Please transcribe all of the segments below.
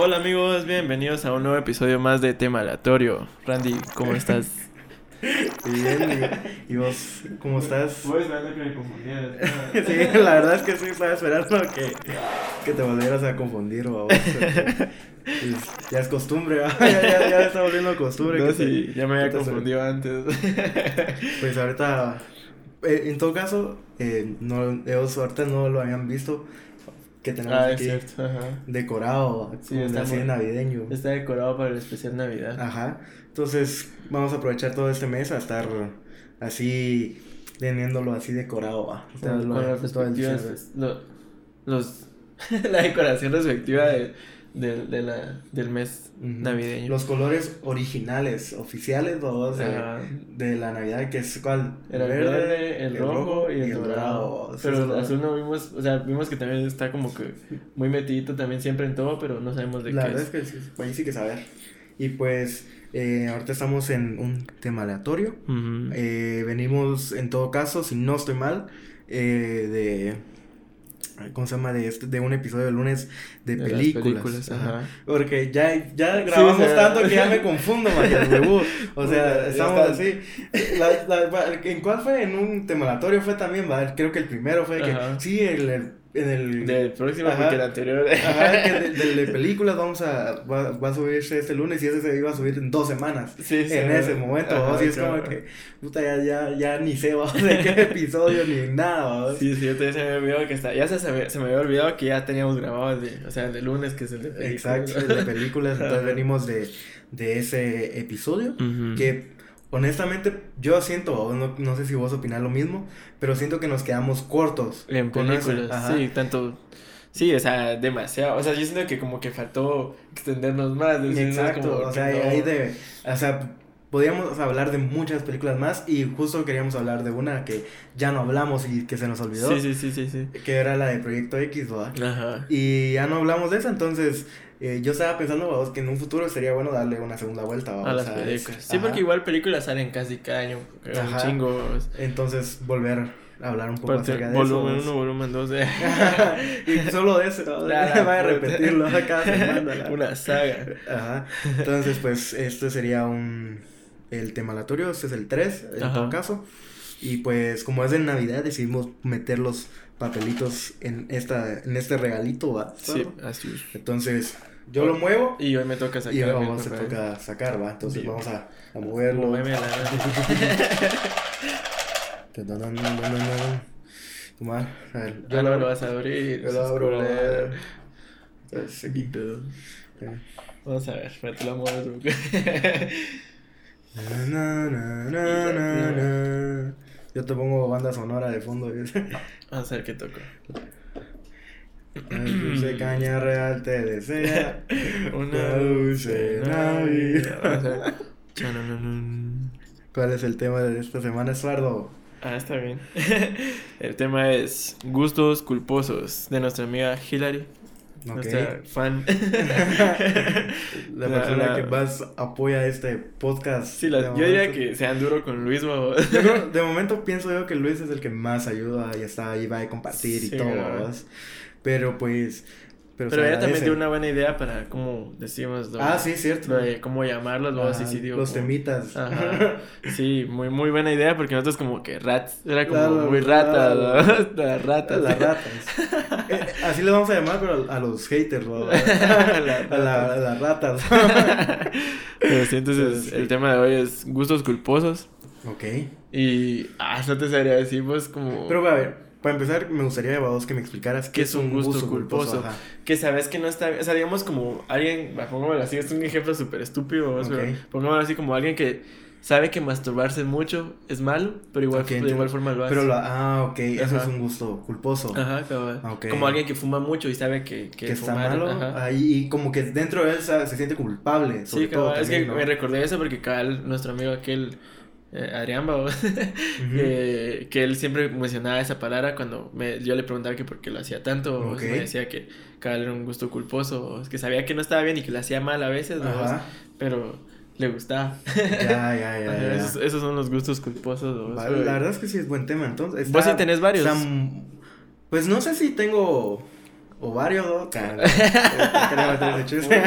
Hola amigos, bienvenidos a un nuevo episodio más de Tema Aleatorio. Randy, ¿cómo estás? Bien, y, y vos, ¿cómo estás? Voy esperando que me confundieras. Sí, la verdad es que sí, estaba esperando que, que te volvieras a confundir, o Ya es costumbre, ¿va? ya, ya, ya está volviendo costumbre. No, que sí, te- ya me había confundido antes. Pues ahorita, eh, en todo caso, eh, no, ellos ahorita no lo habían visto, que tenemos ah, aquí decorado, Sí, como está así muy- navideño. Está decorado para el especial Navidad. Ajá. Entonces, vamos a aprovechar todo este mes a estar así, teniéndolo así decorado, ¿va? O sea, con, lo- los, la decoración respectiva de, de, de la, del mes navideño. Los colores originales, oficiales, todos de, Ajá. de la Navidad, que es cuál? Era el verde, el, rojo y el, dorado. Pero el azul no vimos, o sea, vimos que también está como que muy metidito también siempre en todo, pero no sabemos de La qué verdad es. es que sí, ahí sí que saber. Y pues, eh, ahorita estamos en un tema aleatorio. Eh, venimos, en todo caso, si no estoy mal, eh, de... ¿Cómo se llama? De, este, de un episodio de lunes de, De las películas. películas, Ajá. ajá. Porque ya, ya grabamos o sea. tanto que ya me confundo, huevo. O sea, estamos está. así. La- la- ¿En cuál fue? En un temalatorio fue también, ¿va? Creo que el primero fue que. Ajá. Sí, el, el- en el. Del próximo, Ajá. porque el anterior. Ajá, que de, de- de películas vamos a. Va, va a subirse este lunes y ese se iba a subir en dos semanas. Sí, sí, en ese momento, Ajá, es como que. Puta, ya, ya, ya ni sé, ¿va? de qué episodio ni nada. Sí, sí, yo también se me había olvidado que está. Ya se, se, me, se me había olvidado que ya teníamos grabado el de, o sea, el de lunes, que es el de películas. Exacto, el de películas. Entonces venimos de, de ese episodio. Que honestamente yo siento, o no, no sé si vos opinás lo mismo, pero siento que nos quedamos cortos. En películas, sí, tanto. Sí, o sea, demasiado. O sea, yo siento que como que faltó extendernos más. Exacto, Como o sea, no- ahí de, o sea, podríamos hablar de muchas películas más y justo queríamos hablar de una que ya no hablamos y que se nos olvidó, Sí, sí, sí, sí, sí. que era la de Proyecto X, ¿verdad? Ajá. Y ya no hablamos de esa, entonces eh, yo estaba pensando, vamos, que en un futuro sería bueno darle una segunda vuelta, vamos, A las a películas. ese. Sí, porque igual películas salen casi cada año. Un Ajá. chingo. Entonces, volver a hablar un poco Parte- acerca de volumen eso. 1, volumen 2. De... y solo de eso, ¿no? Vaya a repetirlo cada semana. la- Una saga. Ajá. Entonces, pues, este sería un... El tema aleatorio, este es el 3, en Ajá. todo caso. Y pues, como es de Navidad, decidimos meter los papelitos en esta en este regalito, ¿va? Sí, así es. Entonces, yo lo muevo Y hoy me toca sacar. y mi vamos a papel. toca sacar, ¿va? Entonces, vamos a, a moverlo. Toma, a ver, Ya no lo vas a abrir. Yo lo abro. Vamos a ver, espérate, lo muevo. Na, na, na. Yo te pongo banda sonora de fondo. A ver qué toco. Dulce caña real te desea. Una dulce Navidad. ¿Cuál es el tema de esta semana, Eduardo? Ah, está bien. El tema es gustos culposos de nuestra amiga Hillary. Nuestra fan. La La- persona la- que más apoya este podcast. Sí, la- yo diría que sean duro con Luis, o Yo creo, de momento pienso yo que Luis es el que más ayuda y está ahí, va a compartir y Sí, todo. ¿verdad? ¿verdad? Pero pues. Pero, ella también tiene una buena idea para cómo decimos lo, Ah, sí, cierto. lo de cómo llamarlos, luego sí, Ajá, sí, digo. Los como- temitas. Ajá. Sí, muy, muy buena idea porque nosotros como que rats, era como muy rata, las ratas. Las ratas. Eh, así le vamos a llamar, pero a los haters, ¿no? a, Las la- ratas. Pero sí, entonces sí. el tema de hoy es gustos culposos ok. y, ah, no te sabría decir, pues como... Pero a ver, para empezar, me gustaría, que me explicaras ¿Qué es un gusto culposo? Que sabes que no está bien, o sea, digamos como alguien, pongámoslo así, es un ejemplo súper estúpido, ¿no? pero Ok. pongámoslo así como alguien que sabe que masturbarse mucho es malo, pero igual, de igual forma lo hace. Pero la, ah, ok, eso es un gusto culposo. Ajá, cabal. Ah, ok. Como alguien que fuma mucho y sabe que, que, Que está malo. ajá. ahí, y como que dentro de él se, siente culpable. Sobre Sí, todo cabal, es que me recordé eso porque cabal, nuestro amigo aquel, eh, Adrián, eh, que él siempre mencionaba esa palabra cuando me, yo le preguntaba que por qué lo hacía tanto, o me decía que cabal era un gusto culposo, o que sabía que no estaba bien y que lo hacía mal a veces, pero le gustaba. Ya, ya, ya. Esos, esos son los gustos culposos. ¿no? Pero- la verdad es que sí es buen tema, entonces. Vos está- sí tenés varios. está pues no sé si tengo o varios, ese chiste,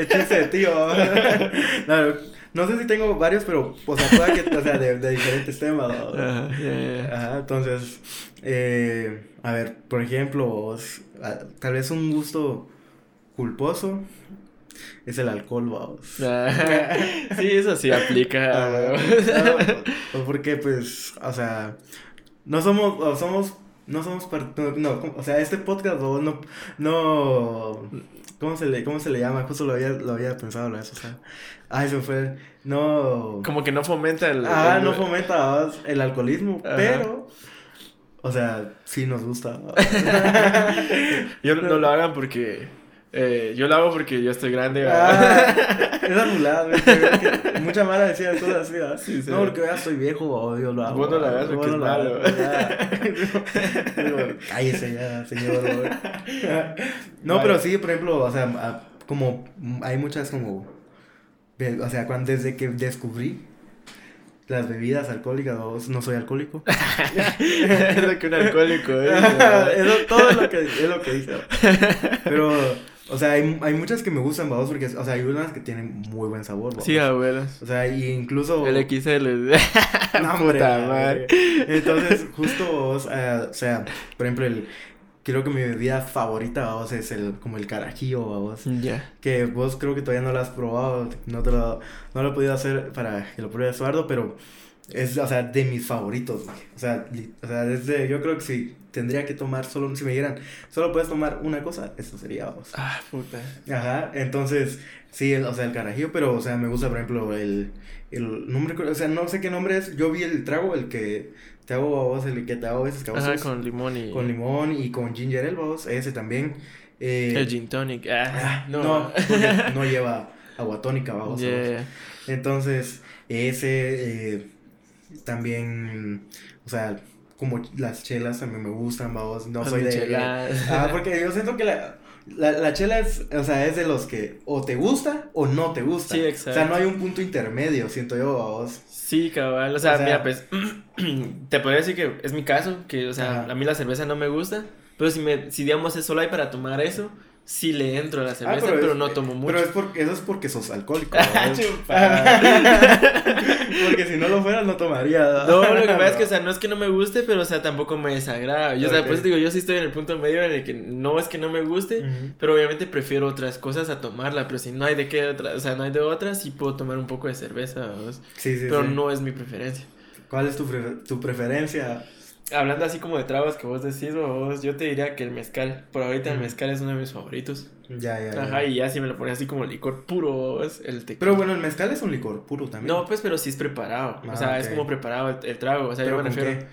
el chiste de tío. No, no sé si tengo varios, pero, o sea, que, o sea, de, de diferentes temas, ¿no? Ajá, ya. Ajá, entonces, eh, a ver, por ejemplo, tal vez un gusto culposo es el alcohol, vamos. Ah, sí, eso sí aplica. Ah, no, porque, pues, o sea, no somos, o somos, no somos, no, no, o sea, este podcast no, no, no, ¿cómo se le, cómo se le llama? Justo lo había, lo había pensado, eso, o sea, ay, se me fue, no, Como que no fomenta el. ah, el- no fomenta el alcoholismo, Ajá. pero, o sea, sí nos gusta. Yo no lo hagan porque. eh, yo lo hago porque yo estoy grande. Ah, es anulado, mucha mala decía cosas así, ¿verdad? Sí, sí. No, porque ya estoy viejo, o yo lo hago. Vos no lo hagas porque no es lo malo. hagas, ya. Digo, Cállese ya, señor. No, pero sí, por ejemplo, o sea, como hay muchas como, o sea, cuando desde que descubrí las bebidas alcohólicas, o no soy alcohólico. es lo que un alcohólico es. Eso, todo es lo que, es lo que dice. Pero, o sea, hay, hay muchas que me gustan, vamos, porque, o sea, hay unas que tienen muy buen sabor, vamos. Sí, abuelas. O sea, y incluso... El XL. No, hombre, Puta madre. verga. Entonces, justo, vos, eh, o sea, por ejemplo, el... Creo que mi bebida favorita, vos, es el, como el carajillo, vos. Ya. Que vos creo que todavía no lo has probado, no te lo, no lo he podido hacer para que lo pruebes, Eduardo, pero es, o sea, de mis favoritos, güey. O sea, o sea, desde, yo creo que si tendría que tomar solo, si me dieran, solo puedes tomar una cosa, eso sería, vos. Ah, puta. Ajá, entonces, sí, el- o sea, el carajillo, pero, o sea, me gusta, por ejemplo, el, el nombre, o sea, no sé qué nombre es, yo vi el trago, el que te hago vos, el que te hago a veces, que a vos Ajá, con limón y. con limón y con ginger ale, vos, ese también. Eh, El gin tonic. Ah, ah, no. no, no lleva agua tónica, vamos. Yeah. Entonces, ese eh, también, o sea, como las chelas también me gustan, vamos, no soy de... micheladas. Ah, porque yo siento que la, la, la chela es, o sea, es de los que o te gusta o no te gusta. Sí, O sea, exacto. no hay un punto intermedio, siento yo, vamos. Sí, cabal. O sea, O sea- mira, pues. te podría decir que es mi caso. Que, o sea, Ajá. a mí la cerveza no me gusta. Pero si, me, si digamos, es solo hay para tomar eso. Sí le entro a la cerveza, pero, es- no tomo mucho. Pero es porque, eso es porque sos alcohólico. Ah, porque si no lo fueras, no tomaría. No, lo que pasa es que, o sea, no es que no me guste, pero, o sea, tampoco me desagrada. Yo, o sea, eso digo, yo sí estoy en el punto medio en el que no es que no me guste, pero obviamente prefiero otras cosas a tomarla. Pero si no hay de qué otra, o sea, no hay de otra, sí puedo tomar un poco de cerveza. Sí, sí, pero sí. no es mi preferencia. ¿Cuál es tu, pre- tu preferencia? Hablando así como de tragos que vos decís, vos, yo te diría que el mezcal. Por ahorita el mezcal es uno de mis favoritos. Ya, ya, ya. Ajá, y ya si me lo pones así como licor puro, vos, el tequila. Pero bueno, el mezcal es un licor puro también. No, pues, pero sí es preparado. Ah, o sea, es ok. como preparado el, el trago. O sea, ¿Pero yo me refiero.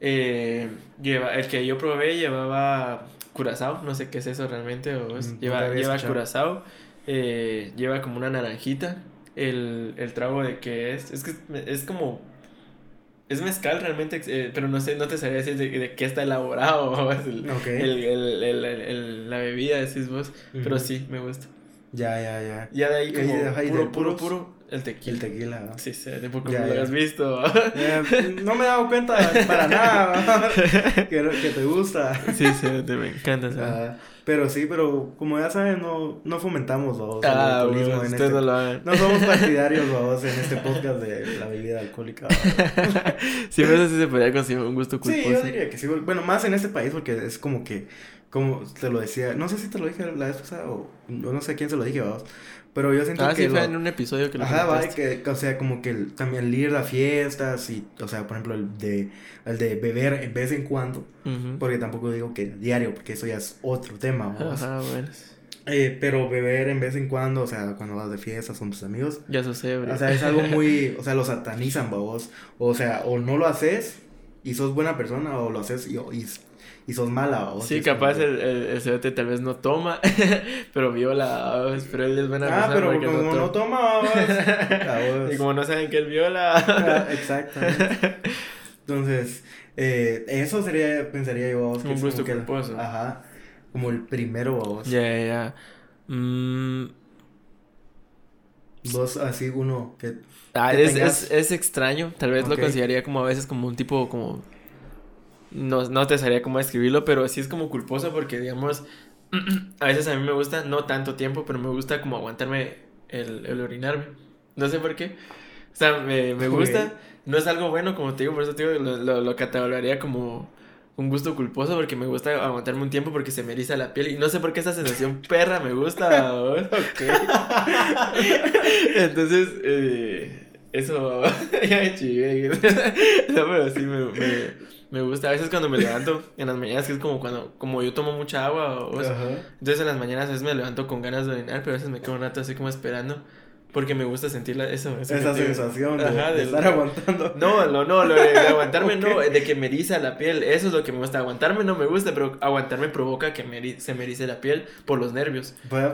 Eh, lleva, el que yo probé llevaba curazao, no sé qué es eso realmente. O es- Mm, lleva lleva curazao, eh, lleva como una naranjita. El, el trago de que es, es que es como. Es mezcal realmente, eh, pero no sé, no te sabría decir de, de qué está elaborado. el, Ok. el, el, la bebida, decís vos. Pero Ujú. sí, me gusta. Ya, ya, ya. Ya de ahí como de- ajá, y puro, puro, puros, puro, el tequila. El tequila. ¿no? Sí, sí, de poco Ya, lo ya. has visto. Eh, no me he dado cuenta para nada que, que te gusta. sí, sí, te, me encanta. Pero sí, pero como ya saben, no, no fomentamos el Ah, alcoholismo bueno, en este- no lo hagan. No somos partidarios vamos, en este podcast de la bebida alcohólica. vamos. Sí, sí se podría considerar un gusto Sí, culposo. yo diría que sí. Bueno, más en este país porque es como que, como te lo decía, no sé si te lo dije la vez pasada o no sé quién se lo dije, vamos. Pero yo siento Ah, que sí, fue lo- en un episodio que lo Ajá, va, que, o sea, como que el, también el ir a fiestas y, o sea, por ejemplo, el de, el de beber en vez en cuando, Ujú. porque tampoco digo que diario, porque eso ya es otro tema. Ajá, bueno. Eh, pero beber en vez en cuando, o sea, cuando vas de fiestas con tus amigos, Ya ebrio. o sea, es algo muy, o sea, lo satanizan, vos, o sea, o no lo haces y sos buena persona, o lo haces y, y, y sos mala, vos. Sí, capaz el, el, el cerote tal vez no toma, pero viola, ¿sabes? pero él es buena Ah, persona pero porque como no toma. toma, vos, a vos. Y como no saben que él viola. Ah, Exactamente. Entonces, eh, eso sería, pensaría yo, vos, Un gusto culposo. Ajá. Como el primero, vos. Ya, ya, ya. Mm, Vos, así, uno que. ah, Que es, tengas- es, es extraño, tal vez Ok. lo consideraría como a veces como un tipo como no, no te sabría cómo describirlo, pero sí es como culposo porque, digamos, a veces a mí me gusta, no tanto tiempo, pero me gusta como aguantarme el, el orinarme. No sé por qué. O sea, me, me gusta. No es algo bueno, como te digo, por eso te digo, lo, lo, lo catalogaría como un gusto culposo porque me gusta aguantarme un tiempo porque se me eriza la piel y no sé por qué esa sensación perra me gusta. Entonces, eh, eso ya me chivé. no, pero sí me, me, me, gusta. A veces cuando me levanto en las mañanas, que es como cuando como yo tomo mucha agua, o, entonces en las mañanas a veces me levanto con ganas de orinar, pero a veces me quedo un rato así como esperando. Porque me gusta sentir eso. Esa sensación de, de, estar aguantando. No, no, no, lo de aguantarme no, de que me eriza la piel. Eso es lo que me gusta. Aguantarme no me gusta, pero aguantarme provoca que me se me erice la piel por los nervios. Pues,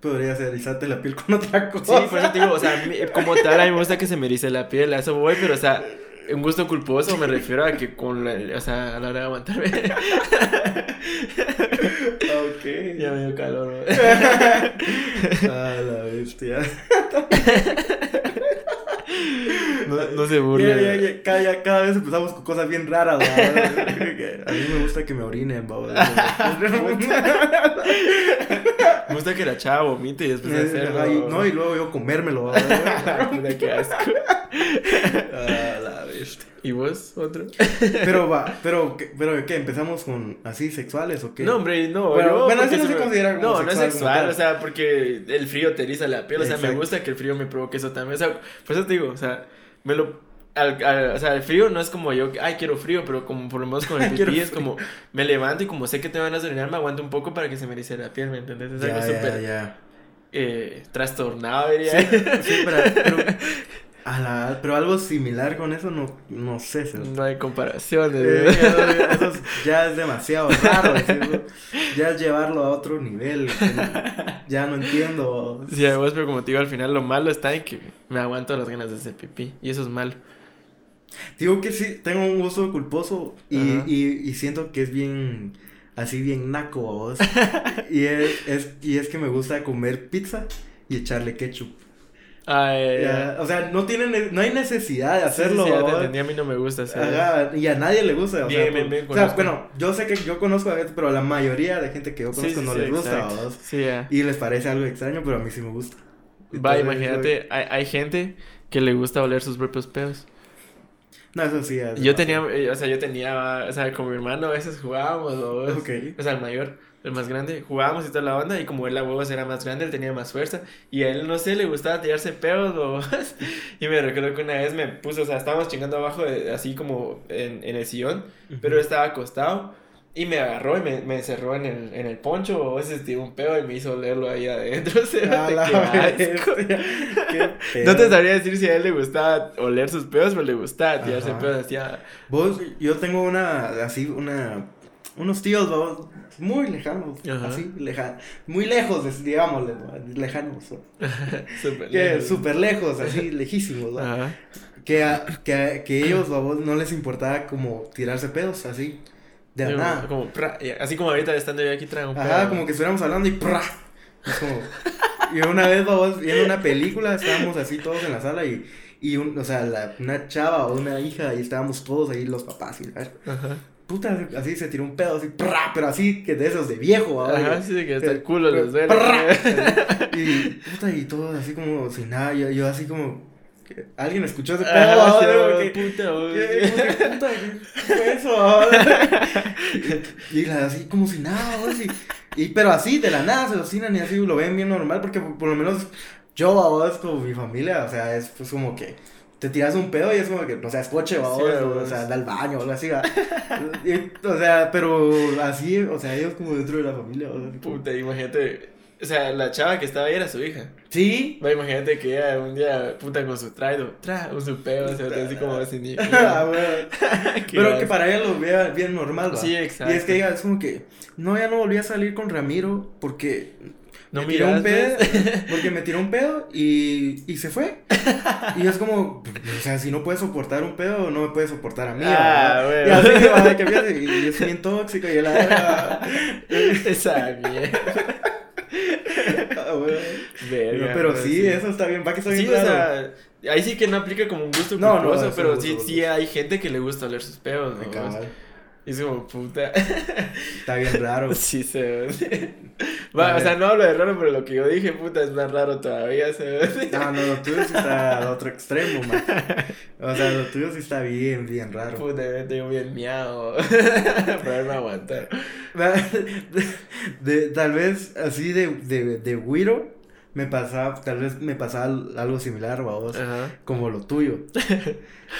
podría ser erizarte la piel con otra cosa. Sí, por eso te digo, o sea, como tal, a mí me gusta que se me erice la piel, a eso voy, pero o sea, un gusto culposo me refiero a que con la, o sea, a la hora de aguantarme. ok. Ya me dio calor. ah, la bestia. No, no se burle. Ya, ya, ya, cada, vez empezamos con cosas bien raras. A mí me gusta que me orinen, babo. Me gusta que la chava vomite y después hacerlo. Ay, no, y luego yo comérmelo. qué asco. Ah, la bestia. ¿Y vos, otro? Pero va, pero, pero ¿qué? ¿Empezamos con así sexuales o qué? No, hombre, no. Bueno, bueno así no se, me... considera como No, sexual, no es sexual, o sea, porque el frío te eriza la piel, o sea, me gusta que el frío me provoque eso también, o sea, por eso te digo, o sea, me lo... Al, al, o sea, el frío no es como yo, ay, quiero frío, pero como por lo menos con el pipí es como, me levanto y como sé que te van a orinar, me aguanto un poco para que se me erice la piel, ¿me entiendes? Es algo súper eh, trastornado, diría. Sí, sí pero, pero a la, pero algo similar con eso no, no sé. ¿sí? No hay comparaciones. Eh, eso ya es demasiado raro. decirlo. Ya es llevarlo a otro nivel. Ya no entiendo. Sí, vos, pero como te digo, al final lo malo está en que me aguanto las ganas de hacer pipí. Y eso es malo. Digo que sí, tengo un gusto culposo y, y, y siento que es bien así bien naco vos. y, es, es, y es que me gusta comer pizza y echarle ketchup. Ya. O sea, no, tienen, no hay necesidad de hacerlo. Sí, sí, ya te entendí, a mí no me gusta hacerlo. Ajá, y a nadie le gusta. O bien, sea, bien, bien, o sea bueno, yo sé que yo conozco a gente, pero la mayoría de gente que yo conozco sí, no les gusta. Y les parece algo extraño, pero a mí sí me gusta. Va, imagínate, hay, hay gente que le gusta oler sus propios pedos. No, eso sí. Yo tenía, o sea, yo tenía, o sea, con mi hermano a veces jugábamos, okay. o sea, el mayor, el más grande, jugábamos y toda la banda, y como él la huevos era más grande, él tenía más fuerza, y a él, no sé, le gustaba tirarse pedos, y me recuerdo que una vez me puso, o sea, estábamos chingando abajo, de, así como en, en el sillón, uh -huh. pero estaba acostado, y me agarró y me, me encerró en el, en el poncho, o a veces tiró un pedo y me hizo olerlo ahí adentro. O sea, qué asco. Qué no te sabría decir si a él le gustaba oler sus pedos, pero le gustaba tirarse pedos así a... Vos, yo tengo una, así, una, unos tíos, vos, muy lejanos, Ajá. así, lejanos, muy lejos, digámosle, lejanos. súper lejos. Súper lejos, así, lejísimos, ¿no? Que, a, que, que ellos, vos, no les importaba como tirarse pedos, así. De nada. Como, pra, así como ahorita estando yo aquí traigo un. Ajá, como que estuviéramos hablando y. Es como... y una vez, vamos, viendo una película, estábamos así todos en la sala y... Y, un, o sea, la, una chava o una hija, y estábamos todos ahí, los papás, y Ajá. Puta, así se tiró un pedo, así, pero así que de esos de viejo, Ajá, sí, que hasta el culo les duele. y, puta, y todo así como sin nada, yo, yo así como, Alguien escuchó ese pedo. Ah, ¿no? sí, que, puta, ¿qué, ¿qué, puta, ¿qué fue eso? y, y la, así como si nada, y, y, pero así, de la nada, se lo cinan y así lo ven bien normal, porque por, por lo menos yo, vos, como mi familia, o sea, es pues como que te tiras un pedo y es como que, o sea, es coche, vos, sí, o, o, sea, da al baño o algo así, y, o sea, pero así, o sea, ellos como dentro de la familia, o sea, Puta, imagínate. O sea, la chava que estaba ahí era su hija. ¿Sí? Va, imagínate que ella un día, puta, con su traido, tra, un su pedo, se así como así ni. ah, bueno. Pero vas? que para ella lo vea bien normal, ¿va? Sí, exacto. Y es que ella es como que, no, ya no volví a salir con Ramiro porque no me tiró un pedo, porque me tiró un pedo y, y se fue. Y es como, o sea, si no puedes soportar un pedo, no me puedes soportar a mí. Ah, ¿verdad? y así que que fíjate, y es bien tóxico y la Esa mierda. ah, bueno. Verga, pero sí, sí, eso está bien, va que está bien sí, claro. o sea, ahí sí que no aplica como un gusto No, culposo, no, pero sí, gusto. sí hay gente que le gusta oler sus peos, ¿no? Y es como, puta. Está bien raro. Sí, se ve. O sea, no hablo de raro, pero lo que yo dije, puta, es más raro todavía, se ve. No, no, lo tuyo sí está al otro extremo, man. O sea, lo tuyo sí está bien, bien raro. Puta, me tengo bien miado. Para aguantar. De, de- tal vez así de, de, de güiro, me pasaba, tal vez me pasaba algo similar, vamos, Ajá. como lo tuyo.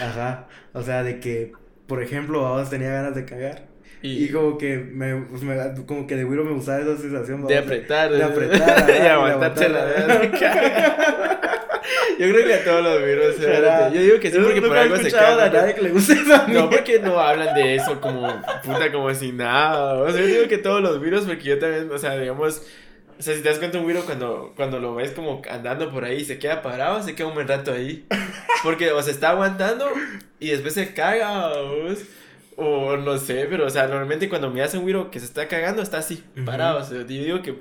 Ajá. O sea, de que, por ejemplo, vamos, tenía ganas de cagar. Y, Y como que me, pues, me- como que de güiro me gustaba esa sensación, de apretar. de apretar, ajá, y de la. Yo creo que a todos los a- Yo digo que sí, porque por algo se escuchado a cagan. nadie que le guste esa No, porque no hablan de eso como puta, como si nada. O sea, yo digo que todos los virus, porque yo también, o sea, digamos, o sea, si te das cuenta, un virus cuando, cuando lo ves como andando por ahí y se queda parado, se queda un buen rato ahí. Porque o se está aguantando y después se caga, ¿vos? o no sé, pero, o sea, normalmente cuando me hace un virus que se está cagando, está así, parado. O sea, yo digo que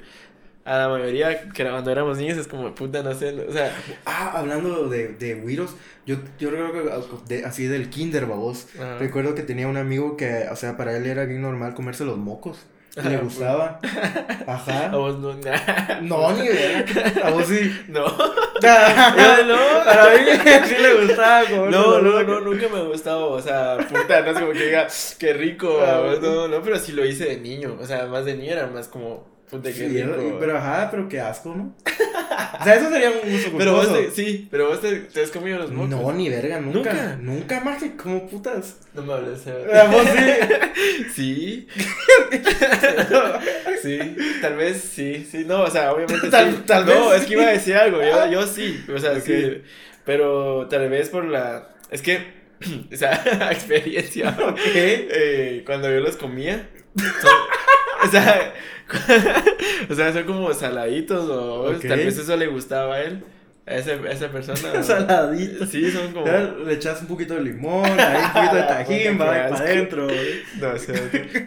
a la mayoría, que cuando éramos niños, es como puta, no sé, o sea, Ah, hablando de, de güiros, yo, yo creo que de- así del kinder, babos. Ajá. Recuerdo que tenía un amigo que, o sea, para él era bien normal comerse los mocos. Le Ajá, gustaba. Ajá. a vos no, nah. No, ni idea. A vos sí. no. no, para mí sí le gustaba No, no, no, nunca me ha gustado, o sea, puta, no es como que diga, qué rico, Ah, no, no, pero sí lo hice de niño, o sea, más de niño era más como, puta, qué Sí, rico. pero ajá, pero qué asco, ¿no? O sea, eso sería un uso Pero vos, te- sí, pero vos te, te has comido los mocos. No, ni verga, nunca. ¿Nunca? Nunca, más que como putas. No me hables, A vos sí. Sí. sí, tal vez sí, sí, no, o sea, obviamente Tal- sí. tal no, vez es que iba a decir algo, yo, yo sí, o sea, Ok. sí, pero tal vez por la, es que, o sea, experiencia, Ok. eh, cuando yo los comía, o sea, o sea, son como saladitos o tal vez eso le gustaba a él, a, ese, a esa persona. Saladitos. Sí, son como... Le echas un poquito de limón, ahí un poquito de tajín, va para adentro. No, o sea,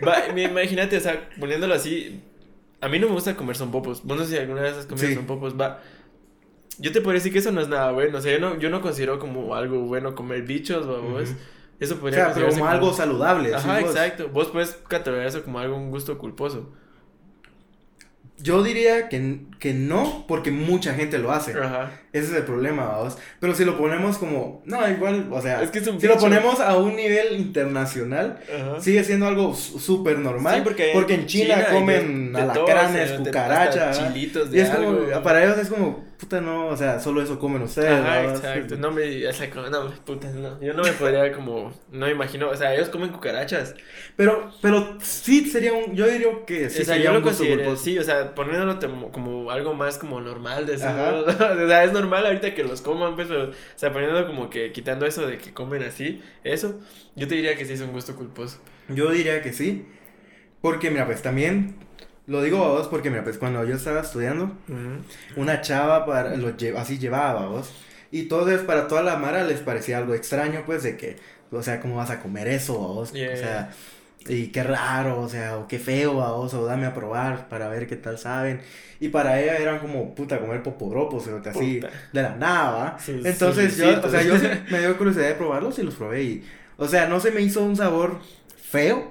va, imagínate, o sea, poniéndolo así, a mí no me gusta comer son popos. Vos no sé si alguna vez has comido Sí. son popos, va. Yo te podría decir que eso no es nada bueno, o sea, yo no, yo no considero como algo bueno comer bichos, va, vos. Ujú. Eso O podría sea, pero como algo saludable. Ajá, sí, exacto. Vos puedes catalogar eso como algo, un gusto culposo. Yo diría que, que no, porque mucha gente lo hace. Ajá. Ese es el problema, vamos. Pero si lo ponemos como. No, igual, o sea. Es que es un si lo ponemos a un nivel internacional, Ajá. sigue siendo algo súper normal. Sí, porque, porque en China, hay comen de- de todo, alacranes, cucarachas. chilitos de Y es algo. como, para ellos es como, puta, no, o sea, solo eso comen ustedes. Ajá, ¿no? exacto. No me, o sea, no, puta, no. Yo no me podría como, no me imagino, o sea, ellos comen cucarachas. Pero, pero sí sería un, yo diría que sí o sea, sería yo lo considero, sí, o sea, poniéndolo como, como algo más como normal de. O sea, es normal ahorita que los coman, pues, pero, o sea, poniéndolo como que, quitando eso de que comen así, eso, yo te diría que sí es un gusto culposo. Yo diría que sí. Porque, mira, pues también, lo digo a vos porque, mira, pues cuando yo estaba estudiando, una chava para, lo lle- así llevaba, vos. Y entonces para toda la mara les parecía algo extraño, pues, de que, o sea, ¿cómo vas a comer eso, vos? Yeah. O sea, y qué raro, o sea, o qué feo, vos, o dame a probar para ver qué tal saben. Y para ella eran como, puta, comer popodropos, o sea, así, de la nada, ¿va? Sus- Entonces sus yo, o sea, yo sí me dio curiosidad de probarlos y los probé y, o sea, no se me hizo un sabor feo,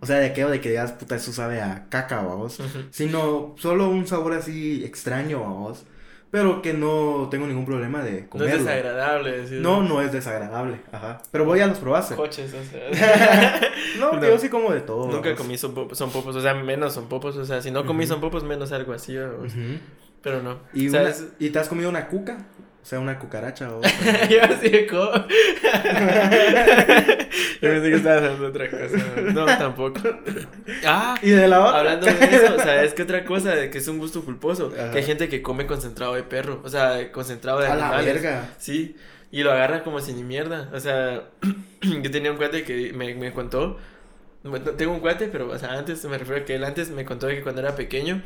o sea, de aquello de que digas, puta, eso sabe a caca, vos ujú. sino solo un sabor así extraño a vos, pero que no tengo ningún problema de No es comerlo. desagradable. No, no es desagradable, ajá. Pero voy a los probaste. Coches, o sea. No, No. yo sí como de todo. Nunca vamos. comí son popos, son popos, o sea, menos son popos, o sea, si no comí son popos, menos algo así, o- pero no. ¿Y, una- ¿Y te has comido una cuca? O sea, una cucaracha o... Yo así de como. Yo pensé que estabas hablando de otra cosa. No, tampoco. Ah, ¿Y de la otra? hablando de eso, ¿sabes qué otra cosa? De que es un gusto culposo. Ajá. Que hay gente que come concentrado de perro. O sea, concentrado de A la verga. Sí. Y lo agarra como si ni mierda. O sea, yo tenía un cuate que me, me contó. Tengo un cuate, pero o sea, antes me refiero a que él antes me contó que cuando era pequeño.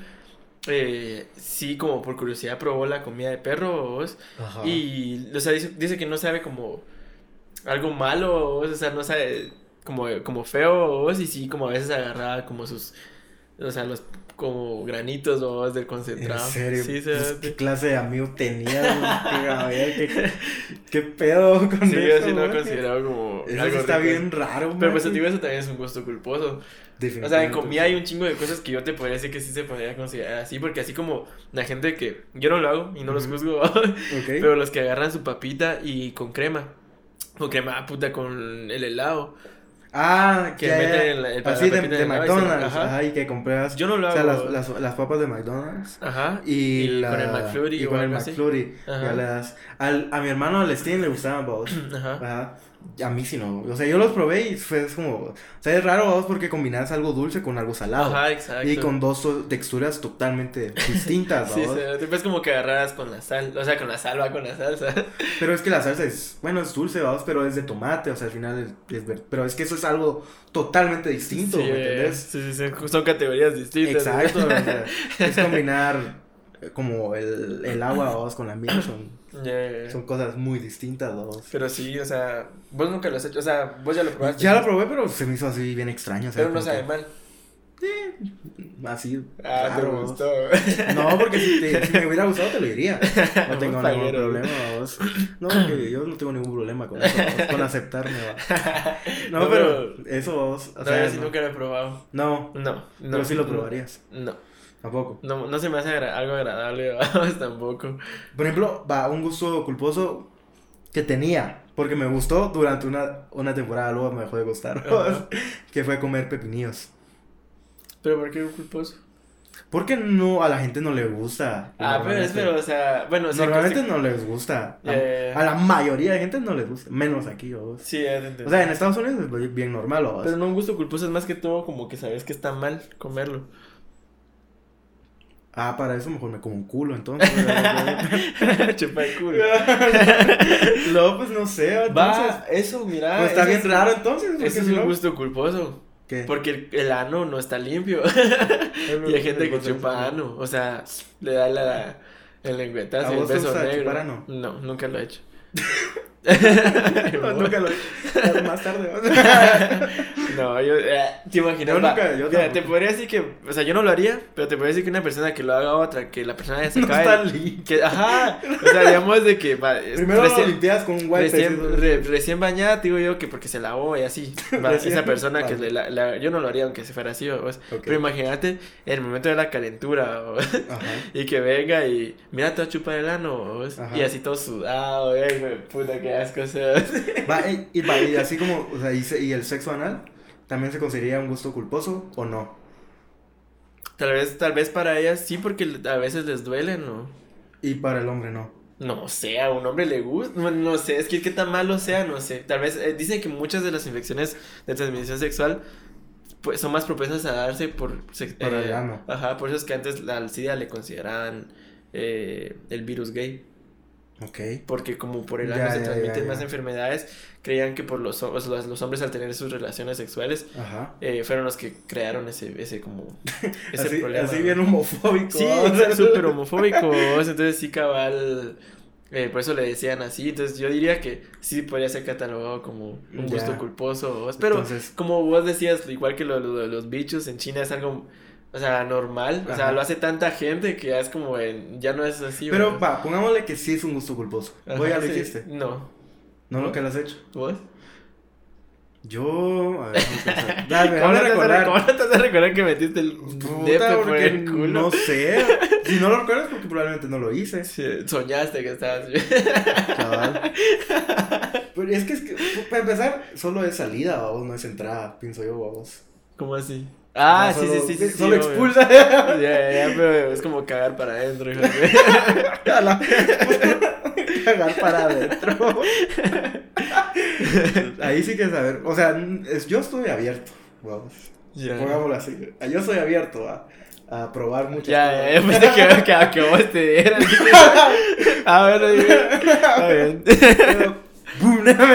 Eh, sí, como por curiosidad probó la comida de perro. ¿vos? Ajá. Y, o sea, dice, dice que no sabe como algo malo, o sea, no sabe como, como feo, y sí, como a veces agarraba como sus, o sea, los como granitos o del concentrado. ¿En serio? Sí, Pues, ¿Qué clase de amigo tenías? ¿Qué, a ver, ¿qué, qué pedo con Sí, eso? así no güey? considerado como. Eso algo sí está rico. bien raro, Pero pues digo, eso también es un gusto culposo. O sea, en comida hay un chingo de cosas que yo te podría decir que sí se podría considerar así, porque así como la gente que yo no lo hago y no los juzgo, pero los que agarran su papita y con crema, con crema puta con el helado, Ah, que ya, meten el- el- Así de, de y McDonald's. ajá. Ajá. y que compras. yo no lo O hago. sea, las, las, las papas de McDonald's. Ajá. Y, Y la, con el McFlurry y o con el. McFlurry. Ajá. Ya le das- al, a mi hermano, al Steven, le gustaban, vos. Ajá. Ajá. A mí sí no. O sea, yo los probé y fue es como. O sea, es raro, vos, porque combinas algo dulce con algo salado. Ajá, exacto. Y con dos texturas totalmente distintas, Sí, vos. sí, es como que agarraras con la sal, o sea, con la sal va con la salsa. Pero es que la salsa es, bueno, es dulce, vamos, pero es de tomate, o sea, al final es, es ver- pero es que eso es algo totalmente distinto, sí, ¿me entendés? Sí, sí, sí, son categorías distintas. Exacto, o sea, es combinar como el, el agua, vamos, con la miel, son, Son cosas muy distintas, vamos. Pero sí, o sea, vos nunca lo has hecho, o sea, vos ya lo probaste. Ya lo probé, pero se me hizo así bien extraño, o sea, Pero no sabe que- mal. Así, Ah, te gustó. No, porque si, te- si me hubiera gustado te lo diría. No tengo ningún problema, vos. No, porque yo no tengo ningún problema con eso, vos, con aceptarme, va. No, No, pero eso, vos, o No, sea, yo sí no. nunca lo he probado. No, No, no. pero sí lo probarías. No, Tampoco. no, no se me hace agra- algo agradable, vamos, tampoco. Por ejemplo, va un gusto culposo que tenía, porque me gustó durante una, una temporada, luego me dejó de gustar, que fue comer pepinillos. ¿Pero por qué culposo? Porque no, a la gente no le gusta. Ah, pero es, pero, o sea, bueno, o sea, Normalmente que- no les gusta. A, ya. a la mayoría de gente no les gusta, menos aquí, vos. Sí, ya te. O sea, en Estados Unidos es bien normal, vos. Pero no un gusto culposo, es más que todo como que sabes que está mal comerlo. Ah, para eso mejor me como un culo, entonces. Chupa el culo. no, pues no sé, entonces. Va, eso, mira. Pues está eso bien es- raro entonces. Ese es un no- gusto culposo. ¿Qué? Porque el, el ano no está limpio. Y hay gente que chupa ano. O sea, le da la, el lengüetazo ¿A y el beso negro. chupar ano? No, nunca lo he hecho. No, nunca lo Más tarde. No, yo. eh, ¿Te imaginas? Yo nunca- yo mira, te podría decir que. O sea, yo no lo haría, pero te podría decir que una persona que lo haga otra, que la persona ya se No cae. está limpio. Que, ajá. O sea, digamos de que. Va, Primero lo recién- limpias con un wipe. Recién, re- recién bañada, digo yo que porque se lavó y así. Va, esa persona que vale. le la, la- yo no lo haría aunque se fuera así, ¿vos? Ok. Pero imagínate en el momento de la calentura. Ajá. y que venga y mira, te va a chupar el ano ¿vos? Ajá. y así todo sudado, eh, güey, puta que asco, o sea. Va, y, y y así como, o sea, y, el sexo anal, ¿también se consideraría un gusto culposo o no? Tal vez, tal vez para ellas sí, porque a veces les duele, ¿no? Y para el hombre no. No sé, a un hombre le gusta, no, no sé, es que qué tan malo sea, no sé. Tal vez eh, dicen que muchas de las infecciones de transmisión sexual pues son más propensas a darse por sex- Por el eh, ano. Ajá, por eso es que antes la al SIDA le consideraban eh, el virus gay, Ok. porque como por el Ya, ano se ya, transmiten ya, más enfermedades, creían que por los, los, los hombres al tener sus relaciones sexuales Ajá. eh, fueron los que crearon ese, ese como ese Así, problema. así bien homofóbico. Sí, súper homofóbico, entonces sí cabal, eh, por eso le decían así, entonces yo diría que sí podría ser catalogado como un gusto culposo, pero Entonces- como vos decías, igual que lo, lo de los bichos en China es algo, o sea, normal, o sea, lo hace tanta gente que ya es como, en- ya no es así. Pero ¿verdad? va, pongámosle que sí es un gusto culposo. Ajá, ¿Vos ya lo sí. hiciste? No, ¿No lo que lo has hecho? ¿vos? Yo, a ver. Dale, ¿Cómo te vas a recordar. rec- cómo te vas a recordar que metiste el Puta, por el culo? no sé. Si no lo recuerdas, porque probablemente no lo hice. Sí, soñaste que estabas Chaval. Pero es que, es que, para empezar, solo es salida, vamos, no es entrada, pienso yo, vamos. ¿Cómo así? Ah, O sea, sí, solo- sí, sí, sí. Solo obvio. expulsa. Ya, ya, ya, pero es como cagar para adentro, hijo de- A Cagar para adentro. Ahí sí que saber. O sea, es- yo estoy abierto, vamos. Ya. Pongámoslo así. Yo estoy abierto a, a probar muchas Ya, cosas. ya, yo pensé que, que, que vos te dieras. Bueno, digo, está bien.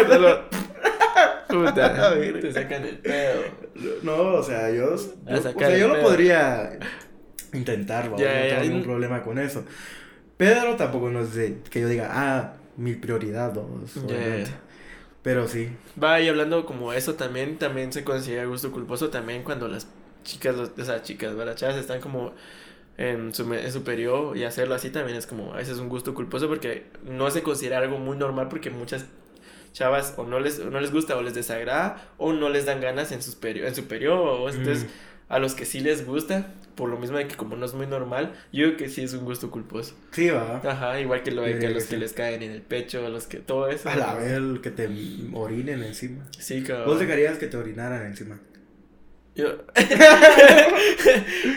Solo- Puta, te sacan el pedo. No, o sea, yo, A yo- o sea, yo lo pedo. podría intentar, no tengo ningún problema con eso. Pero tampoco no es de que yo diga, ah, mi prioridad, ya. Pero sí. Va, y hablando como eso también, también se considera gusto culposo también cuando las chicas, los- o sea, chicas, ¿verdad? Chavas están como en su, en su periodo y hacerlo así también es como, a veces un gusto culposo porque no se considera algo muy normal porque muchas chavas o no les, o no les gusta o les desagrada o no les dan ganas en, sus perio- en su periodo. Entonces, a los que sí les gusta, por lo mismo de que como no es muy normal, yo creo que sí es un gusto culposo. Sí, va. Ajá, igual que lo de que a los que les caen en el pecho, a los que todo eso. A la vez que te orinen encima. Sí, cabrón. ¿Vos dejarías que te orinaran encima? Yo...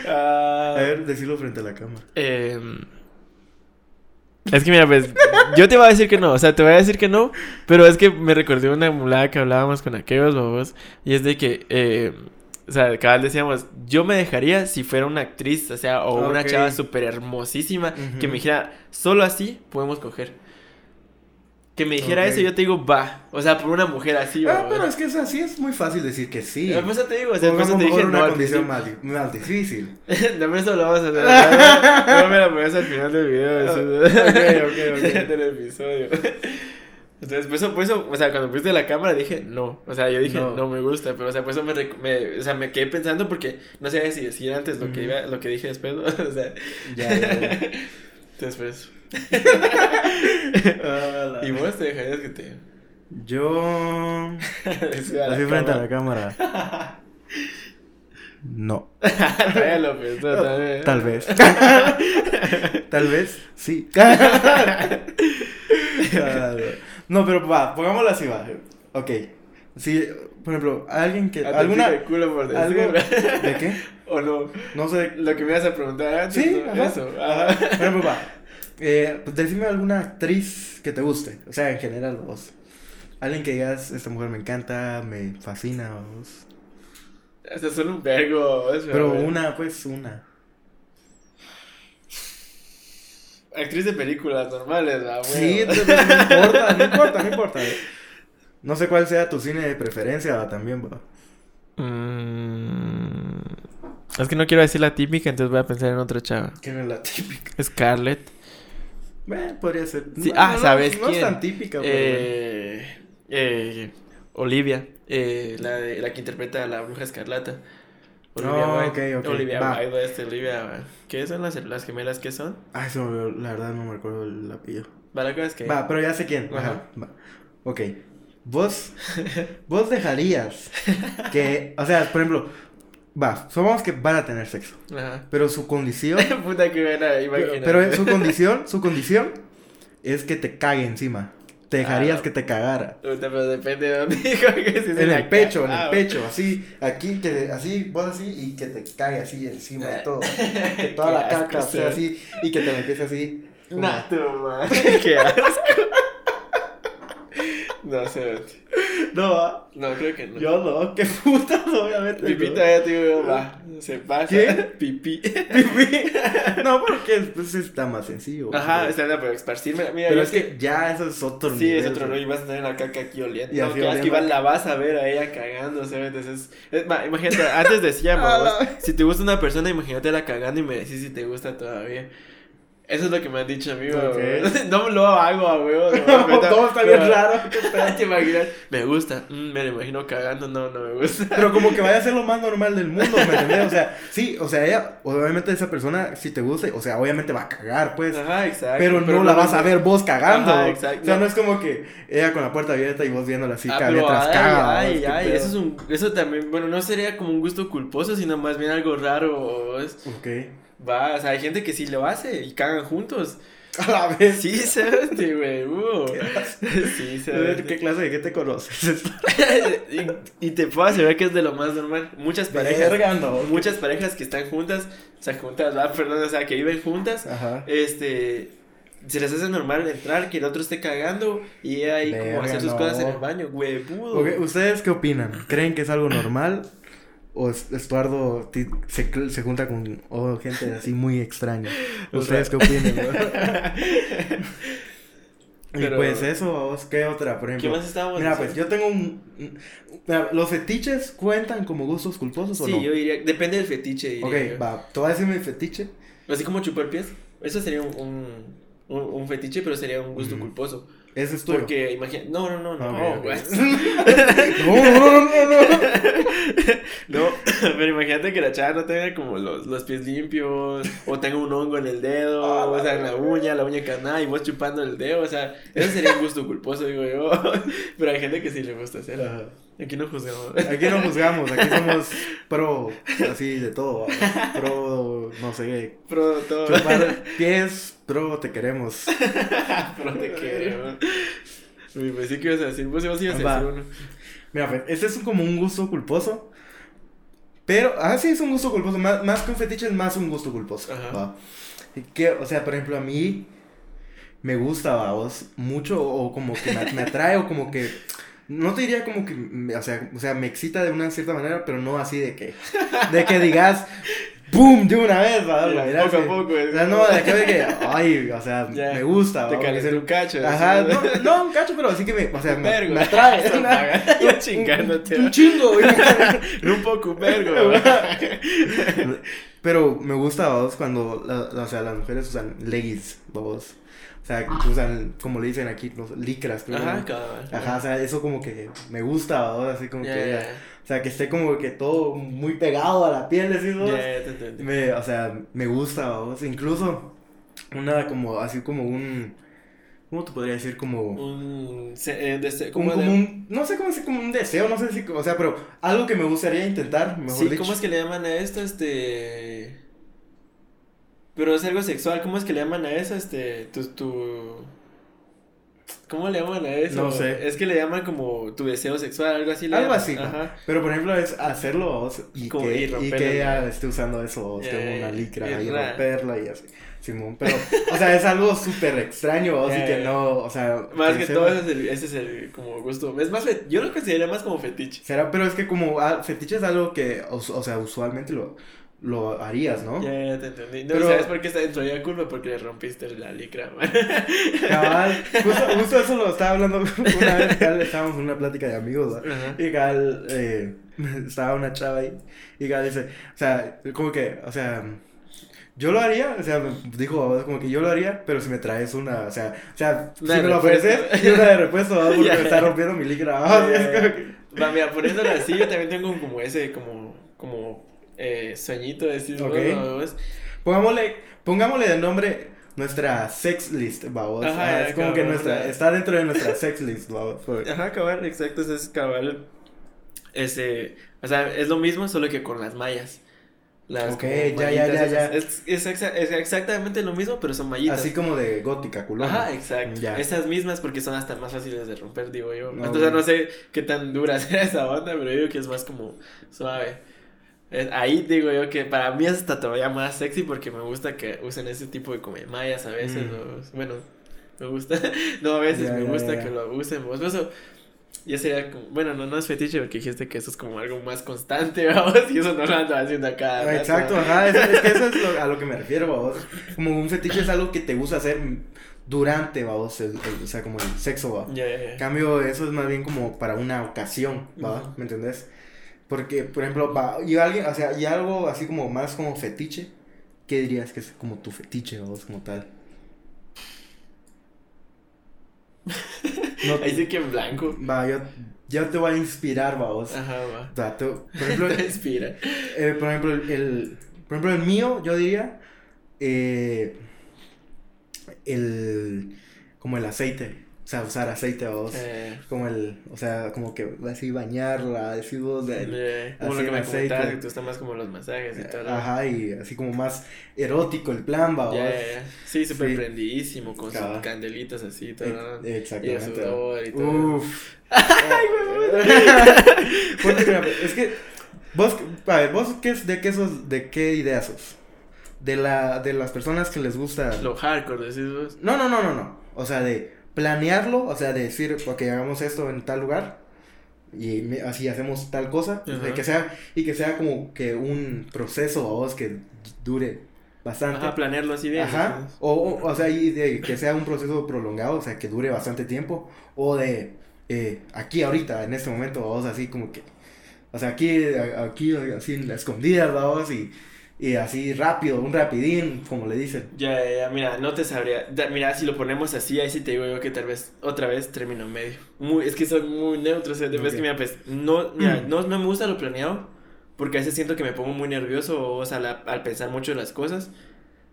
Ah, A ver, decirlo frente a la cámara. em, Es que mira, pues, yo te voy a decir que no, o sea, te voy a decir que no, pero es que me recordé una mulada que hablábamos con aquellos babos, y es de que, eh, o sea, cada vez decíamos, yo me dejaría si fuera una actriz, o sea, o una Ok. chava súper hermosísima, que Ujú. me dijera, solo así podemos coger. Que me dijera Ok. eso, yo te digo, va, o sea, por una mujer así, Ah, pero es que es así, es muy fácil decir que sí. Por eso te digo, o sea, por eso te dije no una al condición más, más difícil. No, pero eso lo vamos a hacer. No me la pones al final del video. eso- Ok, ok, ok. del episodio. Entonces, por eso, por eso, o sea, cuando pusiste la cámara dije no. O sea, yo dije no, No. me gusta, pero, o sea, por eso me, me- o sea, me quedé pensando porque no sabía si decir antes lo que, Ujú. iba, lo que dije después, ¿no? O sea, Ya, ya, pues. Ah, ¿Y vos te dejarías que te. Yo. Así frente a la cámara. No. También. Tal vez. Tal vez, sí. no, pero va, pongámoslo así, va. Ok. Si, por ejemplo, alguien que. Ah, te ¿Alguna. el culo por algo, decirlo. ¿De qué? ¿O no? No sé. Lo que me ibas a preguntar antes. Sí, ¿no? ajá. Eso. Ajá. Ajá. Por ejemplo, va. Eh, pues decime alguna actriz que te guste. O sea, en general, vos. Alguien que digas, esta mujer me encanta, me fascina, vos. Eso es solo un vergo. Pero una, pues una. Actriz de películas normales, ¿verdad? Sí, no importa, no importa, no importa. No sé cuál sea tu cine de preferencia también, va. Mm, es que no quiero decir la típica, entonces voy a pensar en otra chava. ¿Quién es la típica? Scarlett. Bueno, podría ser. Sí, No, ah, no, ¿sabes no, No es quién? tan típica, pero. Eh, eh, Olivia. eh, la, de, la que interpreta a la bruja escarlata. Olivia Oh, Olivia va. Wilde, este, Olivia. ¿Qué son las, las gemelas? ¿Qué son? Ay, olvidó, la verdad no me recuerdo el apellido. ¿Para qué es que? Va, pero ya sé quién. Ajá. Ajá. Va. Ok. Vos. vos dejarías que. O sea, por ejemplo. Va, supongamos que van a tener sexo. Ajá. Pero su condición. Puta que buena, pero, imagínate. pero su condición. Su condición. Es que te cague encima. Te dejarías Ah. que te cagara. Pero depende de dónde dijo que si es En el pecho, en el Ah, pecho, así, aquí, que así, vos así, y que te cague así encima de todo. Que toda la caca sea sí. así, y que te empiece así. como- Nah, tu madre. Qué asco. No sé. No, va. No, creo que no. Yo no, qué putas, obviamente. No. todavía te digo, va. Se pasa. ¿Qué? Pipí. Pipí. No, porque pues está más sencillo. Ajá, está bien, pero esparcirme. Mira, Pero es que ya eso es otro Sí, nivel. es otro, güey. Y vas a tener la caca aquí oliendo. Y no, que vas que la vas a ver a ella cagándose. Entonces, es, ma, imagínate, antes decíamos, si te gusta una persona, imagínate la cagando y me decís si te gusta todavía. Eso es lo que me han dicho, amigo. Ok. güey. No lo hago a huevo. No, todo está bien raro. ¿Te imaginas? Me gusta. Mm, me lo imagino cagando. No, no me gusta. Pero como que vaya a ser lo más normal del mundo, ¿me entiendes? O sea, sí, o sea, ella, obviamente esa persona, si te gusta, o sea, obviamente va a cagar, pues. Ajá, exacto. Pero, no la vas a ver vos cagando. Ajá, exacto. O sea, no es como que ella con la puerta abierta y vos viéndola así, Ah, caga pero mientras ay, caga. ay, ¿vos? ¿Qué ay, eso es un, eso también, bueno, no sería como un gusto culposo, sino más bien algo raro. Ok. Va, o sea, hay gente que sí lo hace y cagan juntos. A la vez. Sí, sabes, güey, uh. Sí, ver, sabes. ¿Qué clase de qué te conoces? y, y te puedo asegurar que es de lo más normal. Muchas parejas, Verga, no. muchas parejas que están juntas, o sea, juntas, va, perdón, o sea, que viven juntas, Ajá. este, se les hace normal entrar, que el otro esté cagando y ahí como hacer sus no. cosas en el baño. Ok, ¿Ustedes qué opinan? ¿Creen que es algo normal? ¿O es- Estuardo se, se junta con oh, gente así muy extraña? ¿Ustedes qué opinan? Y pues eso, ¿qué otra? Por ¿Qué ejemplo, más estábamos mira, pues yo tengo un... mira, ¿Los fetiches cuentan como gustos culposos o Sí, no? yo diría, depende del fetiche. diría Ok, yo. va, te voy a decir mi fetiche. Así como chupar pies. Eso sería un, un, un- un fetiche, pero sería un gusto Ujú. culposo. Ese es tuyo. Porque imagínate. No, no, no, no. Ok, ok. güey. No, no, no, no, no. No, pero imagínate que la chava no tenga como los, los pies limpios, o tenga un hongo en el dedo, Ah, o sea, en la uña, la uña carnada, y vos chupando el dedo, o sea, eso sería un gusto culposo, digo yo. Pero hay gente que sí le gusta hacerlo. Ajá. Aquí no juzgamos. Aquí no juzgamos, aquí somos pro, así de todo. ¿va? Pro, no sé, Pero todo. chupar pies, pro, te queremos. Pero te quiero. Uy, pues sí que ibas a decir, vos ibas a decir Va. uno. Mira, pues, este es como un gusto culposo. Pero, ah, sí, es un gusto culposo. Más, más que un fetiche, es más un gusto culposo. Ajá. ¿va? Que, o sea, por ejemplo, a mí me gusta, vos, mucho, o como que me, me atrae, o como que. No te diría como que, o sea, o sea, me excita de una cierta manera, pero no así de que, de que digas, ¡boom! de una vez, ¿va? Ya, Mira, poco a poco, O sea, no, de que, de que, ay, o sea, Ya, me gusta, Te calenté un cacho. Ajá, no, no, un cacho, pero así que me, o sea, me, Vergo. me atrae. Yo un- chingándote, Un ¿va? chingo, güey. Un poco, un vergo. Pero me gusta, vos, cuando, la- la- o sea, las mujeres usan leggings, vos. O sea, que usan, como le dicen aquí, los licras, creo. Ajá. Ajá, o sea, eso como que me gusta, vos, así como que, o sea, que esté como que todo muy pegado a la piel, te entendí. Me, o sea, me gusta, vos. Incluso, una como, así como un, ¿cómo te podría decir? Como... Un, eh, Como, ¿cómo como de- un, no sé cómo decir, como un deseo, no sé si, o sea, pero algo que me gustaría intentar, mejor Sí, dicho. ¿cómo es que le llaman a esto? Este. Pero es algo sexual, ¿cómo es que le llaman a eso? Este. Tu. tu... ¿Cómo le llaman a eso? No sé. Es que le llaman como tu deseo sexual, algo así. le Algo llaman. así. Ajá. Pero por ejemplo es hacerlo vos y Como que, y que ella esté usando eso que ya, una licra y romperla y así. Simón, pero, o sea, es algo súper extraño vos y que no, o sea. Más que todo, ese es, el, ese es el como gusto. Es más, yo lo consideraría más como fetiche. Será, pero es que como ah, fetiche es algo que, o, o sea, usualmente lo, lo harías, ¿no? Ya, ya te entendí. No, Pero- ¿sabes por qué está dentro de la culpa? Porque le rompiste la licra, man. Cabal, justo, justo eso lo estaba hablando una vez, cabal, estábamos en una plática de amigos. Y Gal, eh, estaba una chava ahí. Y Gal dice, o sea, como que, o sea, yo lo haría, o sea, dijo, como que yo lo haría, pero si me traes una, o sea, o sea, Una si me lo ofreces, y una de repuesto, porque me está rompiendo mi licra, ¿va? Ya, Es como que- Va, mira, poniéndolo así, yo también tengo como ese, como, como, eh, sueñito de decir, Ok. bueno, Pongámosle, pongámosle de nombre nuestra sex list, vamos. Ajá, Ah, es como que cabal, nuestra, está dentro de nuestra sex list, vamos. Ajá, cabal, exacto, ese es cabal, ese, o sea, es lo mismo, solo que con las mallas. Las Ok, ya, ya, ya, ya. Es, es, exa- es exactamente lo mismo, pero son mallitas. Así como de gótica, culona. Ajá, exacto. Ya. Esas mismas porque son hasta más fáciles de romper, digo yo. No, Entonces no sé qué tan dura será esa onda, pero yo digo que es más como suave. Ahí digo yo que para mí es hasta todavía más sexy porque me gusta que usen ese tipo de mallas a veces. Mm. o- bueno, me gusta. no, a veces me gusta que lo usen. vos. Eso ya sería como, bueno, no, no es fetiche porque dijiste que eso es como algo más constante, vamos, y eso no lo ando haciendo acá. Ah, Exacto, ajá, eso- es que eso es lo- a lo que me refiero, vamos. Como un fetiche es algo que te gusta hacer durante, vamos, el, el- o sea, como el sexo, va. Cambio, eso es más bien como para una ocasión, ¿va? ¿Me entendés? Porque, por ejemplo, va, y alguien, o sea, y algo así como más como fetiche, ¿qué dirías que es como tu fetiche, vos, como tal? No, Ahí sí que en blanco. va, yo, yo te voy a inspirar, vos. Ajá, va. Va, tú- por ejemplo, Te inspira. Eh, por ejemplo, el, el- por ejemplo, el mío, yo diría, eh, el, como el aceite, o sea, usar aceite o Eh, como el, o sea, como que así bañarla, vos, de- eh, como así lo que me aceite. que te gustan más como los masajes y todo. ¿no? ajá, y así como más erótico el plan, va, ya, ya. Sí, súper Sí. prendidísimo, con sus candelitas así todo. ¿no? Eh, Y el Exactamente. sudor y todo. Uf. Mira, es que vos, a ver, vos qué es, de qué sos, de qué idea sos? De la, de las personas que les gusta. Lo hardcore, decís vos. No, no, no, no, no. O sea, de planearlo, o sea, de decir, ok, hagamos esto en tal lugar y me- así hacemos tal cosa, que sea y que sea como que un proceso vos que dure bastante. Ajá, planearlo así bien. Ajá. O, o, o sea, y de que sea un proceso prolongado, o sea, que dure bastante tiempo. O de eh, aquí ahorita, en este momento, vamos así como que. O sea, aquí, aquí, así en la escondida, vamos, y, y así rápido, un rapidín, como le dicen. Ya, ya, ya, mira, no te sabría. Da- mira, si lo ponemos así, ahí sí te digo yo que tal vez otra vez termino medio. Muy, es que soy muy neutro, o sea, de vez que mira, pues, no, mira, no, no me gusta lo planeado, porque a veces siento que me pongo muy nervioso, o sea, la- al pensar mucho en las cosas,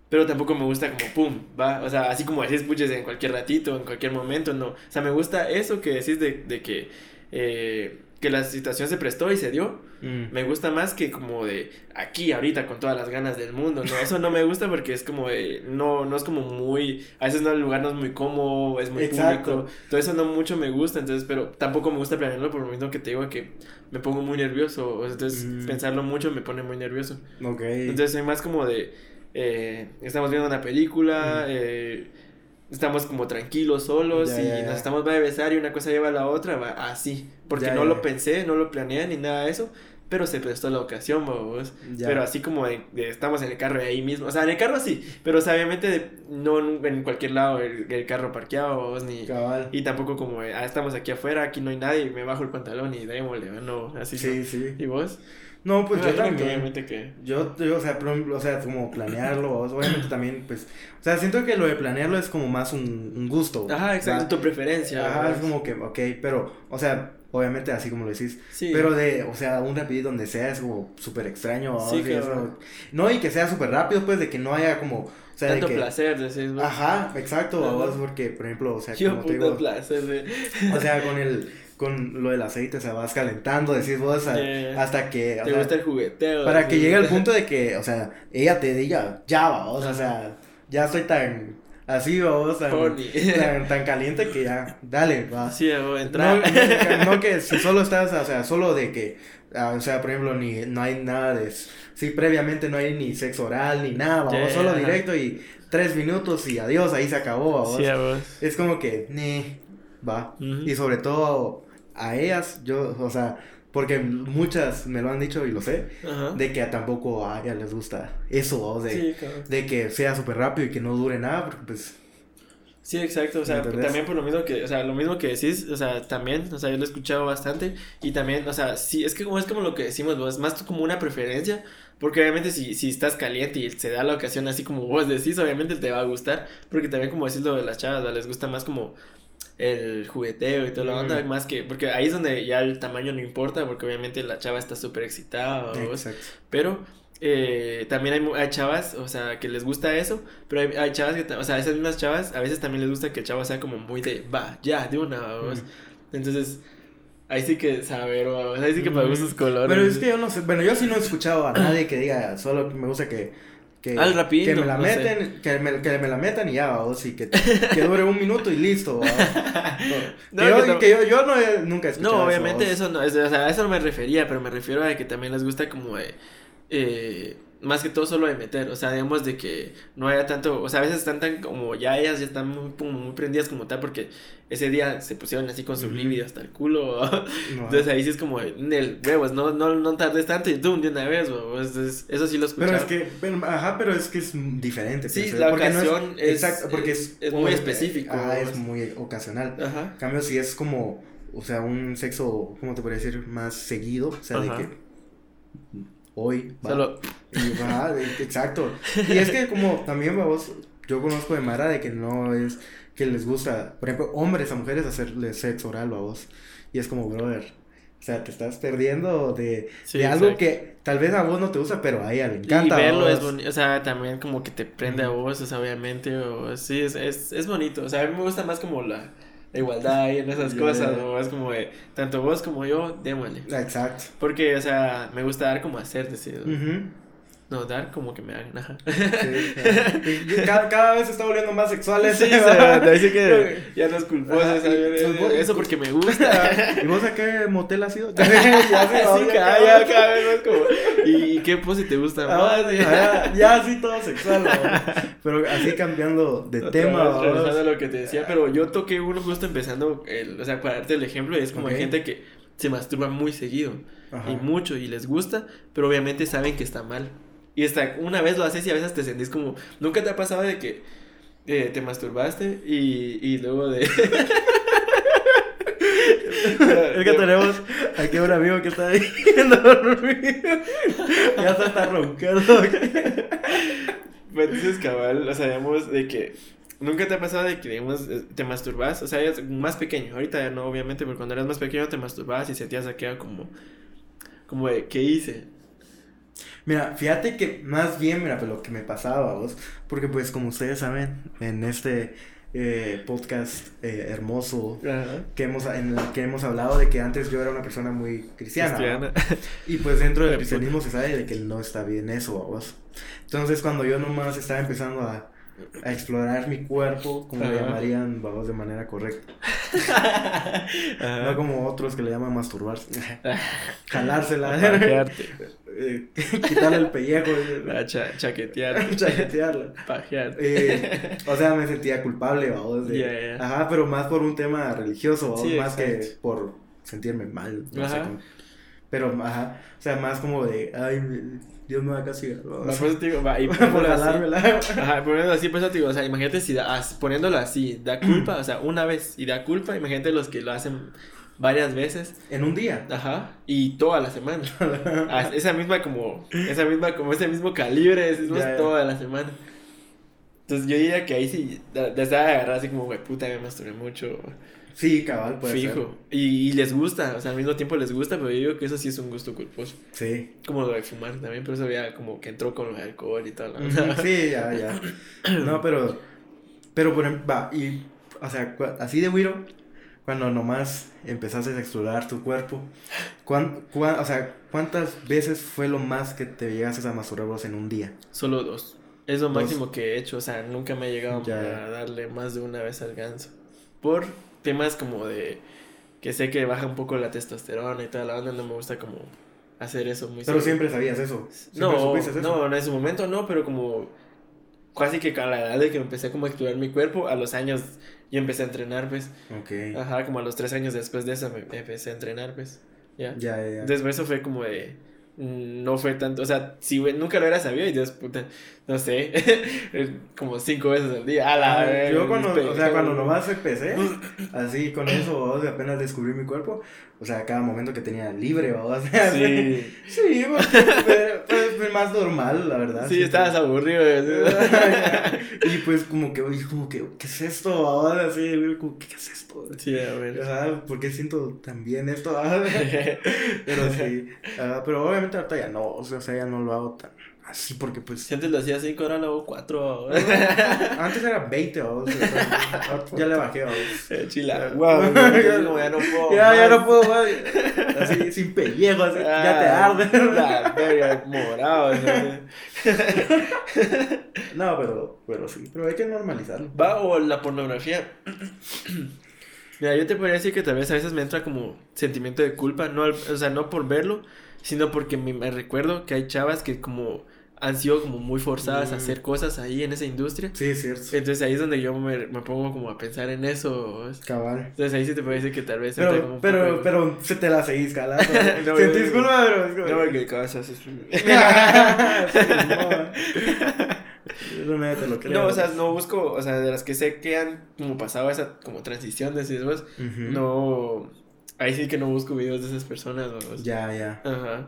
pero tampoco me gusta como pum, va, o sea, así como decís, puches en cualquier ratito, en cualquier momento, no. O sea, me gusta eso que decís de, de que, eh, que la situación se prestó y se dio. Mm. Me gusta más que como de aquí, ahorita, con todas las ganas del mundo, ¿no? Eso no me gusta porque es como de, no, no es como muy, a veces no, el lugar no es muy cómodo, es muy Exacto. público, todo eso no mucho me gusta, entonces, pero tampoco me gusta planearlo por lo mismo que te digo que me pongo muy nervioso, entonces Mm. pensarlo mucho me pone muy nervioso. Ok. Entonces soy más como de, eh, estamos viendo una película, Mm. eh, estamos como tranquilos, solos, Ya, y ya, ya. nos estamos va a besar y una cosa lleva a la otra, va así, porque no lo pensé, no lo planeé ni nada de eso, pero se prestó la ocasión, vos. Pero así como de, de estamos en el carro y ahí mismo, o sea, en el carro sí, pero o sea, obviamente de- no en, cualquier lado el, el carro parqueado, vos, ni... Cabal. Y tampoco como, de, ah, estamos aquí afuera, aquí no hay nadie, me bajo el pantalón y démosle, no, así Sí, no. sí. ¿Y vos? No, pues yo también. Obviamente que... Yo, yo, o sea, ejemplo, o sea, como planearlo, obviamente también, pues, o sea, siento que lo de planearlo es como más un, un gusto. Ajá, exacto, tu preferencia. Ajá, es como que, ok, pero, o sea, obviamente así como lo decís, Sí. pero de, o sea, un rapidito donde sea es como súper extraño. Sí, O sea, es cabrón. como- no, y que sea súper rápido, pues, de que no haya como, o sea, Tanto de que, placer, decís ajá, exacto, vos, porque, por ejemplo, o sea, Yo como te digo, placer de... o sea, con el, con lo del aceite, o sea, vas calentando, decís vos, a- Yeah. hasta que, o Te sea, gusta el jugueteo. para así. que llegue al punto de que, o sea, ella te diga, ya va, o sea, o sea, ya estoy tan así, vamos, tan, tan, tan caliente que ya, dale, va. Sí, o No, entrar. no, no que si solo estás, o sea, solo de que, ah, o sea, por ejemplo, ni, no hay nada de, si previamente no hay ni sexo oral ni nada, vamos, Yeah, solo ajá. directo y tres minutos y adiós, ahí se acabó, vamos. Sí, a vos. Es como que, ne, va. Y sobre todo a ellas, yo, o sea, porque muchas me lo han dicho y lo sé, Ajá. de que tampoco a ellas les gusta eso, o de, Sí, de que sea súper rápido y que no dure nada, porque pues, Sí, exacto, o sea, también por lo mismo que, o sea, lo mismo que decís, o sea, también, o sea, yo lo he escuchado bastante y también, o sea, sí, es que como es como lo que decimos, vos, es más como una preferencia, porque obviamente si, si estás caliente y se da la ocasión así como vos decís, obviamente te va a gustar, porque también como decís lo de las chavas, ¿va? les gusta más como el jugueteo y toda la Mm. onda, más que, porque ahí es donde ya el tamaño no importa, porque obviamente la chava está súper excitada, exacto. Pero eh, también hay, hay chavas, o sea, que les gusta eso, pero hay, hay chavas que, o sea, esas mismas chavas, a veces también les gusta que el chavo sea como muy de, va, ya, de una, vamos. Entonces, ahí sí que saber, vamos, ahí sí que Mm. gustos colores. Pero es que yo no sé, bueno, yo sí no he escuchado a nadie que diga, solo me gusta que, que, Al rapidito, que me la no sé. meten, que me, que me la metan y ya, vamos, y que, que dure un minuto y listo, que, yo, que yo, yo no he, nunca he escuchado No, obviamente eso no, es- o sea, a eso no me refería, pero me refiero a que también les gusta como de, eh, más que todo solo de meter, o sea, digamos de que no haya tanto, o sea, a veces están tan como ya ellas ya están muy, como muy prendidas como tal porque ese día se pusieron así con su libido hasta el culo, No, entonces ahí sí es como el huevos, no, no, no tardes tanto y tú de una vez, entonces, eso sí lo escuché. Pero es que, pero, ajá, pero es que es diferente. Sí, pues, la no ocasión es- Exacto, porque es... es- es muy específico, Ah, es muy ocasional. Ajá. En cambio, si es como, o sea, un sexo, ¿cómo te podría decir? Más seguido, o sea, Ajá. de que hoy va. Solo, Y va, exacto. Y es que como también, vamos, yo conozco de Mara de que no es que les gusta, por ejemplo, hombres a mujeres hacerle sexo oral, vos. Y es como, brother, o sea, te estás perdiendo de, Sí, de algo que tal vez a vos no te gusta, pero a ella le y encanta. verlo es vos. bonito, o sea, también como que te prende a Ujú. vos, o sea, obviamente, o sí, es, es, es bonito, o sea, a mí me gusta más como la, la igualdad y en esas Yeah. cosas, o es como de, tanto vos como yo, démosle. Exacto. Porque, o sea, me gusta dar como hacer, decir, Ujú. No, dar como que me hagan, ajá. Sí, cada, cada vez se está volviendo más sexual Sí, ese, te dice que ya no es culposo, pues, eso porque me gusta. ¿Y vos a qué motel has ido? ya se Sí, cada, ya, cada vez más como, ¿y, qué pose te gusta Ah, más? ya, ya así todo sexual, ¿no? pero así cambiando de Otra tema. vez, lo que te decía, pero yo toqué uno justo empezando, el, o sea, para darte el ejemplo, es como hay Ok. gente que se masturba muy seguido Ajá. y mucho y les gusta, pero obviamente saben que está mal. Y hasta una vez lo haces y a veces te sentís como, ¿nunca te ha pasado de que eh, te masturbaste y, y luego de... Es que tenemos, Aquí un amigo que está ahí dormido. Ya se está roncando. Pues entonces, cabal, o sea, digamos, de que nunca te ha pasado de que, digamos, eh, te masturbas, o sea, eres más pequeño, ahorita ya no, obviamente, pero cuando eras más pequeño te masturbabas y sentías quedado como, como de, ¿qué hice? Mira, fíjate que más bien, mira, pues lo que me pasaba, vos, porque pues como ustedes saben, en este eh, podcast eh, hermoso que hemos, en el que hemos hablado de que antes yo era una persona muy cristiana. cristiana. Y pues dentro del cristianismo se sabe de que no está bien eso, vos. Entonces cuando yo nomás estaba empezando a a explorar mi cuerpo, como le llamarían, vamos, de manera correcta. No como otros que le llaman masturbarse. Jalársela. Eh, quitarle el pellejo. Cha chaquetear. Chaquetearla. Pajear. Eh, o sea, me sentía culpable, vamos. Ajá, pero más por un tema religioso, vamos, más que por sentirme mal. No sé Pero, ajá, o sea, más como de, ay, Dios me va a castigar. Digo, va, y por jalármela. Ajá, poniéndolo así, pues digo, o sea, imagínate si da, poniéndolo así, da culpa, o sea, una vez y da culpa, imagínate los que lo hacen varias veces. En un día. Ajá. Y toda la semana. Ah, esa misma como, esa misma, como ese mismo calibre, es toda la semana. Entonces yo diría que ahí sí, desde agarrar así como, güey, puta, me masturbé mucho. Sí, cabal, puede Fijo. Y, y, les gusta, o sea, al mismo tiempo les gusta, pero yo digo que eso sí es un gusto culposo. Sí. Como lo de fumar también, pero eso ya como que entró con el alcohol y tal. sí, ya, ya. No, pero, pero por ejemplo, va, y, o sea, así de Wiro, cuando nomás empezaste a explorar tu cuerpo, ¿cuán, o sea, ¿cuántas veces fue lo más que te llegaste a masturbar en un día? Solo dos. Es lo máximo que he hecho, o sea, nunca me he llegado a darle más de una vez al ganso. Por temas como de que sé que baja un poco la testosterona y toda la banda, no me gusta como hacer eso muy Pero siempre sabías eso. no, eso? no, en ese momento no, pero como casi que a la edad de que empecé como a explorar mi cuerpo, a los años yo empecé a entrenar, pues. Ok. Ajá, como a los tres años después de eso me empecé a entrenar, pues. Ya. Ya, ya. Después eso fue como de no fue tanto, o sea, si nunca lo hubiera sabido y Dios, puta, no sé, como cinco veces al día. A la yo cuando, o sea, cuando nomás empecé, así con eso, apenas descubrí mi cuerpo, o sea, cada momento que tenía libre, o sea, sí, sí, pues, fue, más normal, la verdad. Sí, estabas aburrido. y pues como que, como que, ¿qué es esto? Ahora sí, como, ¿qué es esto? Sí, a ver. Ajá, ¿por qué siento tan bien esto? pero sí, pero obviamente ahorita ya no, o sea, ya no lo hago tan Así porque pues. Si antes lo hacía 5, ahora lo hago 4. antes era 20 o Ya le bajé a eh, Chila. Wow, ya, no puedo. Ya, ya no puedo más. Así sin pellejo, así, ya te ah, arde. La verga, morado. no, pero, pero sí. Pero hay que normalizarlo. Va, o la pornografía. Mira, yo te podría decir que tal vez a veces me entra como sentimiento de culpa, no o sea, no por verlo, sino porque me, me recuerdo que hay chavas que como han sido como muy forzadas a mm. hacer cosas ahí en esa industria. Sí, es cierto. Entonces ahí es donde yo me, me pongo como a pensar en eso. Cabal. Entonces ahí sí te parece que tal vez... Pero, como pero, pero se te la seguís calando. no, Sentís culpa, pero... No, porque cabezas es... no, te lo creo. No, o sea, no busco, o sea, de las que sé que han como pasado esa como transición de después, no... Ahí sí que no busco videos de esas personas, Ya, ya. Ajá.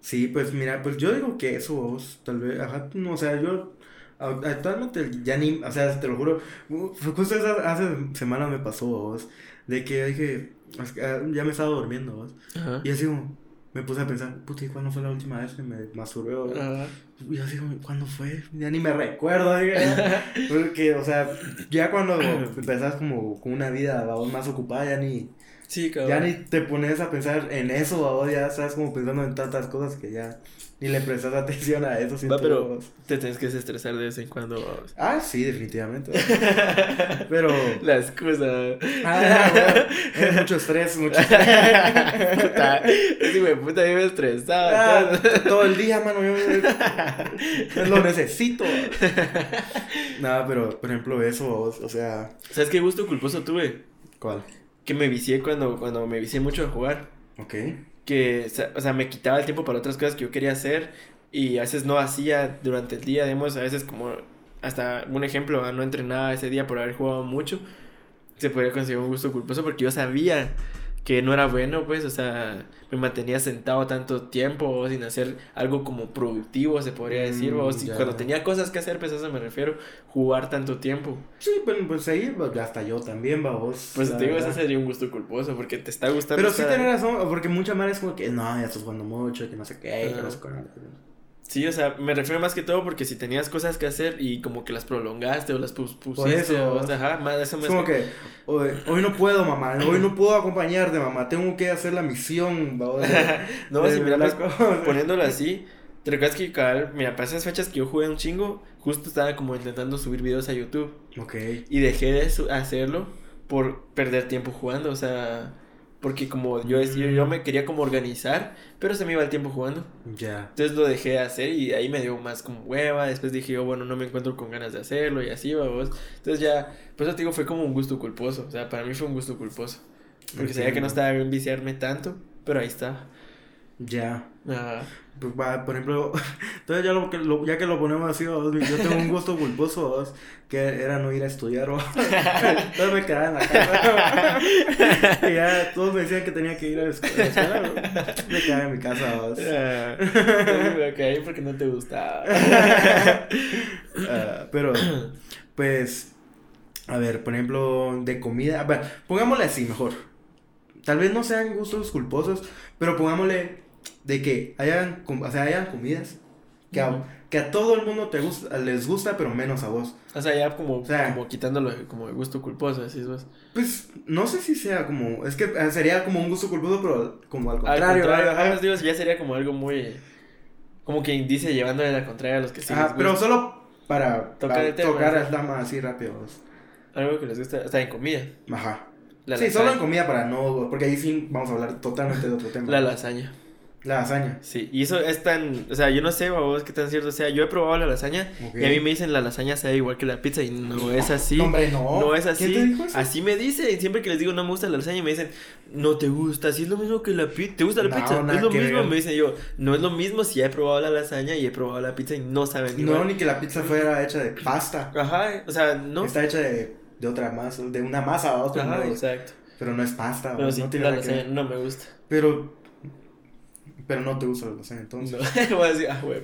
Sí, pues mira, pues yo digo que eso, vos, tal vez, ajá, no, o sea, yo actualmente ya ni, o sea, te lo juro, justo hace semanas me pasó, vos, de que dije, ah, ya me estaba durmiendo, vos, ajá. y así como, me puse a pensar, puta, ¿y cuándo fue la última vez que me masturbé? Y así como, ¿cuándo fue? Ya ni me recuerdo, porque, o sea, ya cuando empezás como con una vida más ocupada, ya ni Sí, cabrón. Ya ni te pones a pensar en eso, o ya estás como pensando en tantas cosas que ya ni le prestas atención a eso. Va, pero te tienes que estresar de vez en cuando. Ah, sí, definitivamente. pero. La excusa. Ah, bueno, es mucho estrés, mucho estrés. puta, ese güey puta vive estresado. Ah, todo el día, mano. Yo, lo necesito. Nada, pero por ejemplo, eso, o sea. ¿Sabes qué gusto culposo tuve? ¿Cuál? Que me vicié cuando, cuando me vicié mucho a jugar. Ok. Que, o sea, me quitaba el tiempo para otras cosas que yo quería hacer y a veces no hacía durante el día, digamos, a veces como, hasta un ejemplo, no entrenaba ese día por haber jugado mucho, se podría conseguir un gusto culposo porque yo sabía que no era bueno, pues, o sea, me mantenía sentado tanto tiempo sin hacer algo como productivo, se podría decir, Mm, o si cuando tenía cosas que hacer, pues a eso me refiero, jugar tanto tiempo. Sí, pues, pues ahí pues, hasta yo también, vamos. Pues te digo, ese sería un gusto culposo, porque te está gustando. Pero sí tenés razón, porque mucha madre es como que no, ya estás jugando mucho, que no sé qué, que no sé cuándo. Sí, o sea, me refiero más que todo porque si tenías cosas que hacer y como que las prolongaste o las pus- pusiste, eso. o sea, ajá, más eso me Es como que hoy, hoy no puedo, mamá, hoy no puedo acompañarte, mamá, tengo que hacer la misión. No, de si mira, las pues, cosas. poniéndolo así, ¿te recuerdas que cabal, mira, para esas fechas que yo jugué un chingo, justo estaba como intentando subir videos a YouTube Ok. y dejé de hacerlo por perder tiempo jugando, o sea, porque como yo, yo, yo me quería como organizar, pero se me iba el tiempo jugando. Ya. Entonces lo dejé de hacer y ahí me dio más como hueva. Después dije yo, bueno, no me encuentro con ganas de hacerlo y así, vamos. Entonces ya, por eso te digo, fue como un gusto culposo. O sea, para mí fue un gusto culposo. Porque sabía que no estaba bien viciarme tanto, pero ahí está. Ya. Ajá. Pues va, por ejemplo, entonces ya, lo, que lo- ya que lo ponemos así, vamos, yo tengo un gusto culposo, vamos, que era no ir a estudiar, vamos. entonces me quedaba en la casa, y ya todos me decían que tenía que ir a la escuela, me quedaba en mi casa. Ah, caí porque no te gustaba. Ah, pero, pues, a ver, por ejemplo, de comida, bueno, pongámosle así mejor. Tal vez no sean gustos culposos, pero pongámosle de que hayan, o sea, hayan comidas que a, Ujú. que a todo el mundo te gusta, les gusta, pero menos a vos. O sea, ya como, O sea- como quitándolo de- como de gusto culposo, así es. Pues, no sé si sea como, es que eh, sería como un gusto culposo, pero como al Al contrario. contrario, ajá. ajá, digo, ya sería como algo muy... Como que indicia llevándole la contraria a los que sí les pero solo para Tocar para tema, tocar el tema así rápido. Algo que les gusta, o sea, en comida. Ajá. La sí, lasaña. solo en comida para no, porque ahí sí vamos a hablar totalmente de otro tema. La lasaña. La lasaña. Sí, y eso es tan, o sea, yo no sé, vos qué tan cierto sea. Yo he probado la lasaña y a mí me dicen la lasaña sabe igual que la pizza y no es así. No, hombre, no. No es así. ¿Quién te dijo eso? Así me dicen. Siempre que les digo no me gusta la lasaña, me dicen, no te gusta. Si es lo mismo que la pizza. ¿Te gusta la No, pizza? Es lo mismo. ver. Me dicen yo, no es lo mismo si he probado la lasaña y he probado la pizza y no saben No, igual. ni que la pizza fuera hecha de pasta. Ajá, o sea, no. Está hecha de, de otra masa, de una masa a otra. Ajá, ¿no? exacto. Pero no es pasta. Pero sí, no tiene la que no me gusta. Pero, pero no te gusta la lasaña entonces. No, voy a decir, ah, güey.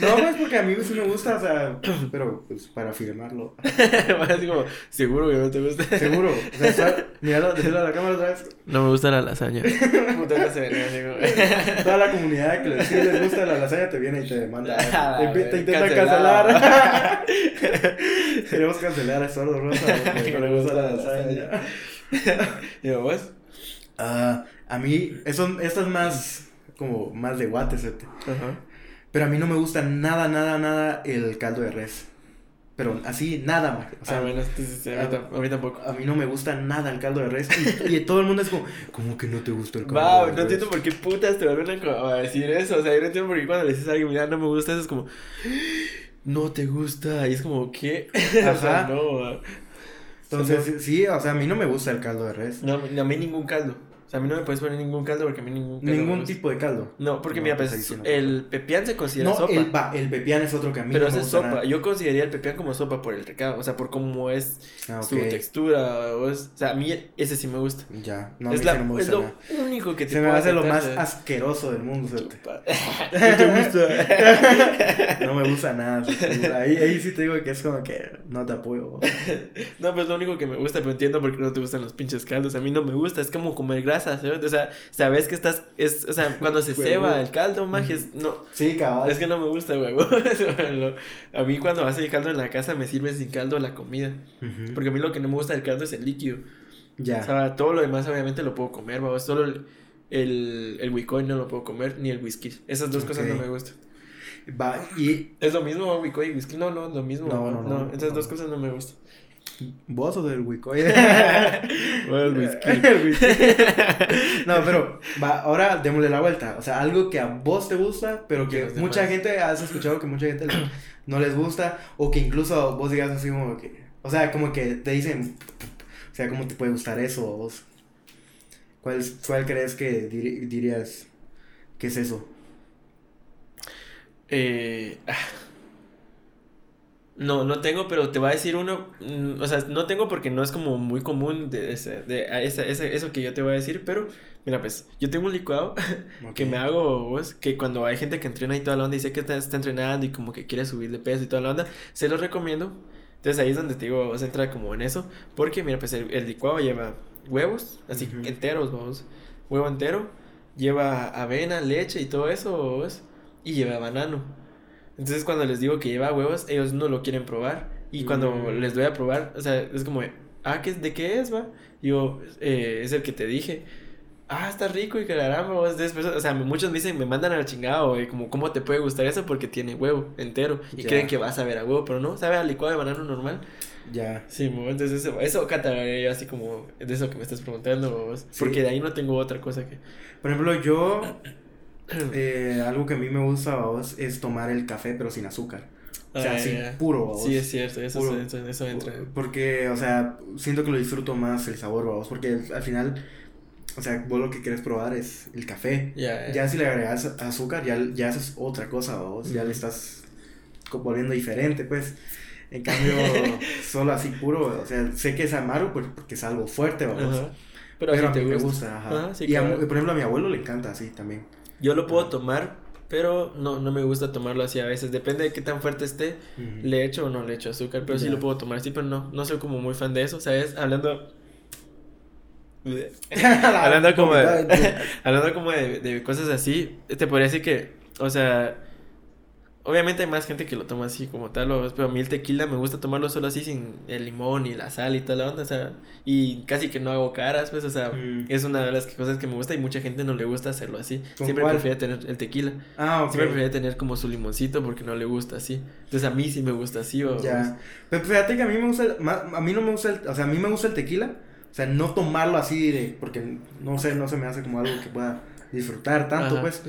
No, pues porque a mí sí me gusta, o sea, pero pues para afirmarlo. Voy a decir como, seguro que no te gusta. Seguro. O sea, está, míralo, a la cámara otra vez. No me gusta la lasaña. Puta, se venía Toda la comunidad que les, sí les gusta la lasaña te viene y te demanda. Ah, te, te güey, intenta cancelado. cancelar. Queremos cancelar a Sordo Rosa porque no le gusta la lasaña. ¿Y vos? Ah, a mí, eso, es más como más de guates. Ajá. pero a mí no me gusta nada, nada, nada el caldo de res. Pero así, nada, más. O sea, ah, bueno, sí, sí, a, mí tam- a mí tampoco. a mí no me gusta nada el caldo de res. Y, y todo el mundo es como, ¿cómo que no te gusta el caldo de no res? entiendo por qué putas te vuelven a decir eso. O sea, yo no entiendo por qué cuando le dices a alguien, mira, no me gusta eso, es como, no te gusta. Y es como, ¿qué? o sea, Ajá. no. Entonces, sí, o sea, a mí no me gusta el caldo de res. No, a mí ningún caldo. Sea, a mí no me puedes poner ningún caldo porque a mí ningún caldo. me Ningún gusta. tipo de caldo. No, porque No, mira, pues pues, el pepián se considera No, sopa. el, va, el pepián es otro mí Pero no es sopa. nada. Yo consideraría el pepián como sopa por el recado. O sea, por cómo es Ah, su textura. O, es- o sea, a mí ese sí me gusta. Ya, no, es, la, no me es gusta lo nada. único que te Se me hace lo más asqueroso del mundo. ¿No te gusta? No me gusta nada. Ahí, ahí sí te digo que es como que no te apoyo. No, pues lo único que me gusta, pero entiendo por qué no te gustan los pinches caldos. A mí no me gusta, es como comer grasa, ¿sabes? O sea, sabes que estás, es, o sea, cuando se ceba el caldo, magia, es, no, Sí, cabal. es que no me gusta, güey. a mí cuando hace el caldo en la casa me sirve sin caldo la comida. Ujú. Porque a mí lo que no me gusta del caldo es el líquido. O Ya. sea, todo lo demás obviamente lo puedo comer, güey. Solo el, el, el Wicoy no lo puedo comer, ni el whisky. Esas dos cosas no me gustan. Va, y ¿Es lo mismo Wicoy y whisky? No, no, lo mismo. No, no, no. esas dos cosas no me gustan. Vos o del Wicoy. Bueno, el whisky. El whisky. no, pero va, ahora démosle la vuelta. O sea, algo que a vos te gusta, pero Que mucha gente, has escuchado que mucha gente no les gusta, o que incluso vos digas así como que, o sea, como que te dicen, o sea, ¿cómo te puede gustar eso a vos? ¿Cuál, cuál crees que dirías que es eso? Eh, ah. No, no tengo, pero te voy a decir uno. mm, O sea, no tengo porque no es como muy común de, ese- de ese- ese- eso que yo te voy a decir, pero mira, pues yo tengo un licuado que me hago, vos, que cuando hay gente que entrena y toda la onda y sé que está, está entrenando y como que quiere subir de peso y toda la onda, se los recomiendo. Entonces ahí es donde te digo, vos entra como en eso, porque mira, pues el, el licuado lleva huevos, así enteros, vos, huevo entero, lleva avena, leche y todo eso, vos, y lleva banano. Entonces cuando les digo que lleva huevos, ellos no lo quieren probar. Y cuando Mm. les doy a probar, o sea, es como, ah, ¿qué, ¿de qué es, va? Yo, eh, es el que te dije. Ah, está rico y caramba, vos después, o sea, muchos me dicen, me mandan al chingado, güey, como, ¿cómo te puede gustar eso? Porque tiene huevo entero. Y Ya. creen que vas a ver a huevo, pero no, sabe a licuado de banano normal. Ya. Sí, entonces eso, eso catalogaría yo así como de eso que me estás preguntando, vos. Sí. Porque de ahí no tengo otra cosa que... Por ejemplo, yo, eh, algo que a mí me gusta, vos, es tomar el café, pero sin azúcar. O sea, Ah, así, ya. puro, vos. Sí, es cierto, eso, Puro. eso, eso entra. Porque, o sea, siento que lo disfruto más el sabor, vamos, porque al final, o sea, vos lo que quieres probar es el café. Ya, Ya si le agregas azúcar, ya, ya haces otra cosa, vos, ya le estás volviendo diferente, pues. En cambio, solo así puro, o sea, sé que es amargo pues, porque es algo fuerte, vamos. Pero, Pero, a mí te me gusta. ajá. Ajá, sí, y claro. por ejemplo, a mi abuelo le encanta así también. Yo lo puedo tomar, pero no, no me gusta tomarlo así a veces. Depende de qué tan fuerte esté, le echo o no le echo azúcar. Pero sí lo puedo tomar así, pero no, no soy como muy fan de eso, ¿sabes? Hablando. hablando como de, hablando como de, de cosas así, te podría decir que, o sea, obviamente hay más gente que lo toma así como tal, o- pero a mí el tequila me gusta tomarlo solo así sin el limón y la sal y toda la onda, o sea, y casi que no hago caras, pues, o sea, Mm. es una de las cosas que me gusta y mucha gente no le gusta hacerlo así. ¿Con Siempre cuál? prefiere tener el tequila. Ah, ok. Siempre prefiere tener como su limoncito porque no le gusta así. Entonces a mí sí me gusta así, o Ya. Pero fíjate que a mí me gusta, el- a mí no me gusta, el, o sea, a mí me gusta el tequila, o sea, no tomarlo así de, porque no sé, no se me hace como algo que pueda disfrutar tanto, Ajá, pues.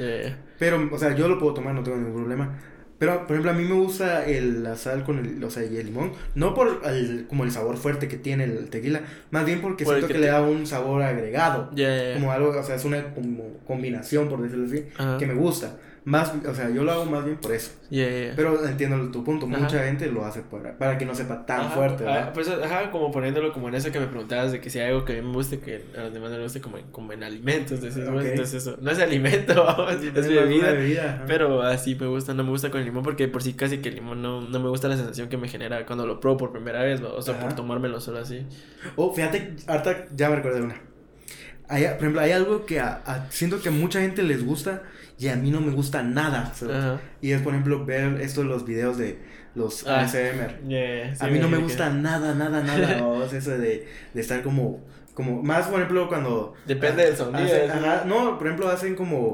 Pero, o sea, yo lo puedo tomar, no tengo ningún problema. Pero, por ejemplo, a mí me gusta el, la sal con el, o sea, y el limón. No por el, como el sabor fuerte que tiene el tequila, más bien porque Por siento que que, te- le da un sabor agregado. Como algo, o sea, es una como combinación, por decirlo así, Ajá. que me gusta. Más, o sea, yo lo hago más bien por eso. Pero entiendo tu punto, Ajá. mucha gente lo hace para, para que no sepa tan Ajá, fuerte, ¿verdad? pues, ajá, como poniéndolo como en eso que me preguntabas de que si hay algo que a mí me guste que a los demás no les guste como en, como en alimentos, Ok. entonces eso, no es alimento, vamos, es bebida, bebida, ajá. pero así me gusta, no me gusta con el limón porque por sí casi que el limón no, no me gusta la sensación que me genera cuando lo pruebo por primera vez, o sea, por Ajá. tomármelo solo así. Oh, fíjate, ahorita ya me recordé de una. Hay, por ejemplo, hay algo que a- a- siento que a mucha gente les gusta y a mí no me gusta nada. Y es, por ejemplo, ver esto de los videos de los Ah. ASMR. Sí a mí no me que- gusta nada, nada, nada. o sea, eso de, de estar como, como, más por ejemplo cuando... Depende del sonido, hacen- ¿sí? ajá, no, por ejemplo, hacen como,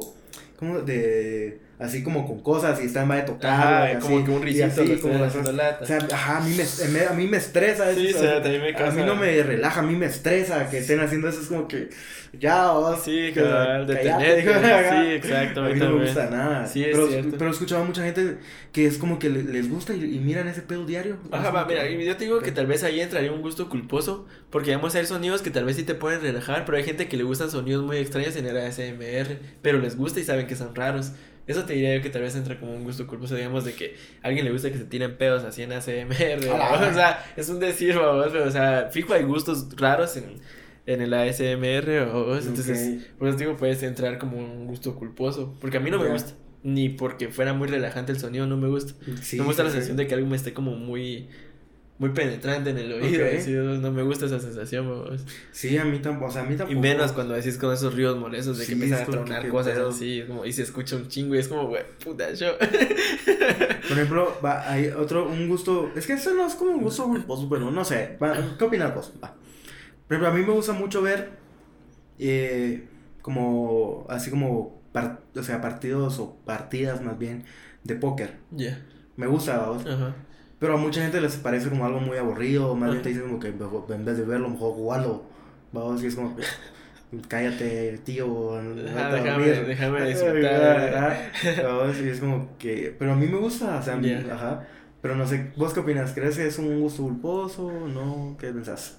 como de, así como con cosas y están va a tocar. Ajá, como que un risito así, lo como haciendo lata. o sea, ajá, a mí me, a mí me estresa Sí, eso. o sea, también me A mí no me relaja, a mí me estresa que estén haciendo eso. Es como que, ya, oh, Sí, detenerte. ajá. Sí, exacto, A a mí mí no me gusta nada. Sí, es pero, cierto. pero he escuchado a mucha gente que es como que le- les gusta y, y miran ese pedo diario. Ajá, va, mira, yo te digo que tal vez ahí entraría un gusto culposo, porque vamos a sonidos que tal vez sí te pueden relajar, pero hay gente que le gustan sonidos muy extraños en el ASMR, pero les gusta y saben que son raros. Eso te diría yo que tal vez entra como un gusto culposo, digamos, de que a alguien le gusta que se tiren pedos así en ASMR, o sea, es un decir, vamos, pero, o sea, fijo hay gustos raros en, en el ASMR, entonces, Ok. por eso digo, puedes entrar como un gusto culposo, porque a mí no me gusta, ni porque fuera muy relajante el sonido, no me gusta. Sí, no me gusta sí, la sí. sensación de que algo me esté como muy muy penetrante en el oído. Ok. así, no me gusta esa sensación. vamos. Sí, a mí tampoco. O sea, a mí Y tampoco. menos cuando decís con esos ruidos molestos de que empiezan a que tronar qué cosas pedo. así. como- y se escucha un chingo y es como, güey, puta yo. Por ejemplo, va, hay otro, un gusto. Es que eso no es como un gusto culposo, bueno, no sé. Va, ¿Qué opinas vos? Va. Por ejemplo, a mí me gusta mucho ver. eh, como. Así como. par- o sea, partidos o partidas más bien. De póker. Ya. Me gusta, vamos. Ajá. Pero a mucha gente les parece como algo muy aburrido. Más bien te dicen como que en vez de verlo, mejor jugarlo. Vamos, y es como. Cállate, tío. Déjame, dormir". déjame disfrutar. vamos, y es como que. Pero a mí me gusta, o sea, Ya. ajá. Pero no sé, ¿vos qué opinas? ¿Crees que es un gusto culposo? ¿No? ¿Qué pensás?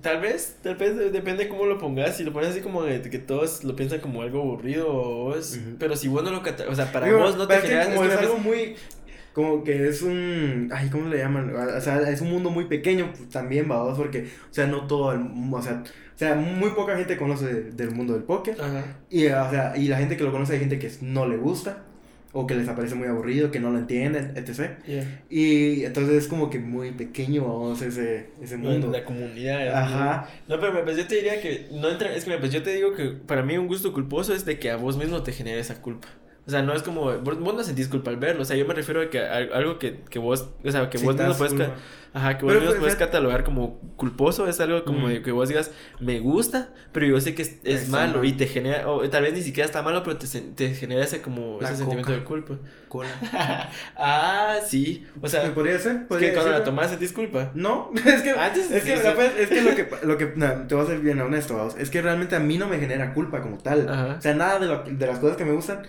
Tal vez, tal vez de- depende cómo lo pongas. Si lo pones así como de que todos lo piensan como algo aburrido, o es- pero si vos no lo o sea, para Digo, vos no te generas como es algo muy. Como que es un, ay, ¿cómo le llaman? O sea, es un mundo muy pequeño pues, también, vamos, porque, o sea, no todo el, o sea, o sea, muy poca gente conoce del mundo del póker. Ajá. Y, o sea, y la gente que lo conoce hay gente que no le gusta o que les parece muy aburrido, que no lo entienden, etc. Yeah. Y entonces es como que muy pequeño, vamos, ese, ese mundo. La comunidad. Ajá. No, pero pues yo te diría que no entra, es que pues yo te digo que para mí un gusto culposo es de que a vos mismo te genere esa culpa. O sea, no es como, vos vos no sentís culpa al verlo, o sea, yo me refiero a que a- algo que, que vos, o sea, que vos Sientas puedes, ca- culpa. ajá, que vos Pero, mismo pues, puedes catalogar como culposo, es algo como Mm. de que vos digas, me gusta, pero yo sé que es, es malo mal. y te genera, o tal vez ni siquiera está malo, pero te, te genera ese como, La ese sentimiento de culpa. Cola. ah, sí, o sea, ¿Podría ser? es ¿Podría que cuando la ser? tomás sentís culpa. No, es que, Antes es, sí, que, sí. la pe- es que lo que, lo que no, te voy a ser bien honesto, vamos, es que realmente a mí no me genera culpa como tal. Ajá. O sea, nada de, lo- de las cosas que me gustan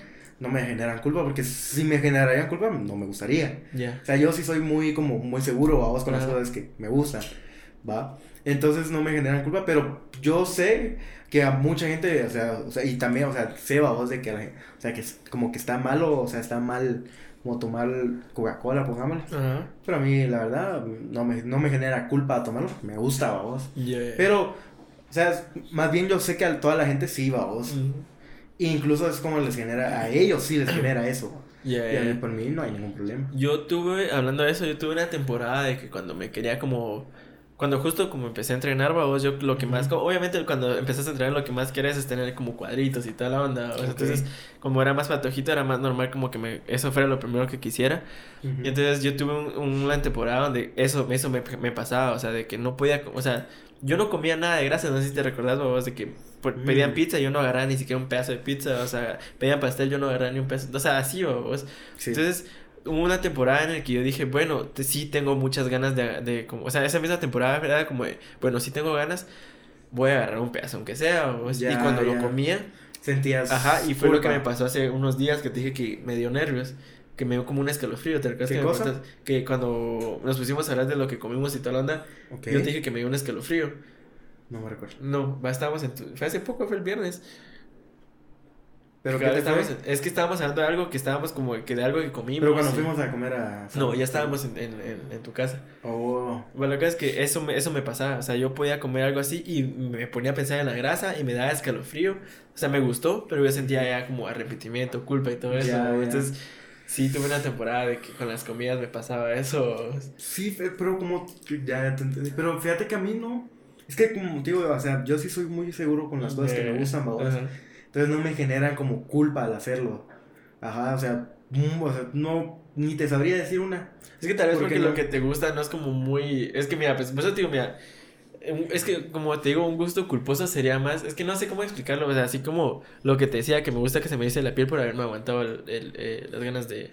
no me generan culpa, porque si me generarían culpa, no me gustaría. Ya. O sea, yo sí soy muy, como, muy seguro, vamos, con las cosas que me gustan, ¿va? Entonces no me generan culpa, pero yo sé que a mucha gente, o sea, o sea y también, o sea, sé, vamos, de que, la gen- o sea, que es como que está malo, o sea, está mal como tomar Coca-Cola, pongámosle. Ajá. Pero a mí, la verdad, no me, no me genera culpa tomarlo, me gusta, vamos. Ya. Pero, o sea, más bien yo sé que a toda la gente sí, vamos. Ujú. Incluso es como les genera, a ellos sí les genera eso. Ya, Y a mí, por mí no hay ningún problema. Yo tuve, hablando de eso, yo tuve una temporada de que cuando me quería como... Cuando justo como empecé a entrenar, vos, yo lo que más... Obviamente cuando empezás a entrenar lo que más quieres es tener como cuadritos y toda la onda. Entonces, como era más patojito, era más normal como que me, eso fuera lo primero que quisiera. Y entonces yo tuve un- una temporada donde eso, eso me, me pasaba, o sea, de que no podía, o sea, yo no comía nada de grasa, no sé si te recordás, vos, de que por- Mm. pedían pizza y yo no agarraba ni siquiera un pedazo de pizza, o sea, pedían pastel, yo no agarraba ni un pedazo, o sea, así. Sí. Entonces, hubo una temporada en la que yo dije, bueno, te- sí tengo muchas ganas de, de como, o sea, esa misma temporada era como, de, bueno, sí tengo ganas, voy a agarrar un pedazo, aunque sea, vos. y cuando lo comía, Sentías. Ajá, y fue lo que me pasó hace unos días que te dije que me dio nervios, que me dio como un escalofrío, ¿te recuerdas ¿Qué que cosa? Que cuando nos pusimos a hablar de lo que comimos y toda la onda, yo te dije que me dio un escalofrío. No me recuerdo. No, estábamos en tu- fue hace poco, fue el viernes. Pero, Que ¿qué te estábamos es que estábamos hablando de algo que estábamos como que de algo que comimos. Pero cuando y- fuimos a comer a. No, ya estábamos en, en, en, en tu casa. Oh. Bueno, lo que es que eso me, eso me pasaba, o sea, yo podía comer algo así y me ponía a pensar en la grasa y me daba escalofrío. O sea, me gustó, pero yo sentía ya como arrepentimiento, culpa y todo eso. Ya, ¿no? ya. Entonces, sí tuve una temporada de que con las comidas me pasaba eso. Sí, pero como. Ya te entendí. Pero fíjate que a mí no. Es que, como digo, o sea, yo sí soy muy seguro con las cosas que me gustan, ajá. Entonces no me generan como culpa al hacerlo. Ajá, o sea, mm, o sea, no. Ni te sabría decir una. Es que tal vez ¿Por porque qué lo que te gusta no es como muy... Es que mira, pues por eso te digo, mira, es que como te digo, un gusto culposo sería más... Es que no sé cómo explicarlo, o sea, así como lo que te decía, que me gusta que se me dice la piel por haberme aguantado el- el, eh, las ganas de,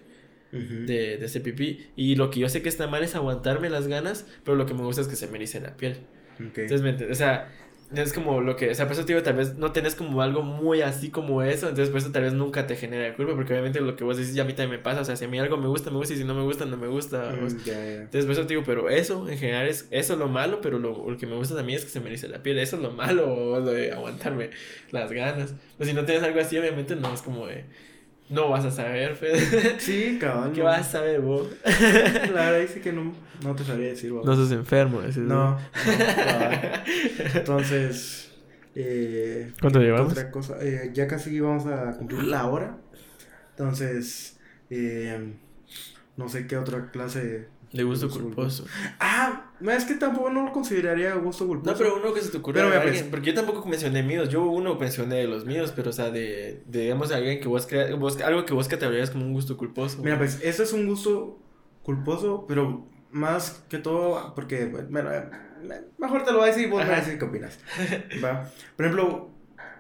de, de hacer pipí. Y lo que yo sé que está mal es aguantarme las ganas, pero lo que me gusta es que se me erice la piel. Ok. Entonces. O sea, es como lo que, o sea, por eso te digo, tal vez no tenés como algo muy así como eso, entonces por eso tal vez nunca te genera culpa, porque obviamente lo que vos decís ya a mí también me pasa, o sea, si a mí algo me gusta, me gusta, y si no me gusta, no me gusta. Mm, entonces, por eso te digo, pero eso en general es eso es lo malo, pero lo, lo que me gusta también es que se me erice la piel. Eso es lo malo, o lo de aguantarme las ganas. O si no tienes algo así, obviamente no es como de. No vas a saber, Fede. Sí, cabrón. ¿Qué vas a saber vos? La verdad es que no, no te sabría decir. vos. No sos enfermo, decís, No, no. Entonces, eh, ¿Cuánto ¿qué llevamos? Otra cosa, eh, ya casi vamos a cumplir la hora. Entonces, eh, no sé qué otra clase. De gusto Gusto culposo. Ah, no, es que tampoco no lo consideraría gusto culposo. No, pero uno que se te ocurra Pero pues- alguien, porque yo tampoco mencioné míos, yo uno mencioné de los míos, pero o sea, de, de digamos, alguien que vos creas, vos, algo que vos categorías como un gusto culposo. Mira, pues, eso es un gusto culposo, pero más que todo, porque, bueno, eh, mejor te lo voy a decir y vos me vas a decir qué opinas. Va. Por ejemplo,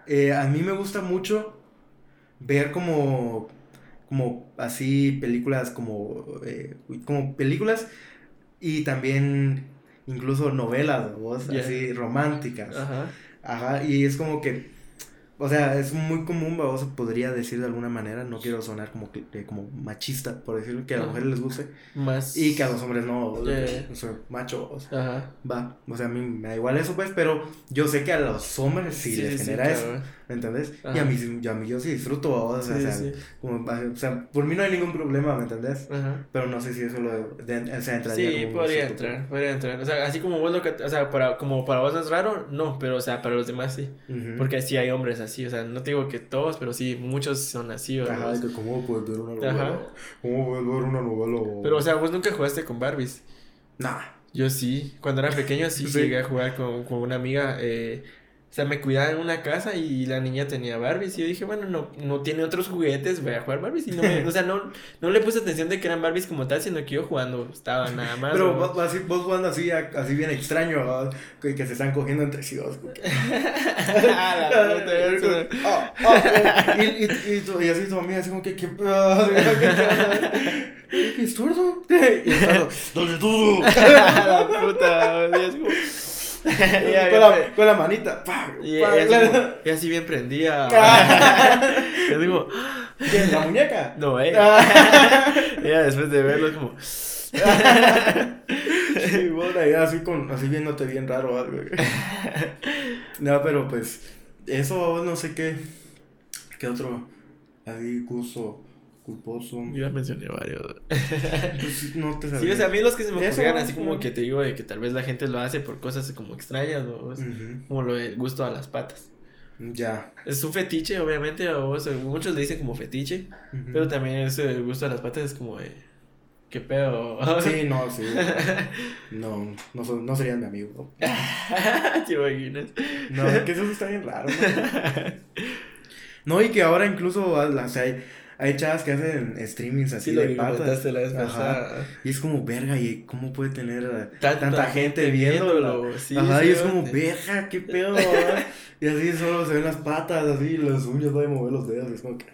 eh, a mí me gusta mucho ver como, como así películas, como, eh, como películas y también incluso novelas, ¿vos? Así románticas. Ajá. Ajá, y es como que, o sea, es muy común, vamos, podría decir de alguna manera, no quiero sonar como, eh, como machista, por decirlo, que a las mujeres les guste. Más. Y que a los hombres no, Yeah. o sea, macho, o sea, Ajá. va, o sea, a mí me da igual eso, pues, pero yo sé que a los hombres sí, les genera eso, cabrón. ¿Me entendés? Y a mí, yo, a mí yo sí disfruto, o Sí, sea, sí. como, o sea, por mí no hay ningún problema, ¿me entendés? Ajá. Pero no sé si eso lo, de, o sea, entraría Sí, como podría entrar, podría entrar. O sea, así como vos lo que, o sea, para, como para vos no es raro, no, pero o sea, para los demás sí. Porque sí hay hombres así, o sea, no te digo que todos, pero sí, muchos son así, ¿verdad? Ajá, es que cómo puedes ver una novela, Ajá. cómo puedes ver una novela. Pero, o sea, vos nunca jugaste con Barbies. Nah. Yo sí, cuando era pequeño sí, Sí. llegué a jugar con, con una amiga. eh, o sea, me cuidaba en una casa y la niña tenía Barbies. Y yo dije, bueno, no, no tiene otros juguetes, voy a jugar Barbies. Y no me, o sea, no, no le puse atención de que eran Barbies como tal, sino que yo jugando estaba nada más. Pero vos, así, vos jugando así, así bien extraño, que, que se están cogiendo entre sí. Ah. Ah, ah, y, así tu amiga, así como que, ¿qué? ¿Qué es tuerdo, ¿dónde todo? la puta, Ya, con, ya, la, con la manita. pa, Y pa, ella así, como- ella así bien prendía. Ah. Yo digo, ¿Quién, ¿La muñeca? no, eh. Ah. Ella después de verlo es como, Sí, vos ahí así, con, así viéndote bien raro algo. No, pero pues, eso no sé qué. ¿Qué otro? Ahí, gusto, culposo. yo ya mencioné varios. Pues, no te Sí, o sea, a mí los que se me ocurrían, así sí. como que te digo de que tal vez la gente lo hace por cosas como extrañas, o Ujú, como lo del gusto a las patas. Ya. Es un fetiche, obviamente, o sea, muchos le dicen como fetiche, pero también ese el gusto a las patas es como de, ¿qué pedo? Sí, no, sí. No, no, so- no serían mi amigo. ¿Te imaginas? No, que eso está bien raro. No, no y que ahora incluso, o sea, hay, chavas que hacen streamings así Sí, lo de patas. la vez Ajá. Y es como, verga, ¿y cómo puede tener Tanta tanta, gente viéndolo? sí, Ajá, y es sí, como, sí. verga, qué pedo. Y así solo se ven las patas, así, las uñas, no de mover los dedos, es como que,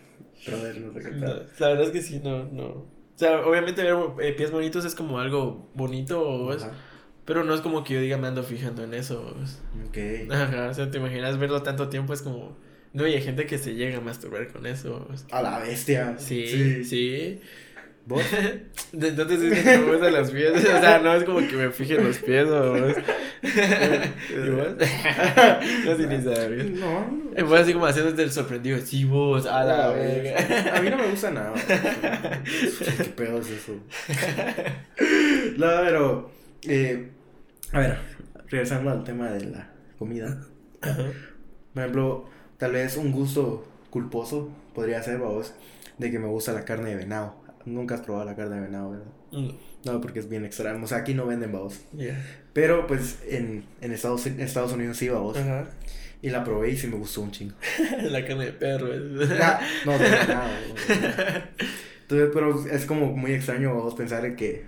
brother, no sé qué No, la verdad es que sí, no, no. O sea, obviamente ver eh, pies bonitos es como algo bonito, es- pero no es como que yo diga me ando fijando en eso. o es- Ok. Ajá, o sea, te imaginas verlo tanto tiempo, es como... No, y hay gente que se llega a masturbar con eso. es- A la bestia. Sí, sí. ¿Vos? No te estoy diciendo que me gustan los pies, o sea, no es como que me fije en los pies o... es- ¿Y vos? No sé ni sabes. No, no. Y vos así como haciéndote el sorprendido, sí, vos, a la A verga. A mí no me gusta nada. ¿Qué pedo es eso? No, pero. eh, a ver, regresando al tema de la comida. Por ejemplo, tal vez un gusto culposo podría ser, vos, de que me gusta la carne de venado. Nunca has probado la carne de venado, ¿verdad? Mm, No, porque es bien extraño. O sea, aquí no venden, ya. Pero, pues, en, en Estados, Estados Unidos sí, vos. Ajá. Y la probé y sí me gustó un chingo. La carne de perro. es- Ah, no, de venado. Entonces, pero es como muy extraño, vos, pensar en que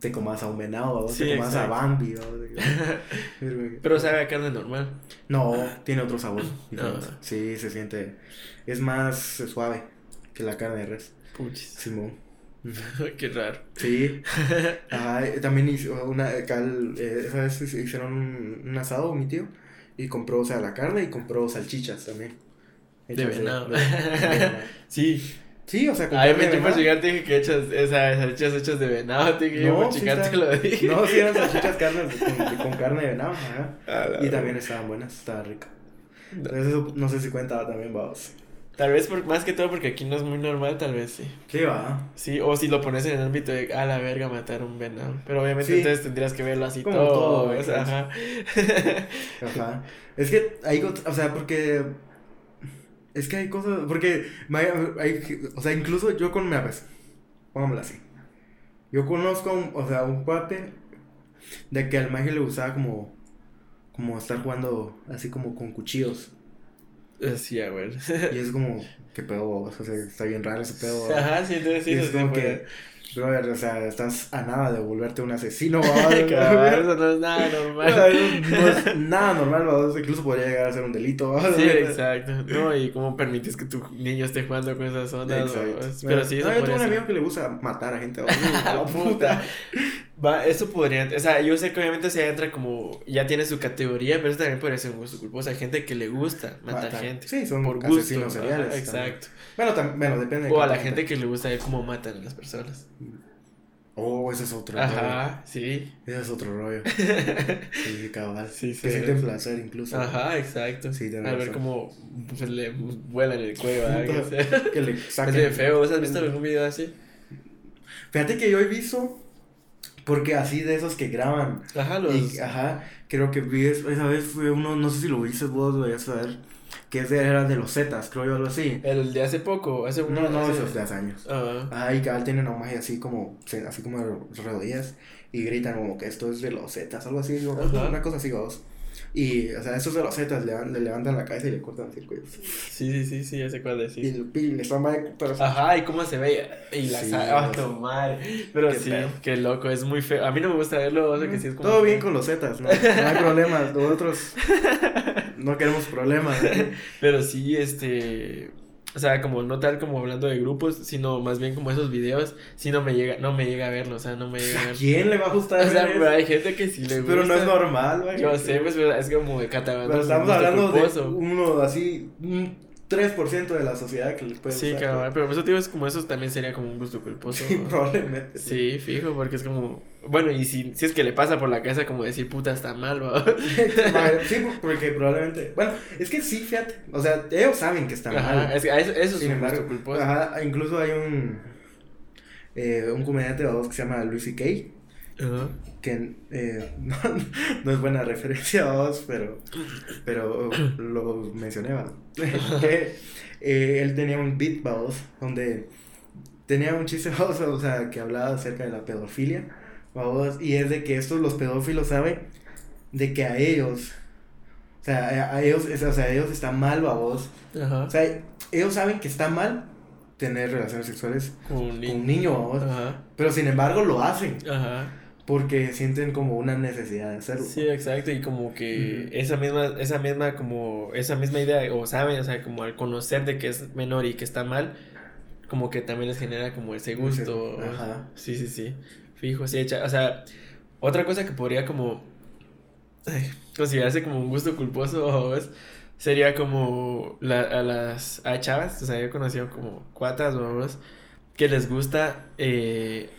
te comas a un venado, vos, Sí, te comas a. Bambi. Pero sabe a carne normal. No, tiene otro sabor. Ah. Sí, se siente. Es más suave que la carne de res. Puchis. Simón. Qué raro. Sí. Ajá, eh, también hizo una. el- eh, esa vez hicieron un, un asado, mi tío. Y compró, o sea, la carne y compró salchichas también. De venado. de venado. Sí. Sí, o sea, con Ay, carne me metí por llegar, te dije que hechas, esas hechas hechas de venado, te dije yo No, por sí está- lo dije. No, sí eran salchichas carnes con, con carne de venado, ajá. Y también estaban buenas, estaba rica. No. Entonces eso no sé si cuenta también, vamos. Tal vez por, más que todo porque aquí no es muy normal, tal vez sí. Sí, va. Sí, o si lo pones en el ámbito de a la verga matar un venado. Pero obviamente Sí. entonces tendrías que verlo así Como todo. todo, o sea, ajá. Ajá. Es que ot- o sea, porque... Es que hay cosas, porque, hay, o sea, incluso yo con, mira, pues, pongámoslo así. Yo conozco, un, o sea, un cuate de que al maje le gustaba como, como estar jugando así como con cuchillos. Sí, a ver. Y es como, qué pedo, o sea, está bien raro ese pedo. Ajá, sí, entonces sí, Y es sí como puede. Brother, o sea, estás a nada de volverte un asesino. Cabal, eso no es nada normal. No es nada normal, ¿va? incluso podría llegar a ser un delito. Sí, exacto. No, y cómo permites que tu niño esté jugando con esas ondas. Pero sí, eso no, yo tengo un amigo que le gusta matar a gente. ¿va? Ah, puta. Va, eso podría, o sea, yo sé que obviamente se entra como, ya tiene su categoría, pero eso también podría ser un gusto culposo. Hay gente que le gusta matar gente. Sí, son por gusto. asesinos seriales ajá, exacto. Bueno, bueno, depende. de O a la gente que le gusta ver cómo matan a las personas. Oh, ese es otro rollo. Ajá, sí. Ese es otro rollo. Sí, cabal. Sí, sí, que sí. sienten placer incluso. Ajá, exacto. Sí, tienes a ver cómo pues, le vuelan el cuello a alguien. Que le Es bien feo. ¿Vos has visto algún video así? Fíjate que yo he visto, porque así de esos que graban. Ajá, los. Y, ajá, creo que vi es- esa vez fue uno, no sé si lo viste vos, voy a saber, que ese era de los Zetas, creo yo, algo así. El de hace poco, hace No, no, hace- esos de hace años. Ajá. Ajá, y cabal tienen magia así como, así como rodillas, y gritan como que esto es de los Zetas, algo así, una cosa así, vos. Y, o sea, esos de los Zetas le, le levantan la cabeza y le cortan así el cuello. Sí, sí, sí, sí, ya sé cuál Y, decir. el- y le están pero Ajá, y cómo se ve. Y la Sí, sal- Ah, madre. Pero Qué sí, qué loco, es muy feo. A mí no me gusta verlo, o sea que sí es como. Todo bien con los Zetas, ¿no? No hay problemas, nosotros no queremos problemas. ¿eh? Pero sí, este. O sea, como no tal como hablando de grupos, sino más bien como esos videos, sí no me llega, no me llega a verlo, o sea, no me llega a ¿A ver. quién le va a gustar O sea, ver pero eso? hay gente que sí le gusta. Pero no es normal, güey. Yo sé, pues, es como de catalogando. Pero estamos hablando culposo. de uno así, un 3% de la sociedad que les puede Sí, gustar. cabrón, pero por eso te digo, es como eso también sería como un gusto culposo. Sí, ¿no? probablemente. Sí, fijo, porque es como. Bueno, y si, si es que le pasa por la cabeza como decir puta está mal, ¿va? Sí, porque probablemente. Bueno, es que sí, fíjate. O sea, ellos saben que está Ajá, mal. es que a eso, eso es Sin un gusto embargo, culposo. ajá, incluso hay un. eh, un comediante de voz que se llama Luis C.K. Ajá. que eh, no, no es buena referencia a vos, pero, pero lo mencioné, ¿va? que eh, él tenía un beat, vos, donde tenía un chiste, vos, o sea, que hablaba acerca de la pedofilia, vos, y es de que estos los pedófilos saben de que a ellos, o sea, a, ellos, o sea, a ellos está mal, vos, Ajá. o sea, ellos saben que está mal tener relaciones sexuales Con un con niño. un niño, Ajá. pero sin embargo lo hacen. Ajá. Porque sienten como una necesidad de hacerlo. Sí, exacto, y como que esa misma, esa misma, como, esa misma idea, o saben, o sea, como al conocer de que es menor y que está mal, como que también les genera como ese gusto. Ajá. Sí, sí, sí. Fijo, sí, echa- o sea, otra cosa que podría como considerarse como un gusto culposo o es- sería como la, a las a chavas, o sea, yo he conocido como cuatas o vos, que les gusta eh,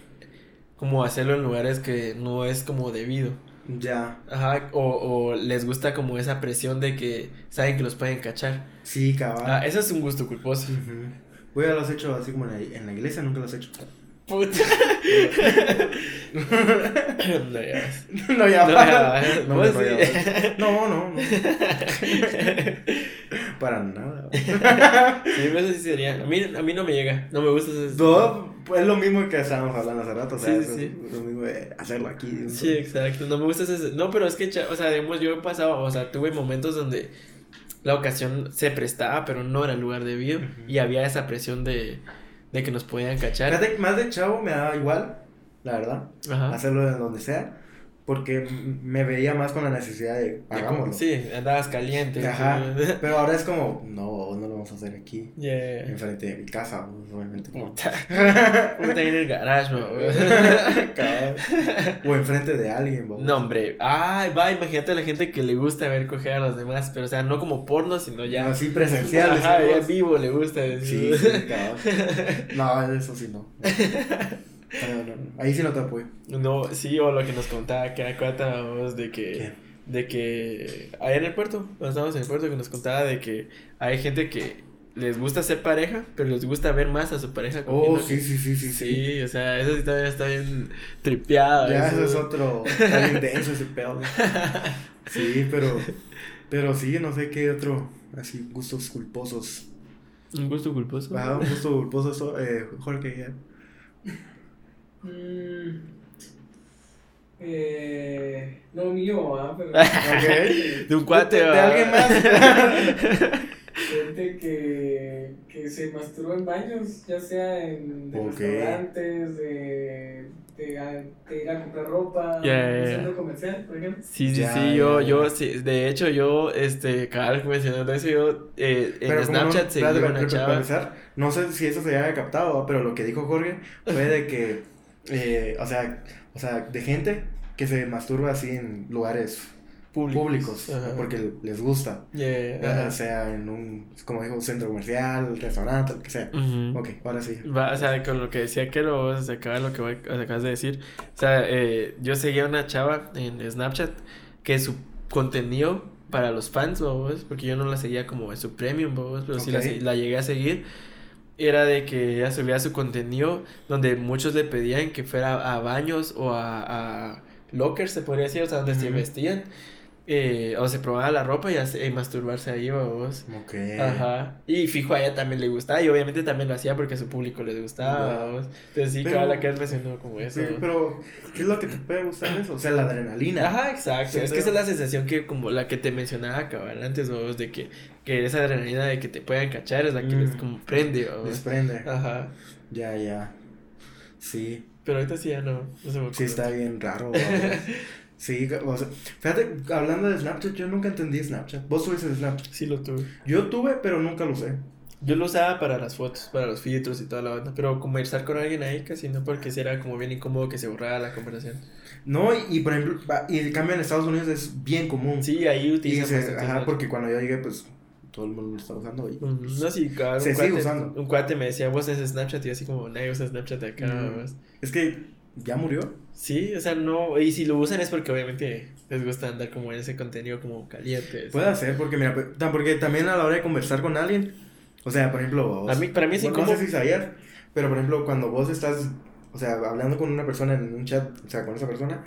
como hacerlo en lugares que no es como debido. Ya. Ajá, o, o les gusta como esa presión de que saben que los pueden cachar. Sí, cabal. Ah, eso es un gusto culposo. Ujú. Voy a los he hecho así como en la, en la iglesia, nunca los he hecho. Puta. no, ya ves. no, ya No, va. ya, No, no, no, no. Para nada. Sí, eso sí sería. A mí, a mí no me llega. No me gusta ese. Todo pues, es lo mismo que estábamos hablando hace rato. O sea, Sí, es sí. lo mismo de hacerlo aquí. Sí, exacto. No me gusta ese. No, pero es que, o sea, digamos, yo he pasado, o sea, tuve momentos donde la ocasión se prestaba, pero no era el lugar debido. Ujú. Y había esa presión de, de que nos podían cachar. Fíjate, más de chavo me daba igual, la verdad. Ajá. Hacerlo en donde sea. Porque me veía más con la necesidad de hagámoslo. Sí, andabas caliente. Ajá. sí. Pero ahora es como, no, no lo vamos a hacer aquí. Yeah. Enfrente de mi casa, obviamente. Puta. Puta, en el garage, no. O enfrente de alguien, vamos. No, hombre. Ay, va, imagínate a la gente que le gusta ver coger a los demás, pero o sea, no como porno, sino ya. Así presencial. Ajá, ya vivo le gusta. Sí, sí, cabal. No, eso sí no. No, no, no. Ahí sí no te apoyo. No, sí, o lo que nos contaba, que acuérdamos de que. ¿Qué? De que. Allá en el puerto, cuando estábamos en el puerto, que nos contaba de que hay gente que les gusta ser pareja, pero les gusta ver más a su pareja Oh, sí, sí, sí, sí, sí. Sí, o sea, eso sí también está bien tripeado. Ya, eso es otro. Está bien denso ese pedo. Sí, pero. Pero sí, no sé qué otro. Así, gustos culposos. Un gusto culposo. Ajá, un gusto culposo. eso, Eh, Jorge, ya. Mm, eh, no mío, ¿ah? pero. De un cuate, ¿De, de alguien más? gente que, que se masturba en baños, ya sea en de restaurantes, de, de, de ir a comprar ropa, ya. centro comercial, por ejemplo. Sí, sí, Ya, sí, yo, ya, yo, ya. sí, de hecho, yo, este, cabal, mencionando eso, yo, eh, en Pero Snapchat no, seguí una chava. no sé si eso se haya captado, pero lo que dijo Jorge fue de que eh, o sea, o sea, de gente que se masturba así en lugares Públicos. públicos, Ajá. porque les gusta. Yeah, sea en un, como dijo, centro comercial, restaurante, lo que sea. Ujú. Ok, ahora sí. Va, o sea, con lo que decía que lo que voy- acabas de decir. O sea, eh, yo seguía una chava en Snapchat que su contenido para los fans, babos, porque yo no la seguía como en su premium, babos, pero sí la, Ok. se- la llegué a seguir. Era de que ella subía su contenido donde muchos le pedían que fuera a baños o a, a lockers, se podría decir, o sea, donde se vestían. Eh, o se probaba la ropa y, hace- y masturbarse ahí, babos. Ok. Ajá. Y fijo, a ella también le gustaba. Y obviamente también lo hacía porque a su público les gustaba. Vamos. Entonces sí, cada la que has mencionado como eso. Sí, pero, ¿qué es lo que te puede gustar eso? O sea, la adrenalina. Ajá, exacto. Sí, es que esa es la sensación que, como la que te mencionaba, cabal, antes, vos, de que, que esa adrenalina de que te puedan cachar es la que Mm. les como prende, vamos. Desprende. Ajá. Ya, ya. Sí, Pero ahorita sí ya no. No se me sí está bien raro. sí, o sea, fíjate, hablando de Snapchat, yo nunca entendí Snapchat. Vos tuviste Snapchat. Sí lo tuve. Yo tuve, pero nunca lo usé. Yo lo usaba para las fotos, para los filtros y toda la banda. Pero conversar con alguien ahí casi no, porque era como bien incómodo que se borrara la conversación. No, y, y por ejemplo, y el cambio en Estados Unidos es bien común. Sí, ahí utilizan se- ajá, porque cuando yo llegué, pues todo el mundo lo está usando. Y, Mm, No, sí, cabrón. Se un sigue cuate- usando. Un cuate me decía, vos es Snapchat, y yo así como, nadie usa Snapchat acá. Mm. vamos". Es que ya murió. Sí, o sea, no, y si lo usan es porque obviamente les gusta andar como en ese contenido como caliente. Puede ser, porque mira, pues, porque también a la hora de conversar con alguien, o sea, por ejemplo, vos- A mí- para mí es bueno, No incómodo. sé si sabías, pero por ejemplo, cuando vos estás, o sea, hablando con una persona en un chat, o sea, con esa persona,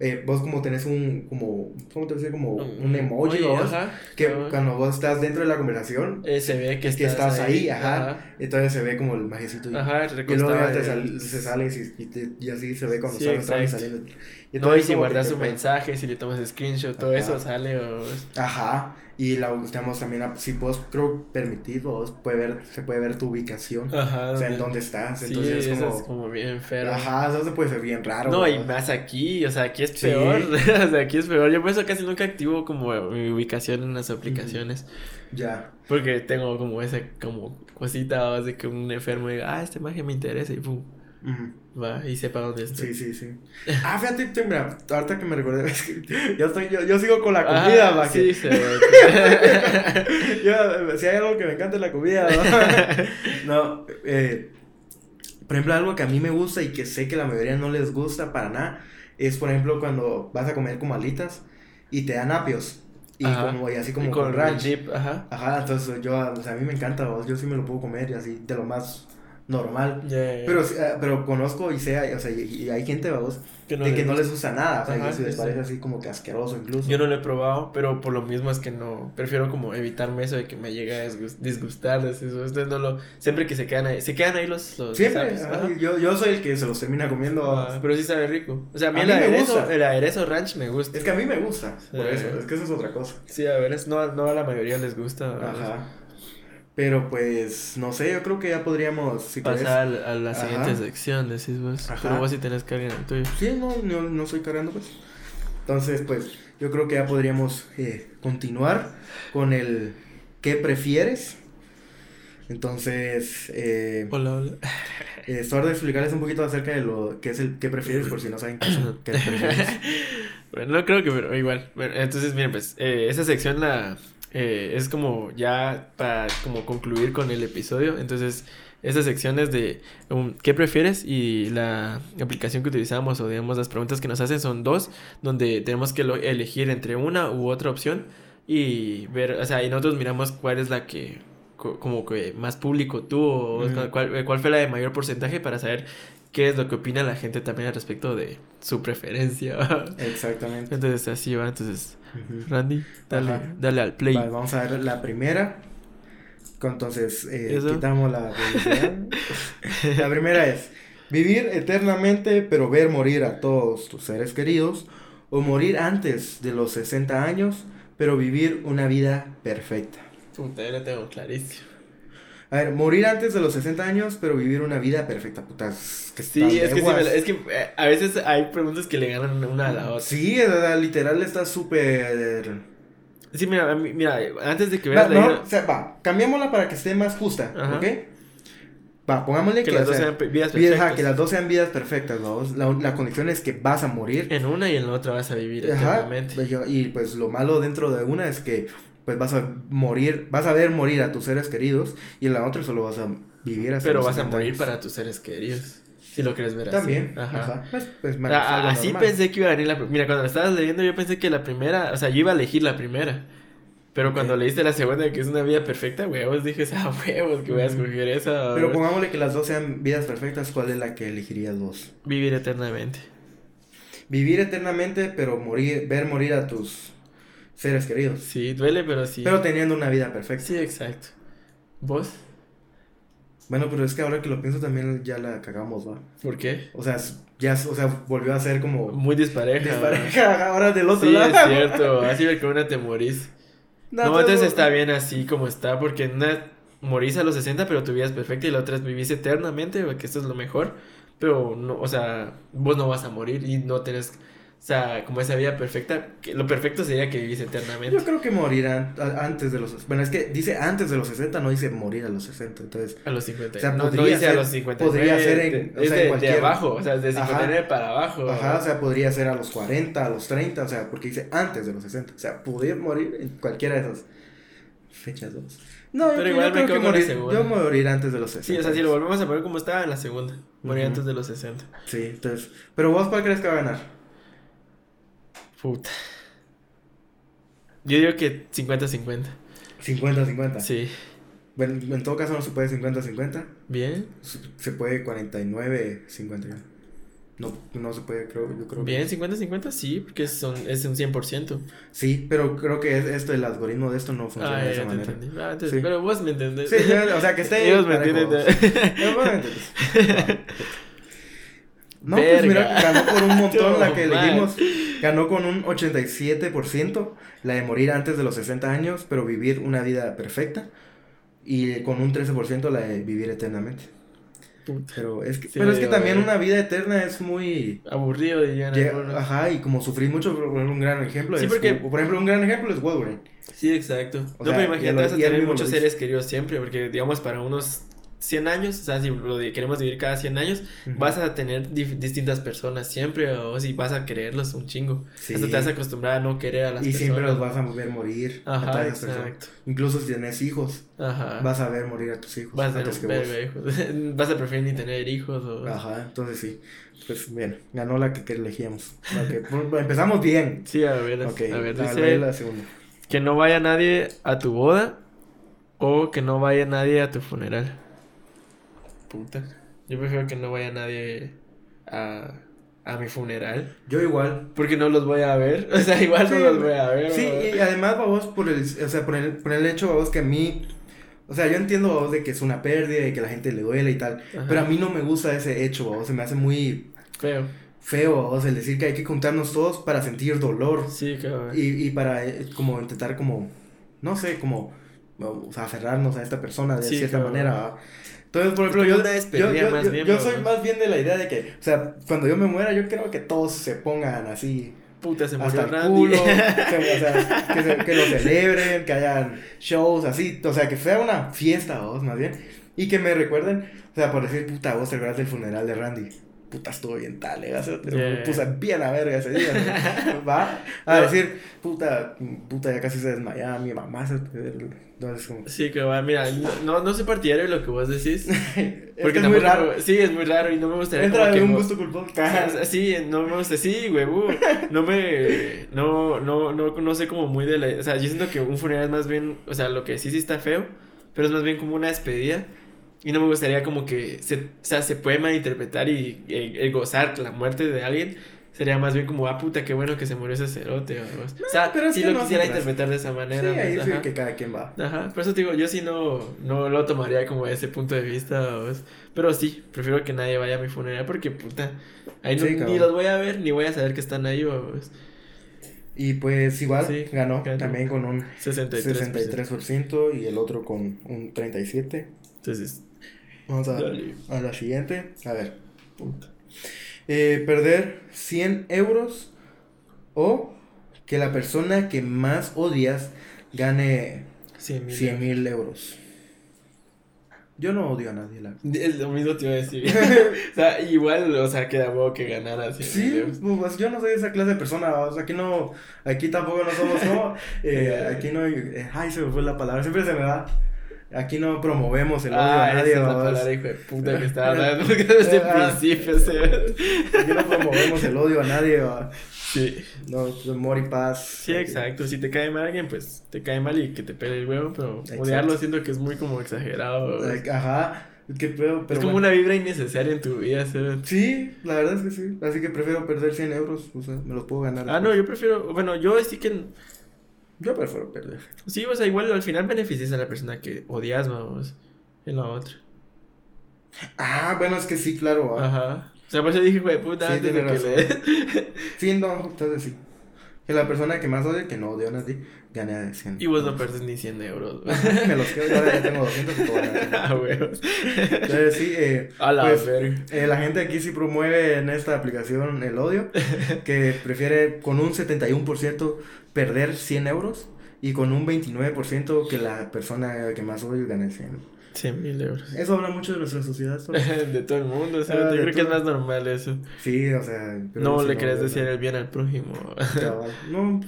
eh, vos como tenés un, como, ¿cómo te decía? Como un emoji, Oye, vos, ajá, que ajá. cuando vos estás dentro de la conversación, Eh, se ve que que estás, estás ahí, ajá, Ajá, entonces se ve como el majecito y, ajá, y luego ya te sal- se sale y, y te- y así se ve cuando Sí, estás entrando y saliendo. No, y entonces si guardas su mensaje, si le tomas screenshot, todo Ajá. eso sale. O... Ajá, y la estamos también, a- si vos creo permitir, vos puede ver, se puede ver tu ubicación, Ajá. o sea, en dónde estás, Sí, entonces es eso como, es como bien feo. ajá, eso se puede ser bien raro. No, y más aquí, o sea, aquí es Sí. peor. o sea, aquí es peor. Yo por eso casi nunca activo como mi ubicación en las aplicaciones. Ya, Porque tengo como esa como cosita o de que un enfermo diga, ah, este magia me interesa y pum, va y sepa dónde estoy. sí, sí, sí. Ah, fíjate, te- mira, ahorita que me recordé, es que yo, estoy, yo, yo sigo con la comida, va, sí, se ve. Yo, si hay algo que me encanta es la comida, ¿no? no eh, por ejemplo, algo que a mí me gusta y que sé que la mayoría no les gusta para nada, es por ejemplo cuando vas a comer como alitas y te dan apios. Y, Ajá. como, y así como Y con, con ranch. dip, ajá. Ajá, entonces yo, o sea, a mí me encanta, vos, yo sí me lo puedo comer y así, de lo más normal. Ya, ya. Pero, ah, pero conozco y sé, o sea, y, y hay gente, vos, Que no de que no les gusta nada, o sea, Ajá, y se les parece sí. así como que asqueroso incluso. Yo no lo he probado, pero por lo mismo es que no, prefiero como evitarme eso de que me llegue a disgust- disgustar, eso. Ustedes no lo, siempre que se quedan ahí, se quedan ahí los, los Siempre, yo, yo soy el que se los termina comiendo. Ah, pero sí sabe rico. O sea, a mí, A el, mí me aderezo, gusta. el aderezo ranch me gusta. Es que a mí me gusta, por eso, es que eso es otra cosa. Sí, a ver, es, no, no a la mayoría les gusta. Ajá. Pero pues, no sé, yo creo que ya podríamos, si Pasar a la Ajá. siguiente sección, decís vos. Ajá. Pero vos sí tenés que alguien el tuyo. Sí, no, no, no estoy cargando pues. Entonces, pues, yo creo que ya podríamos eh, continuar con el ¿qué prefieres? Entonces, eh, Hola, hola. eh, de explicarles un poquito acerca de lo que es el ¿qué prefieres? Por si no saben qué, el qué prefieres. Bueno, no creo que, pero igual. Bueno, entonces, miren, pues, eh, esa sección la eh, es como ya para como concluir con el episodio. Entonces, esa sección es de um, ¿qué prefieres? Y la aplicación que utilizamos o digamos las preguntas que nos hacen son dos, donde tenemos que elegir entre una u otra opción y ver, o sea, y nosotros miramos cuál es la que co- como que más público tuvo, cuál, cuál fue la de mayor porcentaje para saber qué es lo que opina la gente también al respecto de su preferencia. Exactamente. Entonces así va, entonces. Randy, dale, Ajá. dale al play. Vale, vamos a ver la primera. Entonces, eh, quitamos la la primera es vivir eternamente pero ver morir a todos tus seres queridos o morir antes de los 60 años pero vivir una vida perfecta. Yo lo tengo clarísimo. A ver, morir antes de los 60 años pero vivir una vida perfecta, puta. es que Sí, es que, sí me es que eh, a veces hay preguntas que le ganan una a la otra. Sí, literal está súper... Sí, mira, mira, antes de que Va, veas la no, o sea, va, cambiémosla para que esté más justa, Ajá. ¿ok? pa- pongámosle Que que, las dos sea, sean vidas vida- perfectas. que las dos sean vidas perfectas, ¿no? La, la condición es que vas a morir. En una y en la otra vas a vivir Ajá, eternamente. pues y pues lo malo dentro de una es que pues vas a morir, vas a ver morir a tus seres queridos y en la otra solo vas a vivir hasta Pero vas a 70 morir para tus seres queridos. Si lo quieres ver así. También, Ajá. ajá. Pues, pues, man, así normal. pensé que iba a venir la pr- Mira, cuando la estabas leyendo, yo pensé que la primera. O sea, yo iba a elegir la primera. Pero cuando leíste la segunda, que es una vida perfecta, huevos, dije, ah, huevos, que voy a escoger esa. Pero pongámosle que las dos sean vidas perfectas, ¿cuál es la que elegirías vos? Vivir eternamente. Vivir eternamente, pero morir, ver morir a tus seres queridos. Sí, duele, pero sí. Pero teniendo una vida perfecta. Sí, exacto. ¿Vos? Bueno, pero es que ahora que lo pienso también ya la cagamos, va. ¿Por qué? O sea, ya, o sea, volvió a ser como Muy dispareja. despareja ahora del otro Sí, lado. es cierto. Así que una te morís. No, pero- entonces está bien así como está, porque una morís a los 60, pero tu vida es perfecta, y la otra es vivís eternamente, que esto es lo mejor. Pero, no, o sea, vos no vas a morir y no tenés, o sea, como esa vida perfecta, que lo perfecto sería que vivís eternamente. Yo creo que morirán a- antes de los... Bueno, es que dice antes de los 60, no dice morir a los 60. Entonces, A los 50. O sea, no, no podría dice a ser- los 50. podría ser en- o es sea, de, en de cualquier- abajo, o sea, de Ajá. 59 para abajo. ajá, o sea, podría ser a los 40, a los 30, o sea, porque dice antes de los 60. O sea, podría morir en cualquiera de esas fechas dos. No, Pero yo, igual yo me creo que morir, segunda. yo morir antes de los 60. Sí, o sea, si lo volvemos a poner como estaba en la segunda, morir Ujú. antes de los 60. Sí, entonces... Pero vos, ¿cuál crees que va a ganar? Puta. Yo digo que 50-50. 50-50. Sí. Bueno, en todo caso no se puede 50-50. Bien. Se puede 49-51. No, no se puede, creo, yo creo. que- Bien, 50-50 sí, porque son, es un 100%. Sí, pero creo que es esto, el algoritmo de esto no funciona Ah, de esa manera. Ah, entonces, Sí. Pero vos me entendés. Sí, o sea, que esté Ellos me entienden. Eh, vos me No, pues mira, ganó por un montón la que elegimos. Ganó con un 87%, la de morir antes de los 60 años, pero vivir una vida perfecta. Y con un 13% la de vivir eternamente. Puta. Pero es que, Sí, pero es que también una vida eterna es muy... Aburrido dirían lle- algunos. Ajá, y como sufrir mucho, por un gran ejemplo Sí, es... porque- Por ejemplo, un gran ejemplo es Wolverine. Sí, exacto. O no, sea, y imagínate, él- vas a tener muchos seres queridos siempre, porque digamos para unos 100 años, o sea, si lo queremos vivir cada 100 años, vas a tener distintas personas siempre, o si vas a quererlos un chingo. Sí. Hasta te vas a acostumbrar a no querer a las Y personas. siempre los vas a ver morir. a Ajá, todas esas personas. exacto. Incluso si tienes hijos, Ajá. vas a ver morir a tus hijos. Vas a tener hijos. Vas a preferir ni tener hijos o... Ajá, entonces sí. Pues bien, ganó la que, que elegíamos. La que- bueno, empezamos bien. Sí, a ver, Ok, a ver, dice la, la segunda. que no vaya nadie a tu boda o que no vaya nadie a tu funeral. Puta. Yo prefiero que no vaya nadie a, a mi funeral. Yo igual. Porque no los voy a ver. O sea, igual Sí, no los voy a ver. Sí, y además, vamos, por el, o sea, por el, por el hecho, vamos, que a mí, o sea, yo entiendo, vamos, de que es una pérdida y que a la gente le duele y tal, Ajá. pero a mí no me gusta ese hecho, vamos, se me hace muy Feo. feo, vamos, el decir que hay que juntarnos todos para sentir dolor Sí, cabrón. y, y para, eh, como, intentar, como, no sé, como, o sea, aferrarnos a esta persona de Sí, cierta cabrón. manera, ¿va? Entonces, por ejemplo, yo, yo, yo- más yo- bien, yo ¿no? soy más bien de la idea de que, o sea, cuando yo me muera, yo creo que todos se pongan así, Puta, se murió hasta el culo, que, o sea, que, se- que lo celebren, que hayan shows así, o sea, que sea una fiesta, vos, más bien, y que me recuerden, o sea, por decir, puta, vos te acuerdas del funeral de Randy, puta, estuvo bien tal, eh, me puse bien a verga ese día, va, a decir, puta, puta, ya casi se desmayaba mi mamá, se- entonces como, Sí, cabrón. Mira, no, no soy partidario de lo que vos decís. Porque es muy raro, Sí, es muy raro y no me gustaría entra como que de un mo- gusto sea, Sí, no me gusta, sí, güey, uh, no me, no, no, no, no sé como muy de la, o sea, yo siento que un funeral es más bien, o sea, lo que sí sí está feo, pero es más bien como una despedida, y no me gustaría como que, se, o sea, se puede malinterpretar y el, el gozar la muerte de alguien, sería más bien como, ah, puta, qué bueno que se murió ese cerote, o, o sea, pero sí que lo no quisiera interpretar de esa sí, manera, ahí pues, sí que cada quien va, Ajá, por eso te digo, yo sí no, no lo tomaría como ese punto de vista, pero sí, prefiero que nadie vaya a mi funeral porque puta, ahí no- Sí, ni los voy a ver, ni voy a saber que están ahí, y pues igual, Sí, ganó, ganó. también con un 63%. 63% y el otro con un 37%. Entonces, Vamos a, dale. a la siguiente. A ver. Eh, perder 100 euros o que la persona que más odias gane 100 mil. 100 mil euros. Yo no odio a nadie, la Es lo mismo te iba a decir. o sea, igual, o sea, queda huevo que ganara 100 Sí, euros. pues yo no soy esa clase de persona, o sea, aquí no, aquí tampoco no somos, no, eh, aquí no, eh, ay, se me fue la palabra, siempre se me va, aquí no promovemos el odio Ah, a nadie, esa es la palabra hijo de puta que estaba hablando desde el principio. aquí no promovemos el odio a nadie, va. Sí. no, amor y paz. Sí, exacto. Si te cae mal alguien, pues te cae mal y que te pele el huevo, pero Exacto. odiarlo siento que es muy como exagerado. Like, Ajá, qué pedo, pero es como bueno. una vibra innecesaria en tu vida, ¿sabes? Sí, la verdad es que sí, así que prefiero perder 100 euros, o sea, me los puedo ganar. Ah, no, yo prefiero, bueno, yo sí que, Yo prefiero perder. sí, o sea, igual al final beneficias a la persona que odias, vamos, en la otra. Ah, bueno, es que sí, claro. ah. Ajá. O sea, por eso dije, güey, puta, Sí, antes de que le... Sí, no, entonces sí. Que la persona que más odia, que no odia a nadie, gane a 100. Y vos no perdes ni 100 euros. Me los quedo, ahora ya tengo 200 y todo. Ah, huevos. Entonces sí, eh, A la pues, eh, la gente aquí sí promueve en esta aplicación el odio, que prefiere con un 71% perder 100 euros y con un 29% que la persona que más odia gane 100. 100 mil euros. Eso habla mucho de nuestra sociedad. de todo el mundo, o sea, Ah, yo creo que es más normal eso. Sí, o sea... No le querés decir el bien al prójimo. No,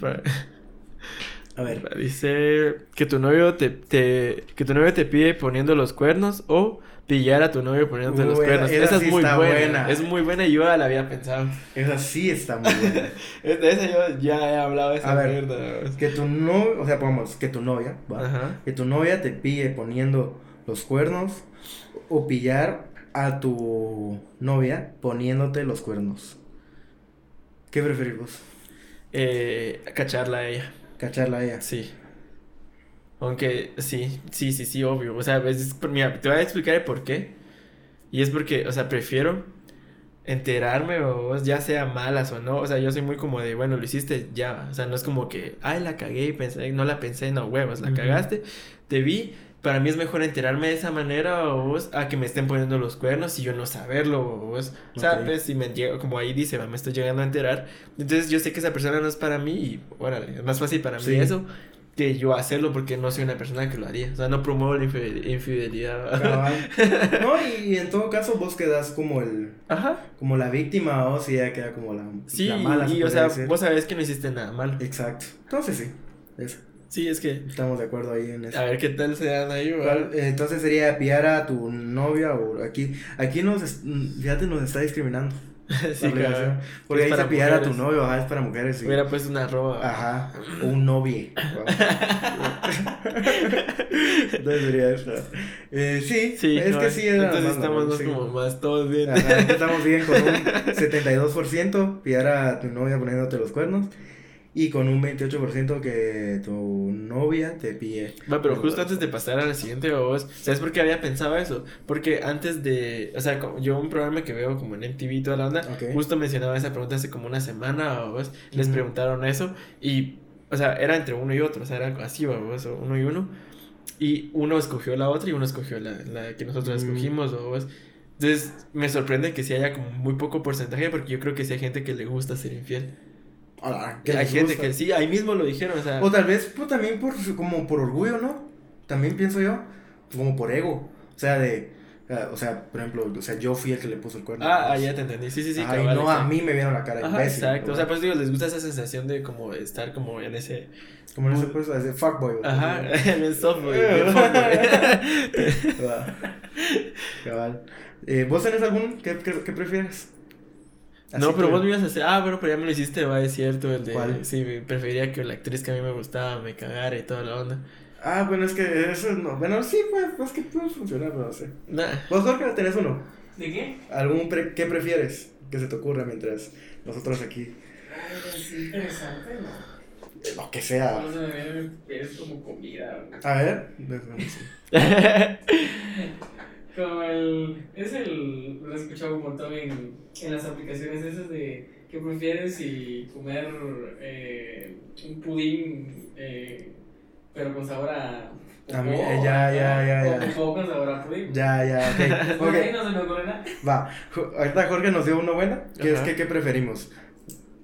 a ver. Dice que tu novio te, te que tu novio te pide poniendo los cuernos o pillar a tu novio poniéndote los cuernos. esa Esa, sí es muy buena. buena. Es muy buena y yo ya la había pensado. Esa sí está muy buena. Esa yo ya he hablado de esa A ver. mierda. que tu no, o sea, pongamos, que tu novia, ¿va? Ajá. Que tu novia te pille poniendo los cuernos o pillar a tu novia poniéndote los cuernos. ¿Qué preferís vos? Eh, cacharla a ella. Cacharla a ella. Sí. Aunque sí, sí, sí, sí, obvio. O sea, es, es- mira, te voy a explicar el por qué. Y es porque, o sea, prefiero enterarme o ya sea malas o no. O sea, yo soy muy como de, bueno, lo hiciste ya. O sea, no es como que, ay, la cagué y pensé, no la pensé, no, huevos, la cagaste, te vi. Para mí es mejor enterarme de esa manera o vos, a que me estén poniendo los cuernos y yo no saberlo o vos. O sea, Ok. pues si me llego, como ahí dice, me estoy llegando a enterar. Entonces yo sé que esa persona no es para mí y, órale, es más fácil para mí eso que yo hacerlo porque no soy una persona que lo haría. O sea, no promuevo la infide- infidelidad. Cabal. No, y en todo caso vos quedas como el Ajá. como la víctima o si ella queda como la, Sí, la mala. se y o podría sea, decir. vos sabés que no hiciste nada malo. Exacto. Entonces sí. eso. Sí, es que, Estamos de acuerdo ahí en eso. a ver qué tal se dan ahí. Eh, Entonces sería pillar a tu novia o aquí aquí nos fíjate nos está discriminando sí, cabrón. porque Es dice para pillar a tu novio ajá es para mujeres sí. Hubiera puesto una arroba. ajá o un novie entonces sería eso eh, sí, Sí, es que sí era Entonces estamos más sí. como más todos bien. Ajá, estamos bien con un 72% pillar a tu novia poniéndote los cuernos y con un 28% que tu novia te pille Va, pero justo antes de pasar a la siguiente voz, ¿sabes por qué había pensado eso? Porque antes de, o sea, yo un programa que veo como en MTV toda la onda, Ok. justo mencionaba esa pregunta hace como una semana, o vos, les preguntaron eso y, o sea, era entre uno y otro, o sea, era así, vos, o uno y uno, y uno escogió la otra y uno escogió la, la que nosotros Mm. escogimos, o vos. Entonces, me sorprende que sí haya como muy poco porcentaje, porque yo creo que sí hay gente que le gusta ser infiel. Ah, Que hay gente gusta. que sí, ahí mismo lo dijeron, o sea... O tal vez pues, también por como por orgullo, ¿no? También pienso yo, como por ego. O sea, de ah, o sea, por ejemplo, o sea, yo fui el que le puso el cuerno. Ah, ah, pues. ya te entendí. Sí, sí, sí. Ay, cabal, no, a mí me vieron la cara Ajá, imbécil. exacto. ¿no? O sea, pues digo, les gusta esa sensación de como estar como en ese. como en ese pues, de fuckboy. Ajá, en el. Va. Cabal. Eh, ¿Vos tenés algún? ¿Qué, qué, qué prefieres? No, pero que- vos me ibas a hacer. Ah, pero, pero ya me lo hiciste, va, es cierto. El de. ¿Cuál? Sí, preferiría que la actriz que a mí me gustaba me cagara y toda la onda. Ah, bueno, es que eso no. Bueno, sí, pues, pues que puede funcionar, pero no sé. Nah. ¿Vos, Jorge, tenés uno? ¿De qué? ¿Algún pre- ¿Qué prefieres que se te ocurra mientras nosotros aquí? Ay, es interesante, ¿no? Lo que sea. No se me viene es como comida. ¿no? A ver. déjame decir. Como el. Es el. Lo he escuchado un montón en, en las aplicaciones esas de. ¿Qué prefieres si comer eh, un pudín, eh, pero con sabor a. A mí, popó, eh, ya, ya, ya, ya. popó con sabor a pudín. Ya, ya, ok. Por ahí Ok, no se me ocurre nada. va. Ahorita Jorge nos dio uno buena. Que es Ajá. que, ¿qué preferimos?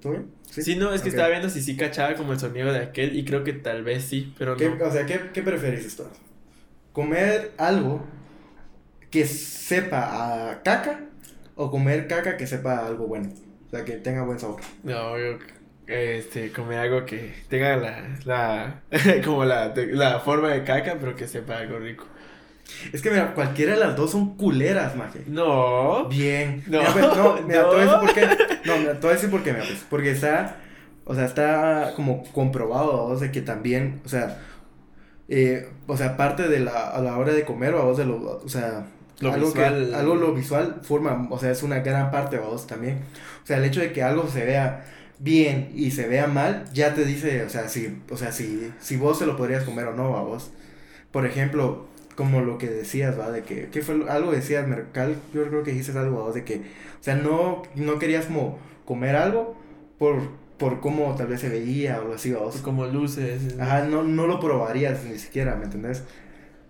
¿Tú bien? Sí, no, es que Ok. estaba viendo si sí cachaba como el sonido de aquel y creo que tal vez sí, pero ¿Qué- no. O sea, ¿qué, qué preferís esto? ¿Comer algo que sepa a caca o comer caca que sepa algo bueno. O sea, que tenga buen sabor. No, yo este, comer algo que tenga la, la como la, la forma de caca, pero que sepa algo rico. Es que mira, cualquiera de las dos son culeras, maje. No. Bien. No, mira, pues, no, mira, No. te voy a decir por qué. No, mira, te voy a decir por qué, mira, pues, Porque está, o sea, está como comprobado, o sea, que también, o sea, eh, o sea, parte de la, a la hora de comer, vos de lo, o sea, Lo algo visual. que, algo lo visual forma, o sea, es una gran parte, vos también. O sea, el hecho de que algo se vea bien y se vea mal, ya te dice, o sea, si, o sea, si, si vos se lo podrías comer o no, a vos. Por ejemplo, como lo que decías, va, de que, ¿qué fue? Algo decías, Mercal, yo creo que dices algo, vos, de que, o sea, no, no querías como comer algo por, por cómo tal vez se veía o algo así, vos. Como luces. Ajá, no, no lo probarías ni siquiera, ¿me entendés?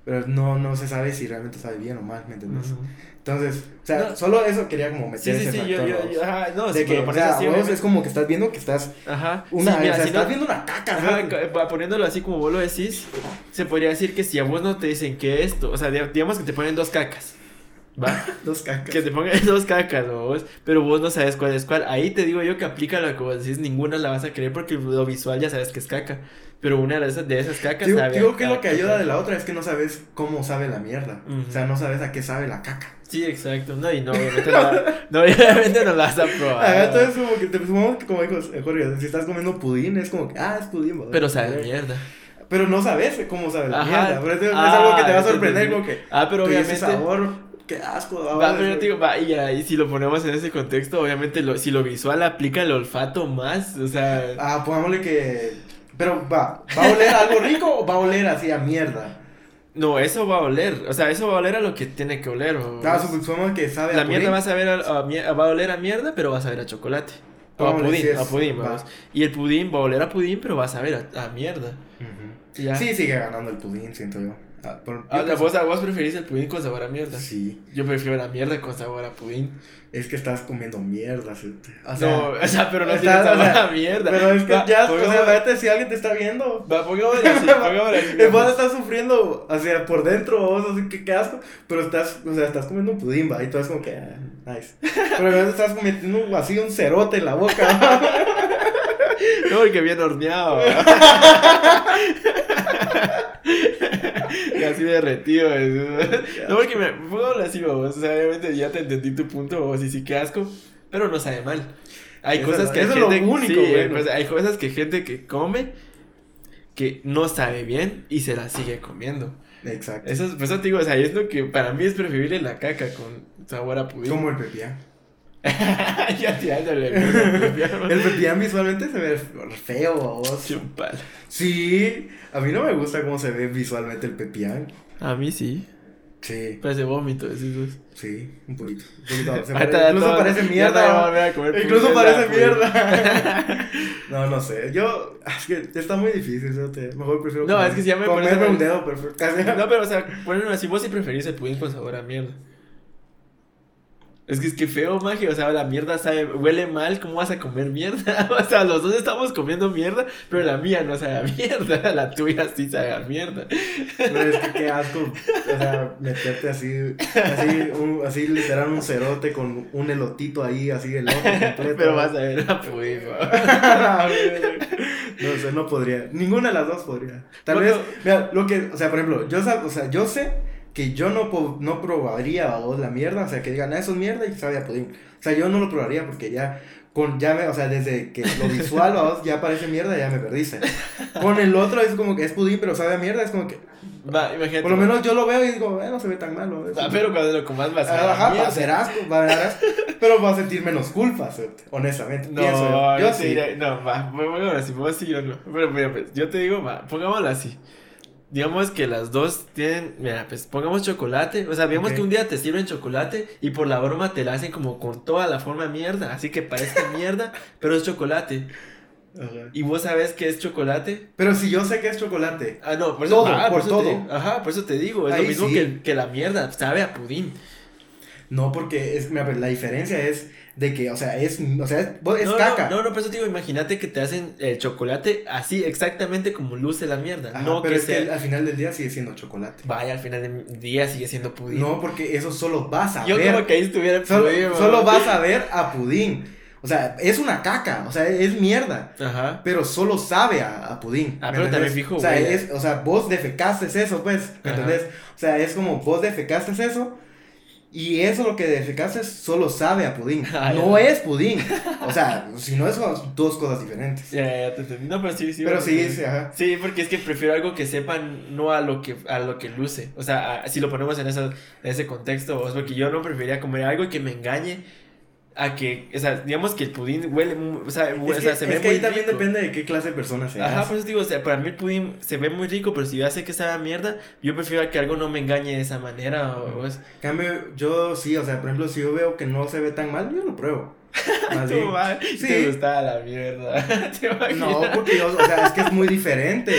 Pero no, no se sabe si realmente sabe bien o mal, ¿me entendés? Ujú. Entonces, o sea, No. solo eso quería como Sí, meter sí, ese sí, yo, factor, yo, vos. yo- ajá, no, de si que, o sea, así, vos es como que estás viendo que estás Ajá. una, Sí, mira, o sea, si estás no- viendo una caca, Ajá, poniéndolo así como vos lo decís, se podría decir que si a vos no te dicen que esto, o sea, di- digamos que te ponen dos cacas, ¿va? Dos cacas. que te pongan dos cacas, ¿no? vos, pero vos no sabes cuál es cuál. Ahí te digo yo que aplica lo que vos decís, ninguna la vas a creer porque lo visual ya sabes que es caca. Pero una de esas, de esas cacas Digo, sabe digo que lo que ayuda de la otra es que no sabes cómo sabe la mierda. Ujú. O sea, no sabes a qué sabe la caca. Sí, exacto. No, y no, obviamente no, la- no, obviamente no la vas a probar. Ajá, entonces como que te supongamos que como dijo eh, Jorge, si estás comiendo pudín es como que, ah, es pudín. ¿verdad? Pero sabe mierda. Pero no sabes cómo sabe la mierda. Pero es, Ah, algo que te va a sorprender como que, Ah, pero que ese obviamente. sabor, qué asco. Va, pero yo te digo, va, y, y si lo ponemos en ese contexto, obviamente lo, si lo visual aplica el olfato más, o sea, Ah, pongámosle que... Pero va, ¿va a oler a algo rico o va a oler así a mierda? no, eso va a oler, o sea, eso va a oler a lo que tiene que oler. o- Ah, supongamos que sabe la a mierda va a saber a, a va a oler a mierda, pero va a saber a chocolate. O a pudín, a pudín, va. vamos. Y el pudín va a oler a pudín, pero va a saber a, a mierda. Ya. Sí, sigue ganando el pudín, siento yo. Ah, por- Ah, vos, vos preferís el pudín con sabor a mierda. Sí, Yo prefiero la mierda con sabor a pudín. es que estás comiendo mierda. ¿sí? O sea, no, o sea, pero no está- tiene sabor o sea, a mierda. Pero es que Va, ya, o sea, vete si alguien te está viendo. Va, pongámosle así. El vos estás sufriendo, o sea, por dentro, vos, así que qué asco, pero estás, o sea, estás comiendo un pudín, va, y todo es como que, ah, nice. Pero a estás comiendo así un cerote en la boca, No, que bien horneado. así derretido. No, porque me pongámosle así, vamos. O sea, obviamente ya te entendí tu punto, vamos, y sí que asco, pero no sabe mal. Hay Eso cosas que hay eso es lo gente, único, sí, bueno. pues, hay cosas que gente que come que no sabe bien y se la sigue comiendo. Exacto. Eso, es- por eso te digo, o sea, es lo que para mí es preferible la caca con sabor a pudín. Como el pepián. ya tirándole. El pepián visualmente se ve feo, vos. Sí, a mí no me gusta cómo se ve visualmente el pepián. A mí sí. Sí, Parece vómito, decís sí, un poquito. Un poquito. Se pare- incluso todo- parece mierda. a comer Incluso pudín, parece ya, pues. mierda. No, no sé. Yo, es que está muy difícil. ¿no? Te- Mejor prefiero. No, comer- es que si ya me pones Comerme a- un dedo, casi- No, pero o sea, bueno, así vos sí preferís el pudín con sabor a mierda. Es que es que feo, magia. O sea, la mierda sabe, huele mal. ¿Cómo vas a comer mierda? O sea, los dos estamos comiendo mierda, pero la mía no sabe a mierda. La tuya sí sabe a mierda. Pero es que qué asco. O sea, meterte así, así, un, así literal un cerote con un elotito ahí, así el ojo completo. Pero vas a ver a ¿no? sé, no podría. Ninguna de las dos podría. Tal Bueno. vez, mira, lo que, o sea, por ejemplo, yo, o sea, yo sé que yo no, no probaría o la mierda, o sea, que digan, ah, eso es mierda y sabe a pudín. O sea, yo no lo probaría porque ya, con, ya me, o sea, desde que lo visual vamos, ya parece mierda, ya me perdiste. Con el otro es como que es pudín, pero sabe a mierda, es como que, Va, imagínate. por lo menos yo lo veo y digo, eh, no se ve tan malo. Va, pero cuando lo comas vas a Ah, Ajá, va a ser asco, va a asco, pero va a sentir menos culpa, honestamente. No, pienso yo. yo sí. diré- no, va, así, vos sí o no. Pero mira, pues, yo te digo, va, pongámoslo así. Digamos que las dos tienen, mira, pues pongamos chocolate. O sea, digamos que un día te sirven chocolate y por la broma te la hacen como con toda la forma de mierda. Así que parece mierda, pero es chocolate. Ajá. Y vos sabes que es chocolate. Pero si yo sé que es chocolate, Ah, no, por eso, Todo, ah, por eso te- todo. ajá, por eso te digo. Es Ahí lo mismo sí. que, que la mierda, sabe a pudín. No, porque es, la diferencia es de que, o sea, es, o sea, es, es no, caca. No, no, no, por eso te digo, imagínate que te hacen el chocolate así, exactamente como luce la mierda. Ajá, no pero que es sea... que al final del día sigue siendo chocolate. Vaya, al final del día sigue siendo pudín. No, porque eso solo vas a Yo ver. como que ahí estuviera Solo, pudín, solo vas a ver a pudín. O sea, es una caca, o sea, es mierda. Ajá. Pero solo sabe a, a pudín. Ah, ¿me pero también fijo, O sea, es, o sea, vos defecaste eso, pues. ¿Me entendés? O sea, es como vos defecaste eso. Y eso lo que defecaste solo sabe a pudín. Ah, no ya. es pudín. O sea, si no es son dos cosas diferentes. Ya, ya, te entendí. No, pero sí, sí. Pero sí, sí, ajá. Sí, porque es que prefiero algo que sepan no a lo que a lo que luce. O sea, a- si lo ponemos en, esa, en ese contexto, es porque yo no preferiría comer algo que me engañe a que, o sea, digamos que el pudín huele, o sea, Es o que, sea, se es ve que muy ahí también rico. depende de qué clase de persona seas. Ajá, pues digo, o sea, para mí el pudín se ve muy rico, pero si yo sé que sabe a mierda, yo prefiero que algo no me engañe de esa manera. O, o es, cambio, yo sí, o sea, por ejemplo, si yo veo que no se ve tan mal, yo lo pruebo. Más bien. Sí. te gustaba la mierda. No, porque yo, o sea, es que es muy diferente.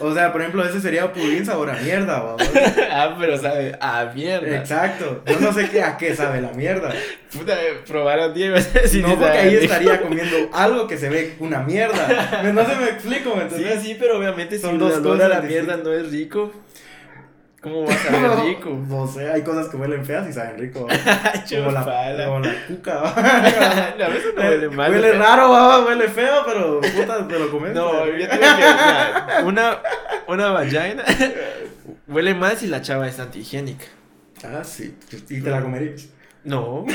O sea, por ejemplo, ese sería pudín sabor a mierda, babos. ah, pero sabe a mierda. Exacto. Yo no sé qué, a qué sabe la mierda. Puta, probaron 10 no, porque ahí estaría comiendo algo que se ve una mierda. No se me explico, ¿me Sí, entiendes? sí, pero obviamente Son si dos el olor a cosas la distintas. mierda no es rico, ¿cómo va a saber rico? No sé, hay cosas que huelen feas y saben rico. Como la, como la cuca. ¿va? a veces no huele mal. Huele pero- raro, ¿va? huele feo, pero puta, te lo comes. No, yo te digo que una, una vagina huele mal si la chava es antihigiénica. Ah, sí. Y te la comerías. No.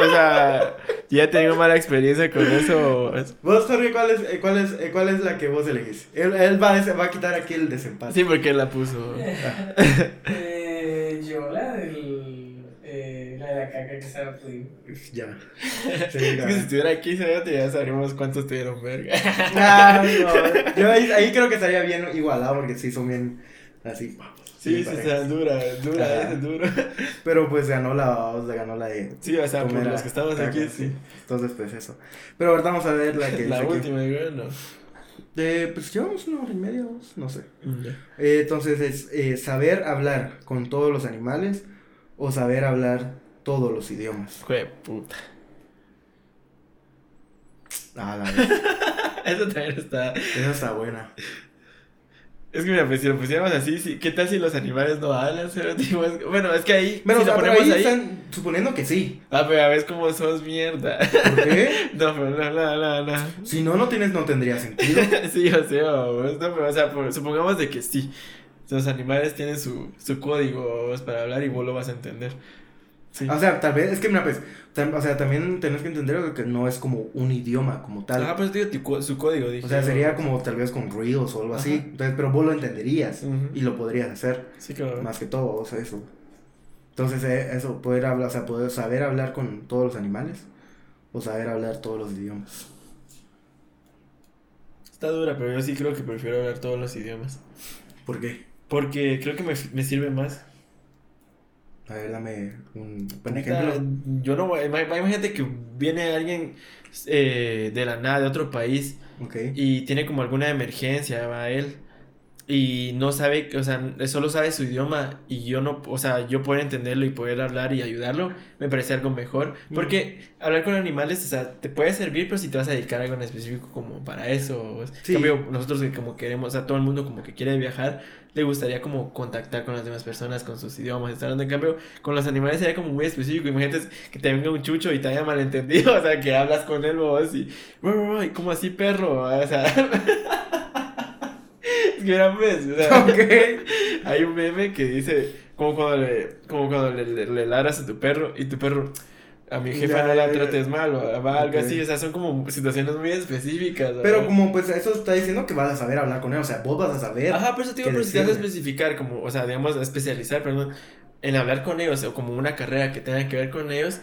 O sea, ya tengo mala experiencia con eso. Vos, Jorge, ¿cuál es, eh, cuál es, eh, cuál es la que vos elegís? Él, él va, a- va a quitar aquí el desempate. Sí, porque la puso. Eh, yo la del. Eh, la de la caca que sabe a pudín. Ya. Sí, Es ya. que si estuviera aquí, ya sabríamos cuántos tuvieron verga. Ah, no. Yo ahí, ahí creo que estaría bien igualado porque sí son bien así. Sí, sí, está dura, dura, Ajá. es duro. Pero pues ganó la, o sea, ganó la de. Sí, o sea, por los que estamos caca, aquí, sí. Entonces, pues eso. Pero ahorita vamos a ver la que La aquí. última, güey, no. Eh, pues llevamos una hora y media, dos, no sé. Mm. Eh, entonces es eh, saber hablar con todos los animales o saber hablar todos los idiomas. Jue puta. Ah, la. Eso también está. Esa está buena. Es que mira, pues si lo pusiéramos así, sí, ¿qué tal si los animales no hablan? Bueno, es que ahí, Bueno, si o sea, lo pero ponemos ahí ahí. están suponiendo que sí. Ah, pero a ver cómo sos mierda. ¿Por qué? No, pero no, no, no, no. Si no, no tienes, no tendría sentido. sí, yo sé, vamos. No, pero, o sea, por- supongamos de que sí. Los animales tienen su, su código vamos, para hablar y vos lo vas a entender. Sí. O sea, tal vez, es que, mira, pues, o sea, también tenés que entender que no es como un idioma como tal. Ah, pues digo su código, dije. o sea, sería como tal vez con ruidos o algo así. Entonces, pero vos lo entenderías y lo podrías hacer. Sí, claro. Más que todo, o sea, eso. Entonces, eh, eso, poder hablar, o sea, poder saber hablar con todos los animales o saber hablar todos los idiomas. Está dura, pero yo sí creo que prefiero hablar todos los idiomas. ¿Por qué? Porque creo que me, me sirve más. A ver, dame un, Puta, ejemplo. Yo no imagínate que viene alguien eh, de la nada, de otro país, Ok. y tiene como alguna emergencia, va él, y no sabe, o sea, solo sabe su idioma, y yo no, o sea, yo poder entenderlo y poder hablar y ayudarlo, me parece algo mejor, porque hablar con animales, o sea, te puede servir, pero si te vas a dedicar a algo en específico como para eso, Sí. cambio, nosotros que como queremos, o sea, todo el mundo como que quiere viajar, le gustaría como contactar con las demás personas, con sus idiomas, estar hablando, en cambio, con los animales sería como muy específico, imagínate que te venga un chucho y te haya malentendido, o sea, que hablas con él vos y, "Uy, ¿cómo así perro? O sea, es que era pues, o sea, Ok. hay un meme que dice, como cuando le, como cuando le, le, le ladras a tu perro y tu perro, a mi jefa Ya, no la trates mal o algo Ok. así, o sea, son como situaciones muy específicas. Pero ¿verdad? como pues eso está diciendo que vas a saber hablar con él, o sea, vos vas a saber. Ajá, pero eso te digo, pero si te vas a especificar, como, o sea, digamos, a especializar, perdón, en hablar con ellos, o como una carrera que tenga que ver con ellos,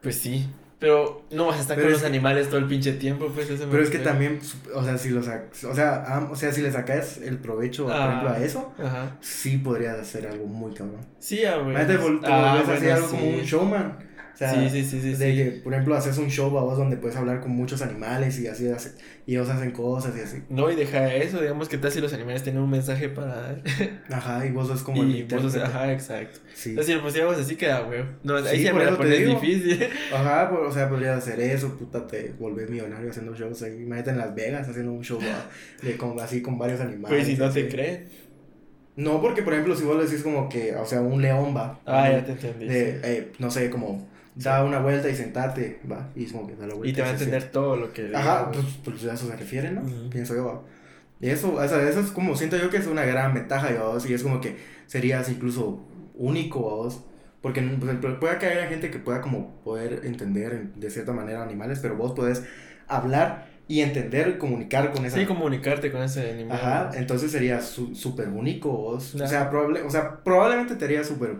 pues sí. Pero no vas a estar Pero con es los que- animales todo el pinche tiempo, pues eso Pero es que también, o sea, si lo sac- o sea, am- o sea, si le sacas el provecho, por Ah. ejemplo, a eso, Ajá. sí podrías hacer algo muy cabrón. Sí, ah, güey. Imagínate, vol- te Ah, volvés a hacer bueno, algo como sí. un showman. Sea, Sí, sí, sí, sí, de sí. que, por ejemplo, haces un show a vos donde puedes hablar con muchos animales y así, hace- y ellos hacen cosas y así. No, y deja eso, digamos que tal si los animales tienen un mensaje para dar. Ajá, y vos sos como el y vos, o sea, intérprete. ajá, exacto. Sí. Entonces, si lo pusiéramos así, queda huevo. No, ahí Sí, se me la te pones difícil. Ajá, por- o sea, podrías hacer eso, puta, te volvés millonario haciendo shows ahí. Imagínate en Las Vegas haciendo un show ¿va? de, con, así con varios animales. Pues si no te así. creen. No, porque por ejemplo, si vos le decís como que, o sea, un león va. Ah, ya te entendí. de, eh, no sé, como da una vuelta y sentate, va. Y es como que da la vuelta. Y te va a entender todo lo que. Ajá, pues, pues a eso se refiere, ¿no? Pienso yo, va. Y eso, o sea, eso es como, siento yo que es una gran ventaja, ¿va? y es como que serías incluso único, vos. Porque puede que haya gente que pueda como poder entender de cierta manera animales, pero vos podés hablar y entender y comunicar con esa Sí, comunicarte con ese animal. Ajá, entonces serías su- súper único vos. O, sea, probable, o sea, probablemente te harías súper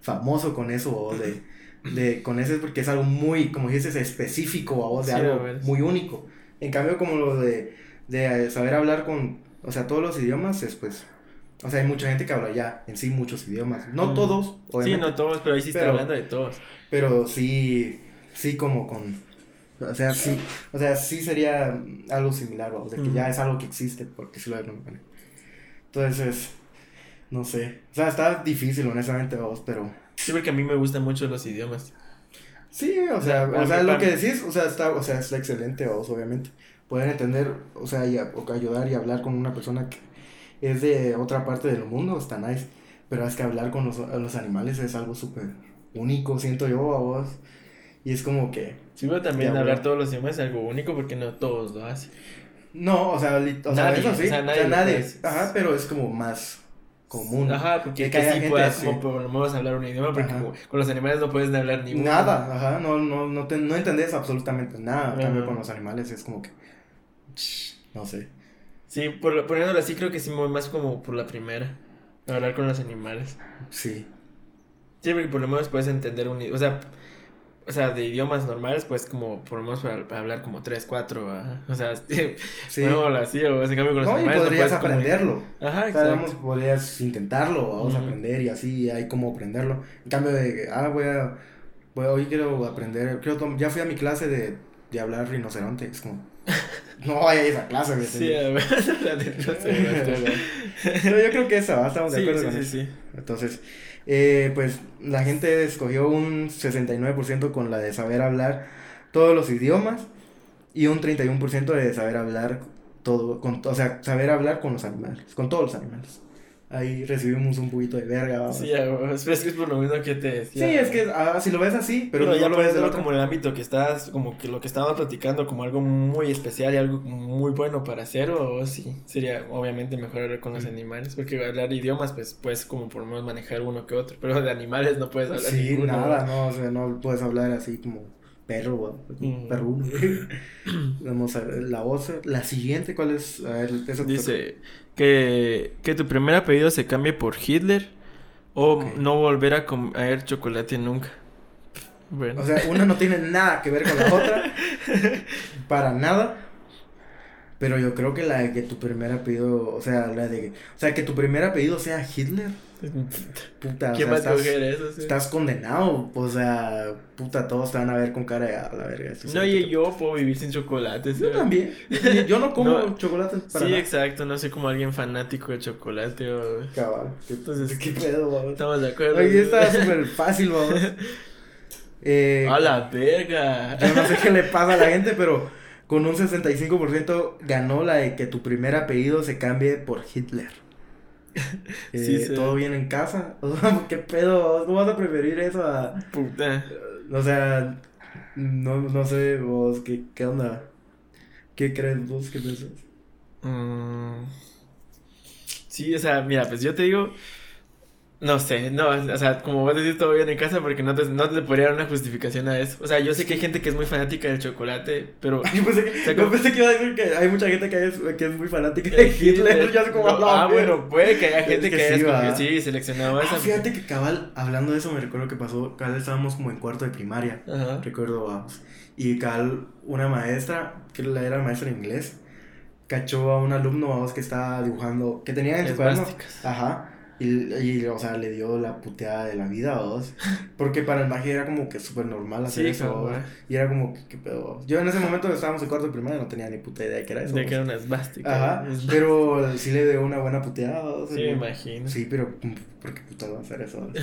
famoso con eso vos, de, de, con ese, porque es algo muy, como dices, específico vos, de Sí, algo a muy único. En cambio, como lo de, de saber hablar con, o sea, todos los idiomas, es pues, o sea, hay mucha gente que habla ya en sí muchos idiomas. No Mm. todos, Sí, obviamente, no todos, pero ahí sí está Pero- hablando de todos. pero sí, sí como con, o sea, sí, o sea, sí sería algo similar, vamos, de que Ujú. ya es algo que existe, porque sí lo hay. Entonces, no sé, o sea, está difícil, honestamente, vamos, pero Sí, porque a mí me gustan mucho los idiomas. sí, o sea, o sea, lo que decís, o sea, está, o sea, es excelente, vamos, obviamente, poder entender, o sea, y a- o ayudar y hablar con una persona que es de otra parte del mundo, está nice, pero es que hablar con los, los animales es algo súper único, siento yo, a vos, y es como que... Sí, pero también hablar. todos los idiomas es algo único porque no todos lo hacen. No, o sea, o sea, eso sí, o sea, o sea, nadie, ajá, pero es como más común. Ajá, porque que, que sí gente puedas así. como por lo menos hablar un idioma, porque como con los animales no puedes hablar ni uno. Nada, ajá, no, no, no, te, no entendés absolutamente nada. En cambio, con los animales es como que, no sé. Sí, por, lo- poniéndolo así, creo que sí me voy más como por la primera. Hablar con los animales. Sí, Sí, porque por lo menos puedes entender un... i- O sea, o sea, de idiomas normales, pues como por lo menos para, para hablar como tres, cuatro, ajá. O sea, sí. no, así, o en cambio con los No, y animales podrías comunicar. aprenderlo. Ajá, O sea, digamos, podrías intentarlo, vamos a Ujú. aprender y así hay como aprenderlo. En cambio de, ah, voy a, voy a- hoy quiero aprender, quiero tom- ya fui a mi clase de, de hablar rinoceronte, es como, no vaya a esa clase, ¿me Sí, a ver, no sé, yo creo que esa, ¿va? estamos de acuerdo sí, con sí, eso. sí. Entonces, eh, pues la gente escogió un 69% con la de saber hablar todos los idiomas y un 31% de saber hablar todo, con, o sea, saber hablar con los animales, con todos los animales. Ahí recibimos un poquito de verga, vamos. Sí, es que es por lo mismo que te Sí, decía. es que ah, si lo ves así, pero, Pero, no ya lo ves de como en el ámbito que estás, como que lo que estábamos platicando, como algo muy especial y algo muy bueno para hacer, o sí, sería obviamente mejor hablar con los animales, porque hablar idiomas, pues puedes como por lo menos manejar uno que otro, pero de animales no puedes hablar Sí, ninguno. nada, no, o sea, no puedes hablar así como perro. Mm. perruno. Vamos a ver, la voz, la siguiente, ¿cuál es? A ver, eso te Dice que, que tu primer apellido se cambie por Hitler o no volver a comer chocolate nunca. Bueno, O sea, una no tiene nada que ver con la otra. para nada. Pero yo creo que la de que tu primer apellido, o sea, la de, o sea, que tu primer apellido sea Hitler, puta, o ¿quién sea, estás, eso? sí? estás condenado, o sea, puta, todos te van a ver con cara de a la verga. No, y yo puedo vivir sin chocolate. Yo también. Yo no como No. chocolate para Sí, nada. exacto, no soy como alguien fanático de chocolate o... Cabal. ¿Qué, Entonces, qué pedo, vamos? Estamos de acuerdo. Ahí está súper fácil, vamos. Eh, ¡A la verga! Yo no sé qué le pasa a la gente, pero con un 65% ganó la de que tu primer apellido se cambie por Hitler. Eh, Sí, sí. Todo bien en casa. O sea, ¿Qué pedo? ¿No vas a preferir eso a.? Puta. O sea, no, no sé, vos, ¿qué, qué onda? ¿Qué crees vos? ¿Qué piensas? Mm. Sí, o sea, mira, pues yo te digo... No sé, no, o sea, como vos decís todo bien en casa porque no te, no te podría dar una justificación a eso. O sea, yo sé que hay gente que es muy fanática del chocolate, pero... Pensé que, sea, yo como- pensé que iba a decir que hay mucha gente que es, que es muy fanática de Hitler. Como, No, ah, bueno, puede que haya Es gente que que, sí, haya sí, seleccionado Ah, esa. fíjate que cabal, hablando de eso, me recuerdo que pasó, cabal estábamos como en cuarto de primaria. Ajá. recuerdo, vamos. Y Cal, una maestra, que la era maestra de inglés, cachó a un alumno, vamos, que estaba dibujando, que tenía en su cuaderno, ajá, Y, y, o sea, le dio la puteada de la vida, dos. Porque para el magia era como que súper normal hacer Sí, eso. Y era como que, ¿qué pedo? Yo en ese momento estábamos en cuarto de primaria, no tenía ni puta idea de qué era eso. De que era una esvástica. Ajá, pero sí le dio una buena puteada. ¿vos? Sí, me imagino. Sí, pero ¿por qué va a hacer eso?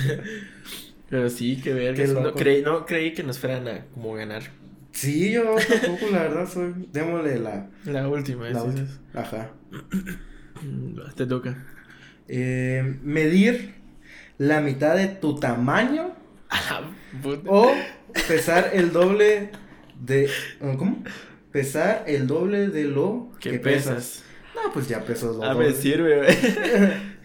Pero sí, que ver. Qué No creí, no creí que nos fueran a como ganar. Sí, yo tampoco, la verdad, soy. Démosle la. La última, la última. Ajá. Te toca. Eh, medir la mitad de tu tamaño Ah, o pesar el doble de. ¿Cómo? Pesar el doble de lo ¿Qué que pesas? pesas. No, pues ya peso lo Ah, me doble. sirve, güey.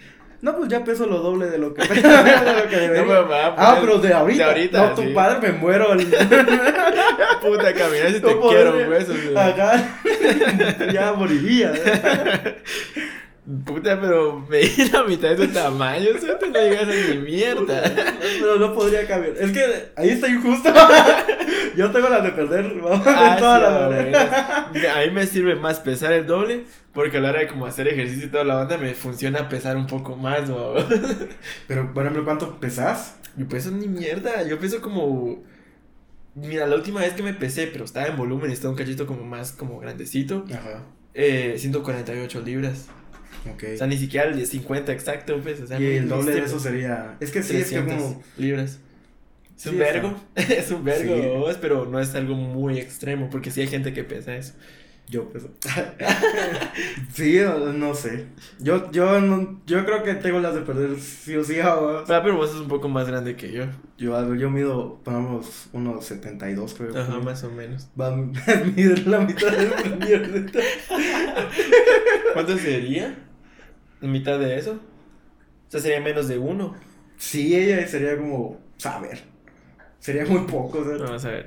No, pues ya peso lo doble de lo que, de lo que debería. No me va a Ah, pero de ahorita. de ahorita, no, tu sí. padre me muero. el- Puta, caminar si te quiero. Acá. ya moriría. Puta, pero me di la mitad de tu tamaño, o sea, te no llegas a ni mierda. Pero no podría cambiar. Es que ahí está injusto. Yo tengo las de perder. Vamos, Ah, todas sí, las a mí me sirve más pesar el doble, porque a la hora de como hacer ejercicio y toda la banda me funciona pesar un poco más, ¿no? Pero, por ejemplo, ¿cuánto pesas? Yo peso ni mierda, yo peso como... Mira, la última vez que me pesé, pero estaba en volumen estaba un cachito como más como grandecito, Ajá. eh, 148 libras. Ok. O sea, ni siquiera el de 50 exacto, pues, o sea, y el doble de eso sería. Es que sí, es que 300 como. libras. Es un Sí, vergo, es un vergo, Sí. pero no es algo muy extremo, porque sí hay gente que pesa eso. Yo peso. sí, no, no sé. Yo, yo, no- yo creo que tengo las de perder sí o sí. ahora. Ah, pero vos sos un poco más grande que yo. Yo, yo mido, ponemos, unos 72, creo. Ajá, más o menos. Va a medir la mitad de mi mierda. ¿Cuánto sería? ¿La mitad de eso? O sea, sería menos de uno. Sí, ella sería como. Saber. Sería muy poco, o sea, Vamos a ver.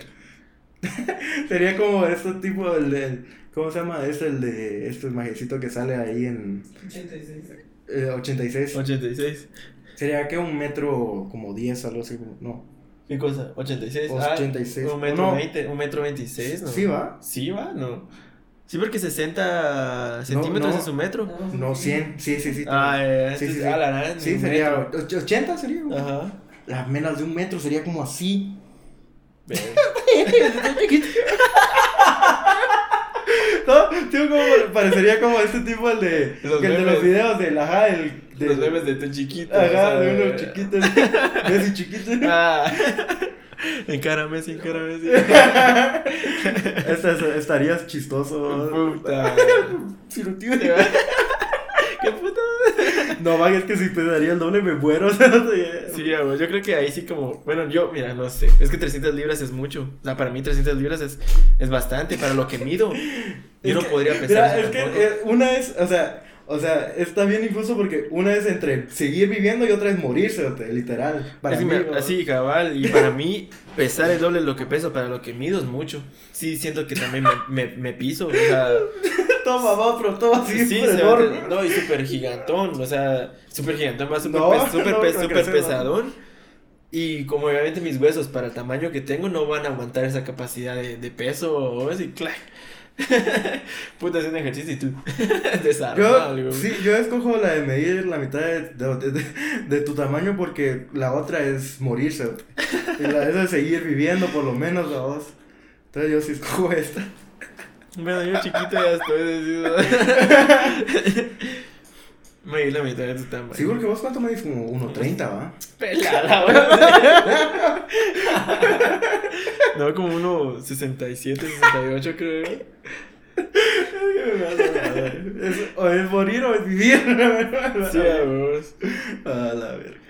Sería como este tipo, el de. ¿Cómo se llama? Este, el de. Este majecito que sale ahí en. 86. eh, 86. 86. Sería que un metro como 10, algo así. como- No. ¿Qué cosa? 86. 86. Ah, un metro No. 20, un metro 26, ¿no? ¿Sí va? Sí va, no. Sí, porque 60 centímetros no. es un metro. No, 100. Sí, sí, sí. Ah, eh, Sí, sí, sí. Ah, la Sí, un sería. metro. och- 80 sería. güey. Ajá. La menos de un metro sería como así. Ve. ¿No? Sí, como parecería como este tipo, el de. Los que el de los videos del. Ajá, el. De los memes de tu chiquito. Ajá, o sea, de uno chiquito. Messi chiquito. Ah. Encara Messi, encara Messi. Este, este- estarías chistoso. Puta. Si lo ¿Qué puta? No, man, es que si pesaría el doble me muero. Sí, yo creo que ahí sí como, bueno, yo, mira, no sé, es que 300 libras es mucho, o sea, para mí 300 libras es, es bastante, para lo que mido, yo Es no que- podría pesar Mira, es que eh, una es, o sea, o sea, está bien injusto porque una es entre seguir viviendo y otra es morirse, literal. Para Así, mí, así, cabal, y para mí pesar el doble de lo que peso, para lo que mido es mucho, sí, siento que también me, me, me piso, o sea, Toma, va, pero toma así, sí, enorme. va- no, y súper gigantón, o sea, súper gigantón, va súper No, pes- súper no, pes- no. pesadón. Y como obviamente mis huesos para el tamaño que tengo no van a aguantar esa capacidad de, de peso o así, clac. Puta, haciendo ejercicio y tú desarmado, Yo, güey. sí, yo escojo la de medir la mitad de, de- de- de tu tamaño porque la otra es morirse. Y la esa es seguir viviendo por lo menos a vos. Entonces yo sí escojo esta. Bueno, yo chiquito ya estoy decidido. Me di la mitad de tu tamaño. Sí, porque vos cuánto medís como 1.30, ¿va? Pelada, güey. No, como uno 67, 68 creo. Es, o es morir o es vivir. Sí, a vos. A la verga.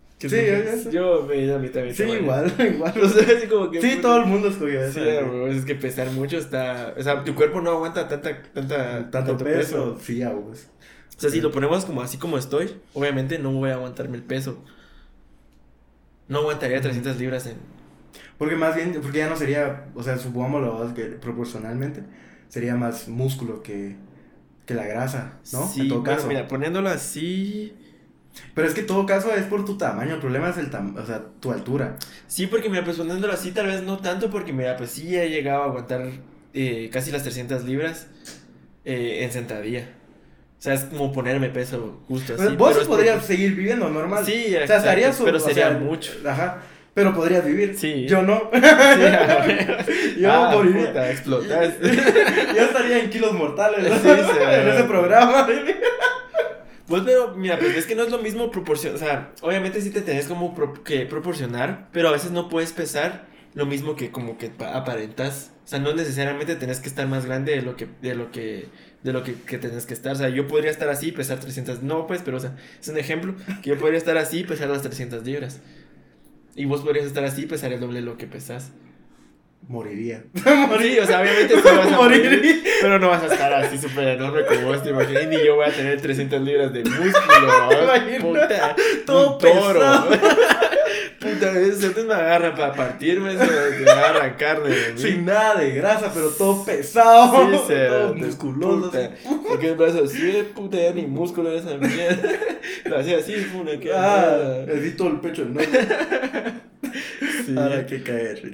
¿Qué Sí, ya- Yo me mitad de mi Sí, igual, igual. O sea, así como que. Sí, todo el mundo escogió Sí, esa. güey, es que pesar mucho está. O sea, tu cuerpo no aguanta tanta, tanta, Tanto peso, sí, a vos. O sea, si lo ponemos como así como estoy, obviamente no voy a aguantarme el peso. No aguantaría 300 libras en. Porque más bien, porque ya no sería, o sea, supongámoslo que proporcionalmente sería más músculo que, que la grasa, ¿no? Sí, en todo bueno, caso. mira, poniéndolo así. Pero es que en todo caso es por tu tamaño, el problema es el tam o sea, tu altura. Sí, porque mira, pues poniéndolo así, tal vez no tanto, porque mira, pues sí he llegado a aguantar eh, casi las 300 libras eh, en sentadilla. O sea, es como ponerme peso justo así. Pues vos pero podrías porque- seguir viviendo normal. Sí, o sea, exacto, estaría su- pero sería sea, mucho. Ajá. Pero podrías vivir. Sí. Yo no. Sí. Yo Ah, moriría. puta, explotas. Yo estaría en kilos mortales. ¿no? Sí, sí, en ese programa. Pues, pero, mira, pues es que no es lo mismo proporcionar. O sea, obviamente sí te tenés como que proporcionar, pero a veces no puedes pesar lo mismo que como que pa- aparentas. O sea, no necesariamente tenés que estar más grande de lo que, de lo que, de lo que, que tenés que estar. O sea, yo podría estar así y pesar 300. No, pues, pero, o sea, es un ejemplo que yo podría estar así y pesar las 300 libras. Y vos podrías estar así y pesar el doble de lo que pesas. Moriría. Sí, o sea, obviamente sí vas a morir, pero no vas a estar así súper enorme como vos te imaginas. Ni yo voy a tener 300 libras de músculo. Puta, todo un toro. puta, antes me agarra para partirme, eso me va a arrancar de. Sin nada de grasa, pero todo pesado. Sí, se- todo musculoso. puta. Porque el brazo así, de puta, ya ni músculo de esa mierda. Lo hacía así, puna, que Ah, todo el pecho enorme. sí. Ahora que caer.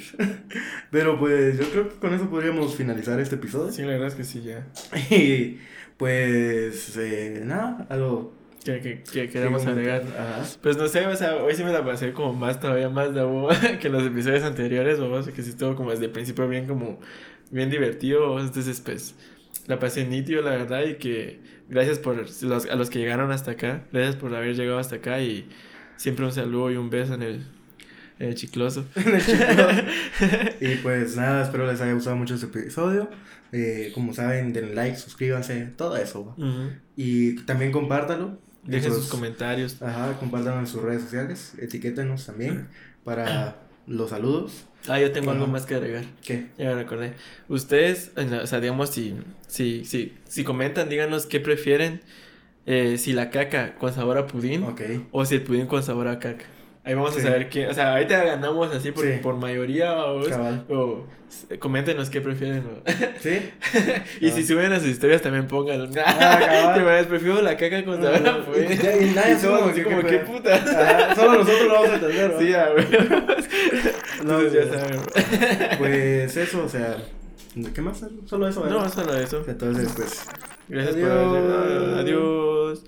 Pero pues yo creo que con eso podríamos finalizar este episodio. Sí, la verdad es que sí, ya. Y pues eh, nada, algo Que, que, que queremos que agregar. Ajá. Pues no sé, o sea, hoy sí me la pasé como más, todavía más de boba que en los episodios anteriores, o que sí estuvo como desde el principio bien como, bien divertido, entonces pues la pasé nítido, la verdad, y que gracias por los, a los que llegaron hasta acá, gracias por haber llegado hasta acá y siempre un saludo y un beso en el, en el chicloso. Y pues nada, espero les haya gustado mucho este episodio. Eh, como saben, den like, suscríbanse, todo eso. ¿va? Ujú. Y también compártalo. Dejen sus comentarios. Ajá, compártanlo en sus redes sociales. Etiquétenos también para los saludos. Ah, yo tengo algo más que agregar. ¿Qué? Ya me recordé. Ustedes, o sea, digamos, si, si, si, si comentan, díganos qué prefieren. eh, si la caca con sabor a pudín Ok. o si el pudín con sabor a caca. Ahí vamos Sí. a saber qué. O sea, ahorita ganamos así por, Sí. por mayoría o, o coméntenos qué prefieren. o- ¿Sí? y Ah. si suben a sus historias también pónganlo. cabal. Que me prefiero la caca con sabor Y nadie supo así como, qué puta. Ajá, Solo nosotros lo vamos a entender. Sí, a ver. Entonces ya pues, saben. Pues eso, o sea. ¿Qué más? Solo eso, ¿verdad? No, solo eso. Entonces, pues. Gracias Adiós. por haber llegado. Adiós.